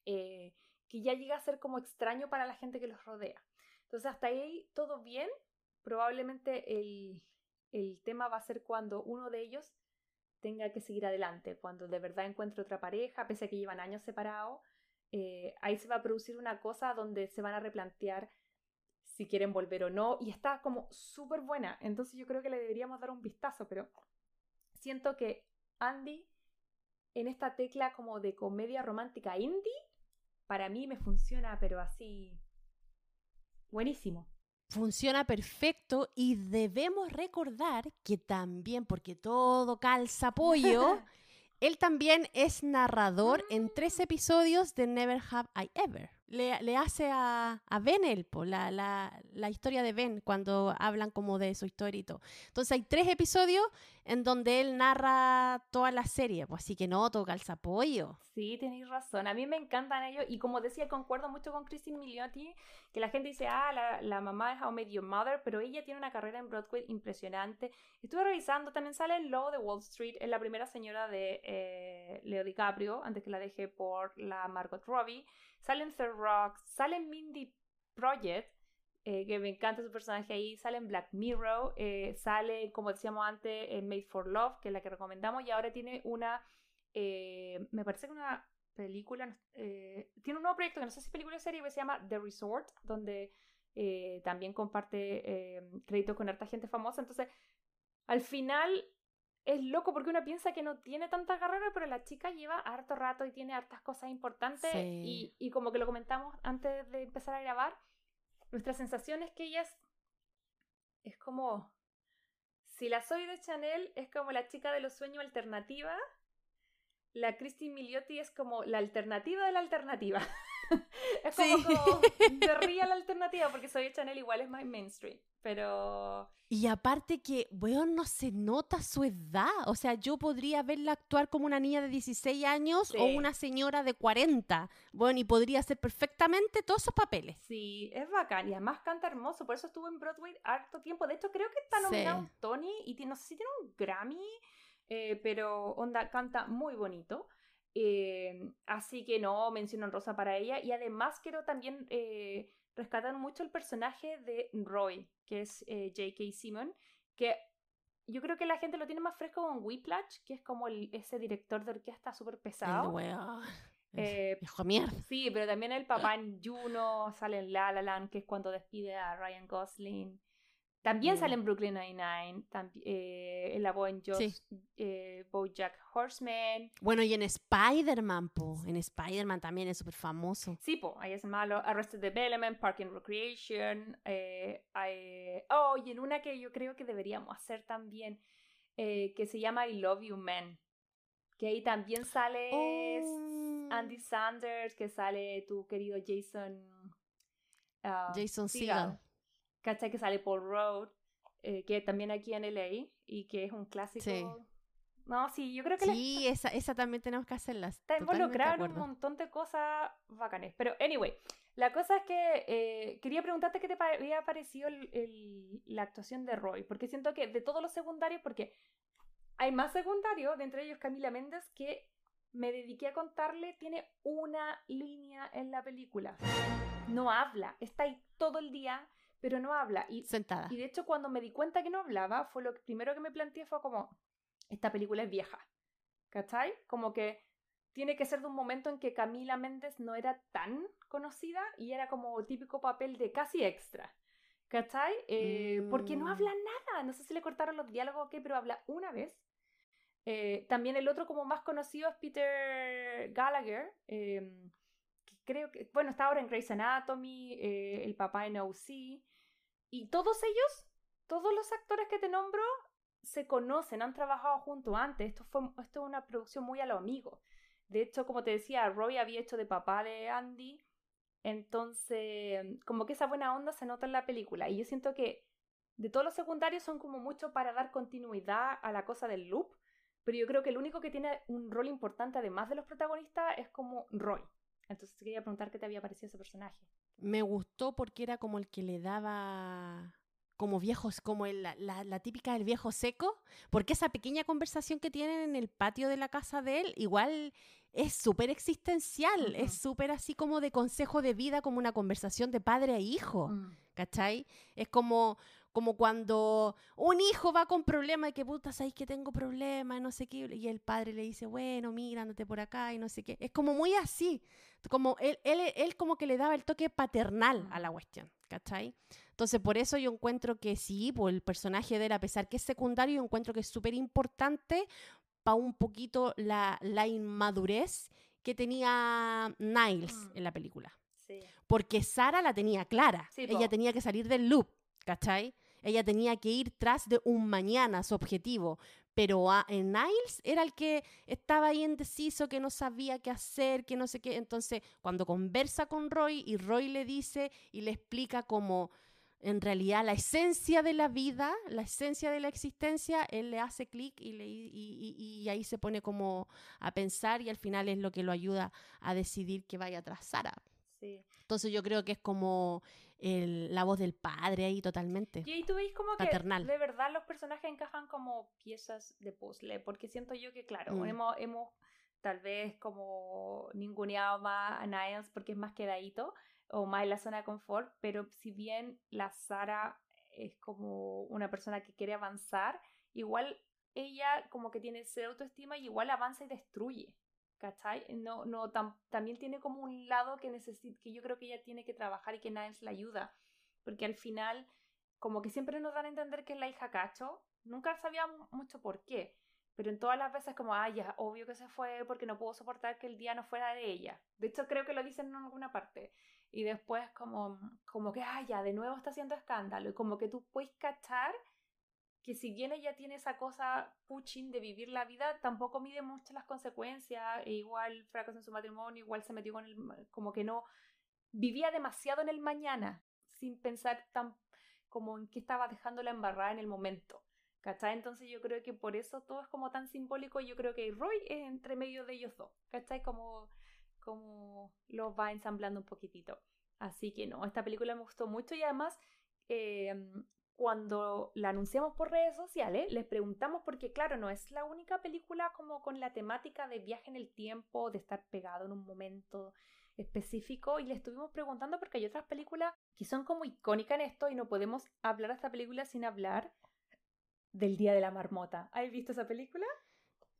Eh, que ya llega a ser como extraño para la gente que los rodea. Entonces, hasta ahí todo bien. Probablemente el, el tema va a ser cuando uno de ellos tenga que seguir adelante, cuando de verdad encuentre otra pareja, pese a que llevan años separados. Eh, ahí se va a producir una cosa donde se van a replantear si quieren volver o no, y está como súper buena. Entonces yo creo que le deberíamos dar un vistazo, pero siento que Andy en esta tecla como de comedia romántica indie para mí me funciona, pero así buenísimo. Funciona perfecto y debemos recordar que también, porque todo calza pollo, él también es narrador en tres episodios de Never Have I Ever le, hace a, a Ben el, la, la, historia de Ben cuando hablan como de su historia y. Entonces hay tres episodios en donde él narra toda la serie, pues así que no, toca el zapollo. Sí, tenéis razón. A mí me encantan ellos y como decía, concuerdo mucho con Christine Milioti, que la gente dice, ah, la, la mamá es How Met Your Mother, pero ella tiene una carrera en Broadway impresionante. Estuve revisando, también sale en de Wall Street, es la primera señora de eh, Leo DiCaprio, antes que la deje por la Margot Robbie. Sale en Third Rock, sale en Mindy Project, eh, que me encanta su personaje ahí, sale en Black Mirror, eh, sale, como decíamos antes, en Made for Love, que es la que recomendamos, y ahora tiene una, eh, me parece que una película, tiene un nuevo proyecto que no sé si es película o serie, que se llama The Resort, donde también comparte crédito con harta gente famosa, entonces, al final es loco porque uno piensa que no tiene tanta carrera, pero la chica lleva harto rato y tiene hartas cosas importantes. Y, y, como que lo comentamos antes de empezar a grabar, nuestra sensación es que ella es, es como. Si la soy de Chanel es como la chica de los sueños alternativa, la Christine Miliotti es como la alternativa de la alternativa. es como, como de real alternativa, porque soy Chanel igual es más mainstream. Pero. Y aparte que, weón, no se nota su edad. O sea, yo podría verla actuar como una niña de 16 años o Sí. una señora de 40. Bueno, y podría hacer perfectamente todos esos papeles. Sí, es bacán y además canta hermoso, por eso estuvo en Broadway harto tiempo. De hecho, creo que está nominado Sí. un Tony y no sé si tiene un Grammy, eh, pero onda canta muy bonito. Eh, así que no, menciono rosa para ella. Y además quiero también eh, rescatar mucho el personaje de Roy, que es eh, J.K. Simon, que yo creo que la gente lo tiene más fresco con Whiplash, que es como el- ese director de orquesta súper pesado. Eh, mierda. Sí, pero también el papá en Juno sale en La La Land, que es cuando despide a Ryan Gosling. También Mm. sale en Brooklyn Nine-Nine, eh, en Josh, Sí. eh, BoJack Horseman. Bueno, y en Spider-Man, po. En Spider-Man también es súper famoso. Sí, po, ahí es malo. Arrested Development, Park and Recreation. eh, oh, y en una que yo creo que deberíamos hacer también, eh, que se llama I Love You Man. Que ahí también sale Oh. Andy Sanders, que sale tu querido Jason. ah, Jason Segel. ¿Cachai? Que sale Paul Road, eh, que también aquí en LA y que es un clásico. Sí. No, sí, yo creo que Sí, esa, esa también tenemos que hacerla. está involucrado en un montón de cosas bacanes. Pero, anyway, la cosa es que eh, quería preguntarte qué te había parecido el- el- la actuación de Roy, porque siento que de todos los secundarios, porque hay más secundarios, de entre ellos Camila Méndez, que me dediqué a contarle, tiene una línea en la película. No habla, está ahí todo el día, pero no habla. Y Sentada. y de hecho, cuando me di cuenta que no hablaba, fue lo que- primero que me planteé fue como, esta película es vieja. ¿Cachai? Como que tiene que ser de un momento en que Camila Méndez no era tan conocida y era como típico papel de casi extra. ¿Cachai? Eh, Porque no Mm. habla nada. No sé si le cortaron los diálogos o qué, pero habla una vez. Eh, también el otro como más conocido es Peter Gallagher, eh, creo que, bueno, está ahora en Grey's Anatomy, eh, el papá en OC, y todos ellos, todos los actores que te nombro, se conocen, han trabajado juntos antes, esto, fue, esto es una producción muy a lo amigo. De hecho, como te decía, Roy había hecho de papá de Andy, entonces, como que esa buena onda se nota en la película, y yo siento que de todos los secundarios son como mucho para dar continuidad a la cosa del loop, pero yo creo que el único que tiene un rol importante, además de los protagonistas, es como Roy. Entonces quería preguntar qué te había parecido ese personaje. Me gustó porque era como el que le daba como viejos, como el- la, típica del viejo seco, porque esa pequeña conversación que tienen en el patio de la casa de él, igual es súper existencial, es súper así como de consejo de vida, como una conversación de padre a hijo, ¿cachai? Es como, como cuando un hijo va con problemas y que puta, sabéis que tengo problemas, no sé qué, y el padre le dice, bueno, mira, ándate por acá y no sé qué. Es como muy así, como él, él, él como que le daba el toque paternal a la cuestión, ¿cachai? Entonces, por eso yo encuentro que sí, pues el personaje de él, a pesar que es secundario, yo encuentro que es súper importante para un poquito la, la inmadurez que tenía Niles Mm. en la película. Sí. Porque Sara la tenía clara. Sí. Ella tenía que salir del loop, ¿cachai? Ella tenía que ir tras de un mañana, su objetivo. Pero a, en Niles era el que estaba ahí indeciso, que no sabía qué hacer, que no sé qué. Entonces, cuando conversa con Roy y Roy le dice y le explica como en realidad la esencia de la vida, la esencia de la existencia, él le hace clic y, y- y- y ahí se pone como a pensar y al final es lo que lo ayuda a decidir que vaya tras Sara. Sí. Entonces yo creo que es como el- la voz del padre ahí totalmente. Y ahí tú veis como que Paternal. de verdad los personajes encajan como piezas de puzzle, porque siento yo que, claro, Mm. hemos, hemos tal vez como ninguneado más a Niles porque es más quedadito o más en la zona de confort, pero si bien la Sara es como una persona que quiere avanzar, igual ella como que tiene esa autoestima y igual avanza y destruye. ¿Cachai? No, no, tam- también tiene como un lado que necesita, que yo creo que ella tiene que trabajar y que Niles la ayuda. Porque al final, como que siempre nos dan a entender que es la hija cacho. Nunca sabíamos mucho por qué. Pero en todas las veces como, ah, ya, obvio que se fue porque no puedo soportar que el día no fuera de ella. De hecho, creo que lo dicen en alguna parte. Y después como, como que, ah, ya, de nuevo está haciendo escándalo. Y como que tú puedes cachar que si bien ella tiene esa cosa puching de vivir la vida, tampoco mide mucho las consecuencias, e igual fracasó en su matrimonio, igual se metió con el, como que no, vivía demasiado en el mañana, sin pensar tan como en qué estaba dejando la embarrada en el momento. ¿Cachai? Entonces yo creo que por eso todo es como tan simbólico. Yo creo que Roy es entre medio de ellos dos. ¿Cachai? Como, como los va ensamblando un poquitito. Así que no, esta película me gustó mucho y además em, cuando la anunciamos por redes sociales, les preguntamos porque, claro, no es la única película como con la temática de viaje en el tiempo, de estar pegado en un momento específico, y le estuvimos preguntando porque hay otras películas que son como icónicas en esto y no podemos hablar de esta película sin hablar del Día de la Marmota. ¿Has visto esa película?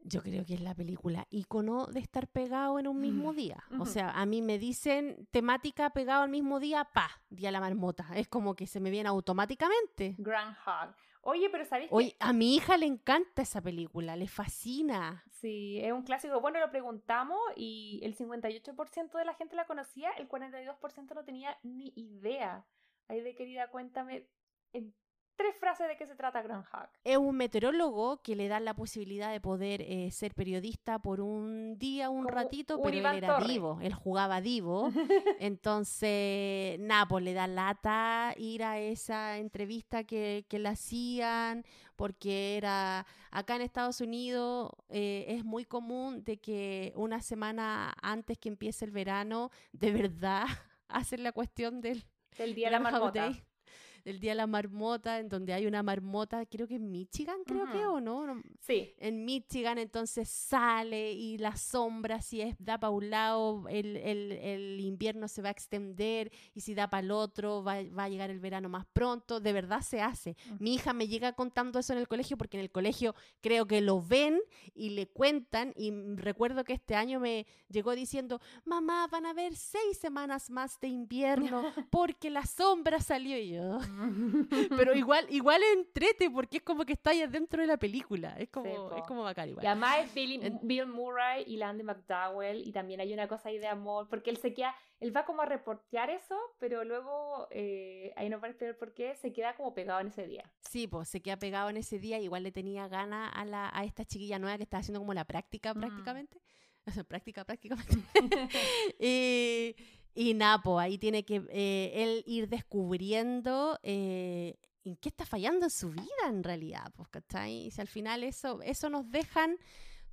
Yo creo que es la película ícono de estar pegado en un mismo día. O sea, a mí me dicen temática pegado al mismo día, pa, Día la Marmota. Es como que se me viene automáticamente. Grand Hog. Oye, pero ¿sabes Oye, a mi hija le encanta esa película, le fascina. Sí, es un clásico. Bueno, lo preguntamos y el 58% de la gente la conocía, el 42% no tenía ni idea. Ahí de querida, cuéntame en tres frases de qué se trata Grand Hack. Es un meteorólogo que le da la posibilidad de poder eh, ser periodista por un día, un ratito, pero él era divo, él jugaba divo. Entonces, nada, pues le da lata ir a esa entrevista que, que le hacían, porque era acá en Estados Unidos eh, es muy común de que una semana antes que empiece el verano, de verdad, hacen la cuestión del, del día de la marmota el Día de la Marmota, en donde hay una marmota, creo que en Michigan, creo que, ¿o no? Sí. En Michigan, entonces sale y la sombra, si es da para un lado, el, el, el, invierno se va a extender, y si da para el otro, va, va, a llegar el verano más pronto. De verdad se hace. Mi hija me llega contando eso en el colegio, porque en el colegio creo que lo ven y le cuentan, y recuerdo que este año me llegó diciendo, mamá, van a haber seis semanas más de invierno, porque la sombra salió y yo. Pero igual, igual entrete porque es como que está ahí dentro de la película. Es como, es como bacán igual. Y además es Bill Murray y Landy McDowell y también hay una cosa ahí de amor porque él se queda, él va como a reportear eso, pero luego, eh, ahí no va a explicar por qué, se queda como pegado en ese día. Sí, pues se queda pegado en ese día. Igual le tenía gana a, la, a esta chiquilla nueva que está haciendo como la práctica mm. prácticamente. O sea, práctica prácticamente. y, y Napo, ahí tiene que eh, él ir descubriendo eh, en qué está fallando en su vida en realidad, pues, ¿cachai? Y si al final eso, eso nos dejan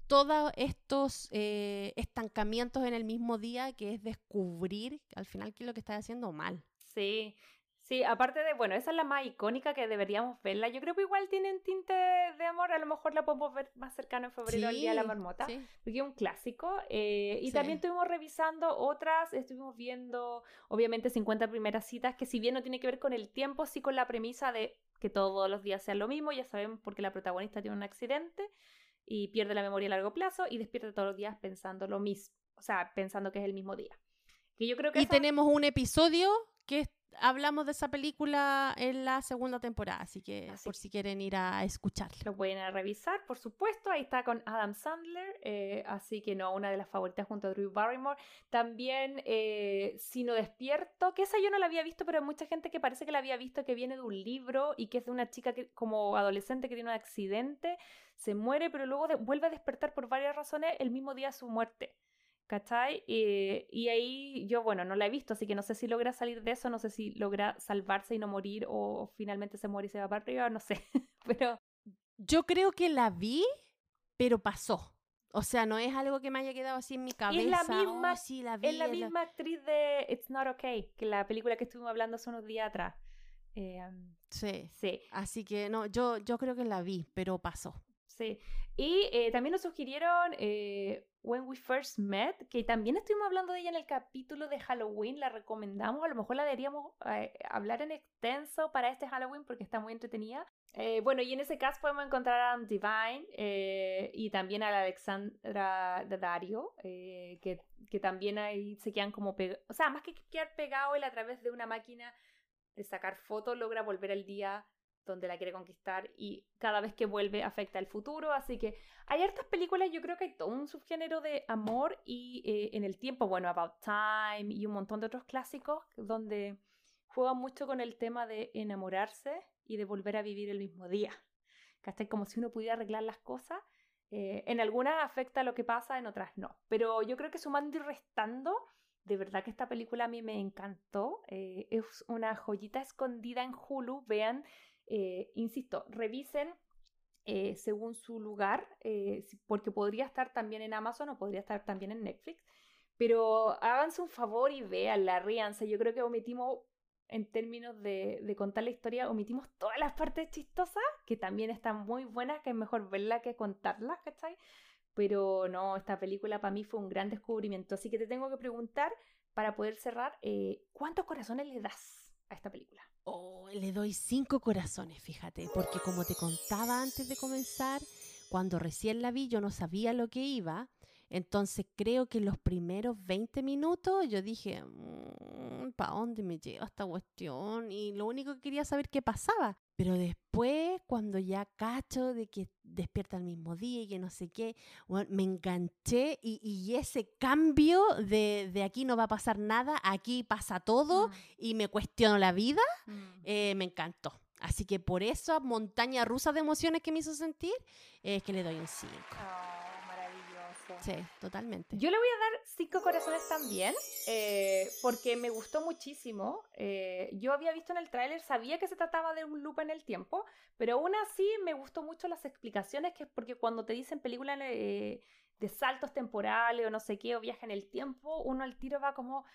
todos estos eh, estancamientos en el mismo día, que es descubrir al final qué es lo que está haciendo mal. Sí, Sí, aparte de, bueno, esa es la más icónica que deberíamos verla. Yo creo que igual tienen tinte de amor, a lo mejor la podemos ver más cercano en febrero al Día de la Marmota, porque es un clásico. Eh, y también estuvimos revisando otras, estuvimos viendo, obviamente, 50 primeras citas, que si bien no tiene que ver con el tiempo, sí con la premisa de que todos los días sean lo mismo, ya sabemos porque la protagonista tiene un accidente y pierde la memoria a largo plazo y despierta todos los días pensando lo mismo, o sea, pensando que es el mismo día. Que yo creo que y tenemos un episodio que hablamos de esa película en la segunda temporada, así que por si quieren ir a escucharla. Lo pueden revisar, por supuesto. Ahí está con Adam Sandler, eh, así que no, una de las favoritas junto a Drew Barrymore. También eh, Sino Despierto, que esa yo no la había visto, pero hay mucha gente que parece que la había visto, que viene de un libro y que es de una chica que, como adolescente que tiene un accidente, se muere, pero luego vuelve a despertar por varias razones el mismo día de su muerte. ¿Cachai? Eh, y ahí yo, bueno, no la he visto, así que no sé si logra salir de eso, no sé si logra salvarse y no morir o finalmente se muere y se va para arriba, no sé. pero yo creo que la vi, pero pasó. O sea, no es algo que me haya quedado así en mi cabeza. Es la misma, oh, la es la misma actriz de It's Not Okay, que la película que estuvimos hablando hace unos días atrás. Eh, sí. Sí. Así que no, yo, yo creo que la vi, pero pasó. Sí. Y eh, también nos sugirieron eh, When We First Met, que también estuvimos hablando de ella en el capítulo de Halloween, la recomendamos, a lo mejor la deberíamos eh, hablar en extenso para este Halloween porque está muy entretenida. bueno, y en ese caso podemos encontrar a Divine y también a la Alexandra Daddario, que, que también ahí se quedan como pegados, o sea, más que quedar pegado, él a través de una máquina de sacar fotos logra volver al día donde la quiere conquistar y cada vez que vuelve afecta el futuro. Así que hay hartas películas, yo creo que hay todo un subgénero de amor y eh, en el tiempo, bueno, About Time y un montón de otros clásicos donde juegan mucho con el tema de enamorarse y de volver a vivir el mismo día. ¿cachai? Como si uno pudiera arreglar las cosas. Eh, en algunas afecta lo que pasa, en otras no. Pero yo creo que sumando y restando, de verdad que esta película a mí me encantó. Eh, es una joyita escondida en Hulu. Vean, eh, insisto, revisen según su lugar, porque podría estar también en Amazon o podría estar también en Netflix. Pero háganse un favor y véanla, ríanse. Yo creo que omitimos en términos de, contar la historia, omitimos todas las partes chistosas, que también están muy buenas, que es mejor verla que contarlas, ¿cachai? Pero no, esta película para mí fue un gran descubrimiento. Así que te tengo que preguntar, para poder cerrar, eh, ¿cuántos corazones le das a esta película? Oh, le doy cinco corazones, fíjate, porque como te contaba antes de comenzar, cuando recién la vi yo no sabía lo que iba entonces creo que los primeros 20 minutos yo dije, mm, ¿para dónde me lleva esta cuestión? Y lo único que quería saber qué pasaba. Pero después, cuando ya cacho de que despierta el mismo día y que no sé qué, me enganché y, ese cambio de, de, aquí no va a pasar nada, aquí pasa todo mm. y me cuestiono la vida, mm. eh, me encantó. Así que por esa montaña rusa de emociones que me hizo sentir, es que le doy un 5. Sí, totalmente. Yo le voy a dar cinco corazones también, eh, porque me gustó muchísimo. Eh, yo había visto en el tráiler, sabía que se trataba de un loop en el tiempo, pero aún así me gustó mucho las explicaciones, que es porque cuando te dicen películas eh, de saltos temporales o no sé qué, o viaje en el tiempo, uno al tiro va como,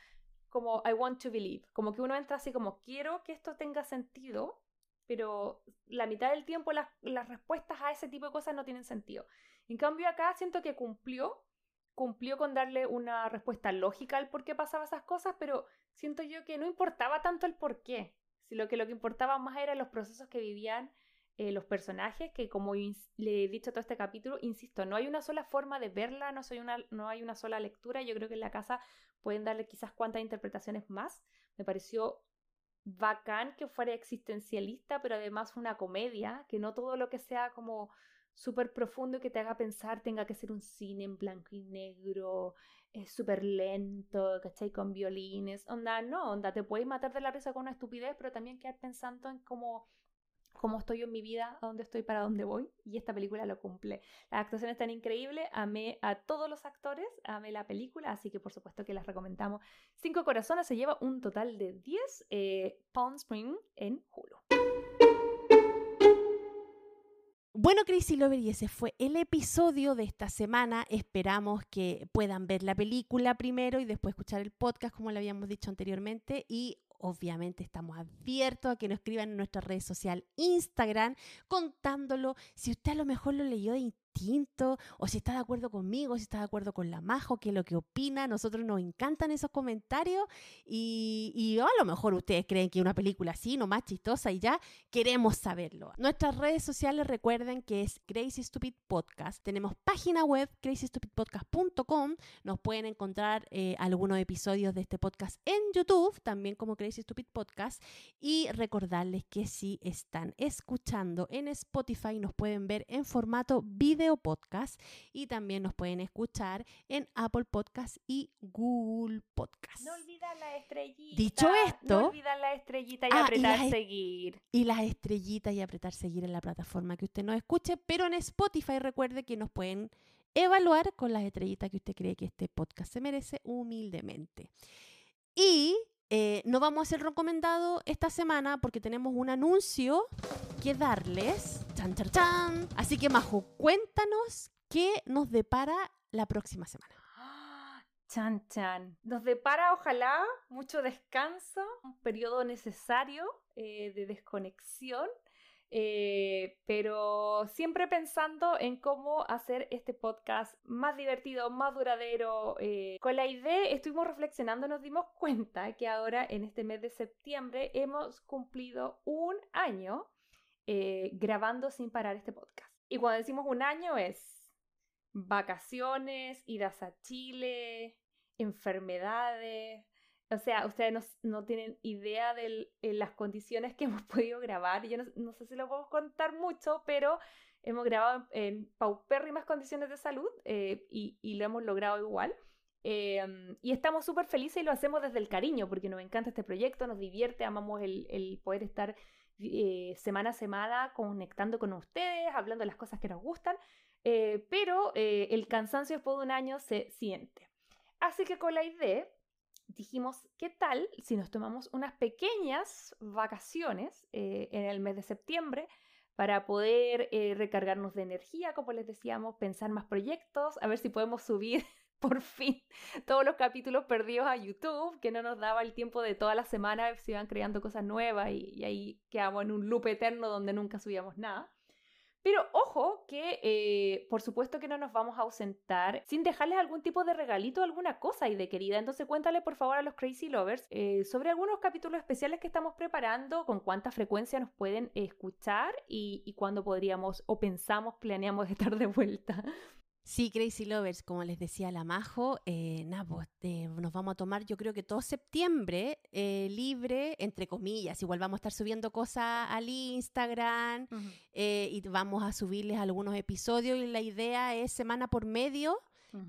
como I want to believe, como que uno entra así como quiero que esto tenga sentido, pero la mitad del tiempo las, las respuestas a ese tipo de cosas no tienen sentido. En cambio acá siento que cumplió, cumplió con darle una respuesta lógica al por qué pasaba esas cosas, pero siento yo que no importaba tanto el por qué, sino que lo que importaba más eran los procesos que vivían eh, los personajes, que como le he dicho todo este capítulo, insisto, no hay una sola forma de verla, no, soy una, no hay una sola lectura, yo creo que en la casa pueden darle quizás cuantas interpretaciones más. Me pareció bacán que fuera existencialista, pero además una comedia, que no todo lo que sea como súper profundo que te haga pensar tenga que ser un cine en blanco y negro, es súper lento, ¿cachai? Con violines, onda, no, onda, te puedes matar de la risa con una estupidez, pero también quedar pensando en cómo, cómo estoy yo en mi vida, a dónde estoy, para dónde voy, y esta película lo cumple. Las actuaciones están increíbles, amé a todos los actores, amé la película, así que por supuesto que las recomendamos. Cinco Corazones se lleva un total de 10 eh, Palm Spring en Hulu. Bueno, Crazy Lover, y ese fue el episodio de esta semana. Esperamos que puedan ver la película primero y después escuchar el podcast, como le habíamos dicho anteriormente. Y obviamente estamos abiertos a que nos escriban en nuestra red social Instagram contándolo. Si usted a lo mejor lo leyó de o si está de acuerdo conmigo, si está de acuerdo con la Majo, qué es lo que opina. Nosotros nos encantan esos comentarios y, a lo mejor ustedes creen que una película así, no más chistosa y ya, queremos saberlo. Nuestras redes sociales recuerden que es Crazy Stupid Podcast. Tenemos página web crazystupidpodcast.com. Nos pueden encontrar eh, algunos episodios de este podcast en YouTube, también como Crazy Stupid Podcast. Y recordarles que si están escuchando en Spotify, nos pueden ver en formato video podcast y también nos pueden escuchar en Apple Podcast y Google Podcast. No la estrellita. Dicho esto, no la estrellita y ah, apretar seguir. Y las estrellitas y apretar seguir en la plataforma que usted nos escuche, pero en Spotify recuerde que nos pueden evaluar con las estrellitas que usted cree que este podcast se merece humildemente. Y eh, no vamos a hacer recomendado esta semana porque tenemos un anuncio que darles. Así que, Majo, cuéntanos qué nos depara la próxima semana. Chan, chan. Nos depara, ojalá, mucho descanso, un periodo necesario eh, de desconexión eh, pero siempre pensando en cómo hacer este podcast más divertido, más duradero. Eh, con la idea estuvimos reflexionando, nos dimos cuenta que ahora en este mes de septiembre hemos cumplido un año eh, grabando sin parar este podcast. Y cuando decimos un año es vacaciones, idas a Chile, enfermedades, o sea, ustedes no, tienen idea de eh, las condiciones que hemos podido grabar. Yo no, sé si lo puedo contar mucho, pero hemos grabado en paupérrimas condiciones de salud eh, y, lo hemos logrado igual. Em, y estamos súper felices y lo hacemos desde el cariño, porque nos encanta este proyecto, nos divierte, amamos el, poder estar eh, semana a semana conectando con ustedes, hablando de las cosas que nos gustan, eh, pero eh, el cansancio después de un año se siente. Así que con la idea dijimos, ¿qué tal si nos tomamos unas pequeñas vacaciones en el mes de septiembre? para poder recargarnos de energía, como les decíamos, pensar más proyectos, a ver si podemos subir por fin todos los capítulos perdidos a YouTube, que no nos daba el tiempo de toda la semana, se iban creando cosas nuevas y, ahí quedamos en un loop eterno donde nunca subíamos nada. Pero ojo que eh, por supuesto que no nos vamos a ausentar sin dejarles algún tipo de regalito, alguna cosa y de querida. Entonces cuéntale por favor a los Crazy Lovers eh, sobre algunos capítulos especiales que estamos preparando, con cuánta frecuencia nos pueden escuchar y, y cuándo podríamos o pensamos, planeamos estar de vuelta. Sí, Crazy Lovers, como les decía la Majo, eh, pues, nos vamos a tomar yo creo que todo septiembre eh, libre, entre comillas, igual vamos a estar subiendo cosas al Instagram eh, y vamos a subirles algunos episodios y la idea es semana por medio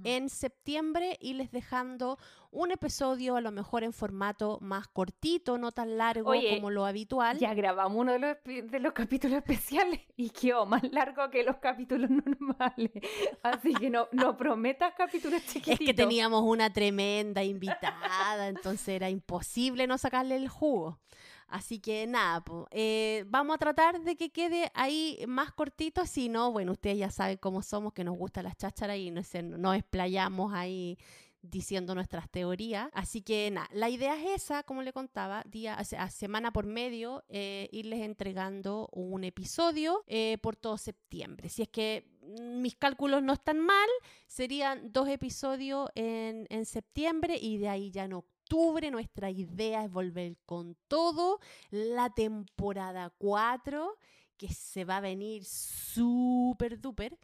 en septiembre y les dejando un episodio a lo mejor en formato más cortito, no tan largo como lo habitual. Ya grabamos uno de los, de los capítulos especiales y quedó más largo que los capítulos normales. Así que no, no prometas capítulos chiquititos. Es que teníamos una tremenda invitada, entonces era imposible no sacarle el jugo. Así que nada, eh, vamos a tratar de que quede ahí más cortito, si no, bueno, ustedes ya saben cómo somos, que nos gustan las chácharas y nos, nos explayamos ahí diciendo nuestras teorías. Así que nada, la idea es esa, como le contaba, día a semana por medio, eh, irles entregando un episodio eh, por todo septiembre. Si es que mis cálculos no están mal, serían dos episodios en, en septiembre y de ahí ya no nuestra idea es volver con todo. La temporada 4, que se va a venir súper duper.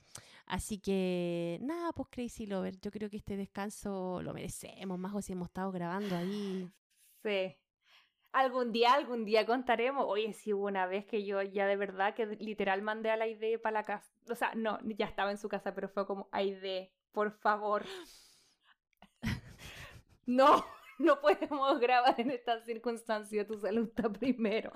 Así que nada, pues Crazy Lover, yo creo que este descanso lo merecemos, más o si hemos estado grabando ahí. Sí. Algún día, algún día contaremos. Oye, sí hubo una vez que yo ya de verdad que literal mandé a la idea para la casa. O sea, no, ya estaba en su casa, pero fue como, Aide, por favor. no. no podemos grabar en estas circunstancias, tu salud está primero.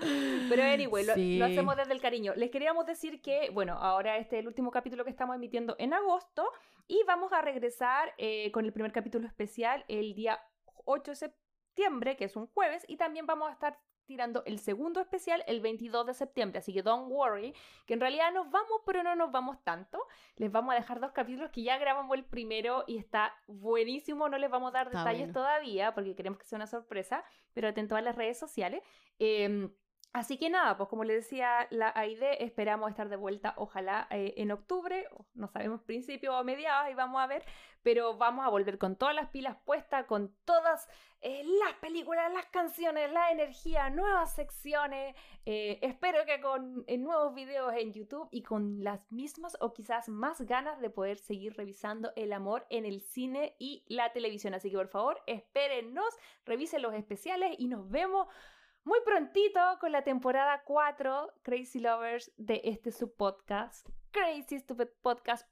Pero anyway, lo, hacemos desde el cariño. Les queríamos decir que, bueno, ahora este es el último capítulo que estamos emitiendo en agosto y vamos a regresar eh, con el primer capítulo especial el día 8 de septiembre, que es un jueves, y también vamos a estar tirando el segundo especial el 22 de septiembre, así que don't worry, que en realidad nos vamos, pero no nos vamos tanto. Les vamos a dejar dos capítulos que ya grabamos el primero y está buenísimo, no les vamos a dar detalles todavía porque queremos que sea una sorpresa, pero atento a las redes sociales. Em, Así que nada, pues como le decía la AIDE, esperamos estar de vuelta, ojalá eh, en octubre, no sabemos principio o mediados, y vamos a ver, pero vamos a volver con todas las pilas puestas, con todas eh, las películas, las canciones, la energía, nuevas secciones, eh, espero que con nuevos videos en YouTube y con las mismas o quizás más ganas de poder seguir revisando el amor en el cine y la televisión. Así que por favor, espérennos, revisen los especiales y nos vemos muy prontito con la temporada 4 Crazy Lovers de este subpodcast, Crazy Stupid Podcast.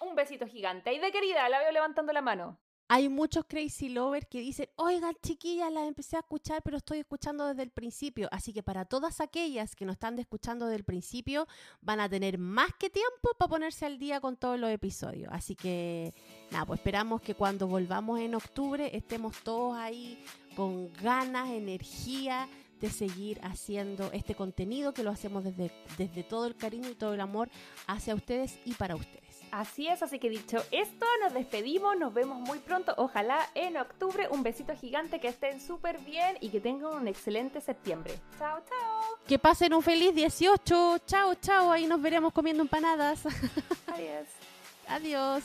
Un besito gigante. Y de querida, la veo levantando la mano. Hay muchos crazy lovers que dicen, oigan chiquillas, la empecé a escuchar, pero estoy escuchando desde el principio. Así que para todas aquellas que no están escuchando desde el principio, van a tener más que tiempo para ponerse al día con todos los episodios. Así que nada, pues esperamos que cuando volvamos en octubre estemos todos ahí con ganas, energía de seguir haciendo este contenido que lo hacemos desde, desde todo el cariño y todo el amor hacia ustedes y para ustedes. Así es, así que dicho esto, nos despedimos, nos vemos muy pronto, ojalá en octubre. Un besito gigante, que estén súper bien y que tengan un excelente septiembre. Chao, chao. Que pasen un feliz 18. Chao, chao. Ahí nos veremos comiendo empanadas. Adiós. Adiós.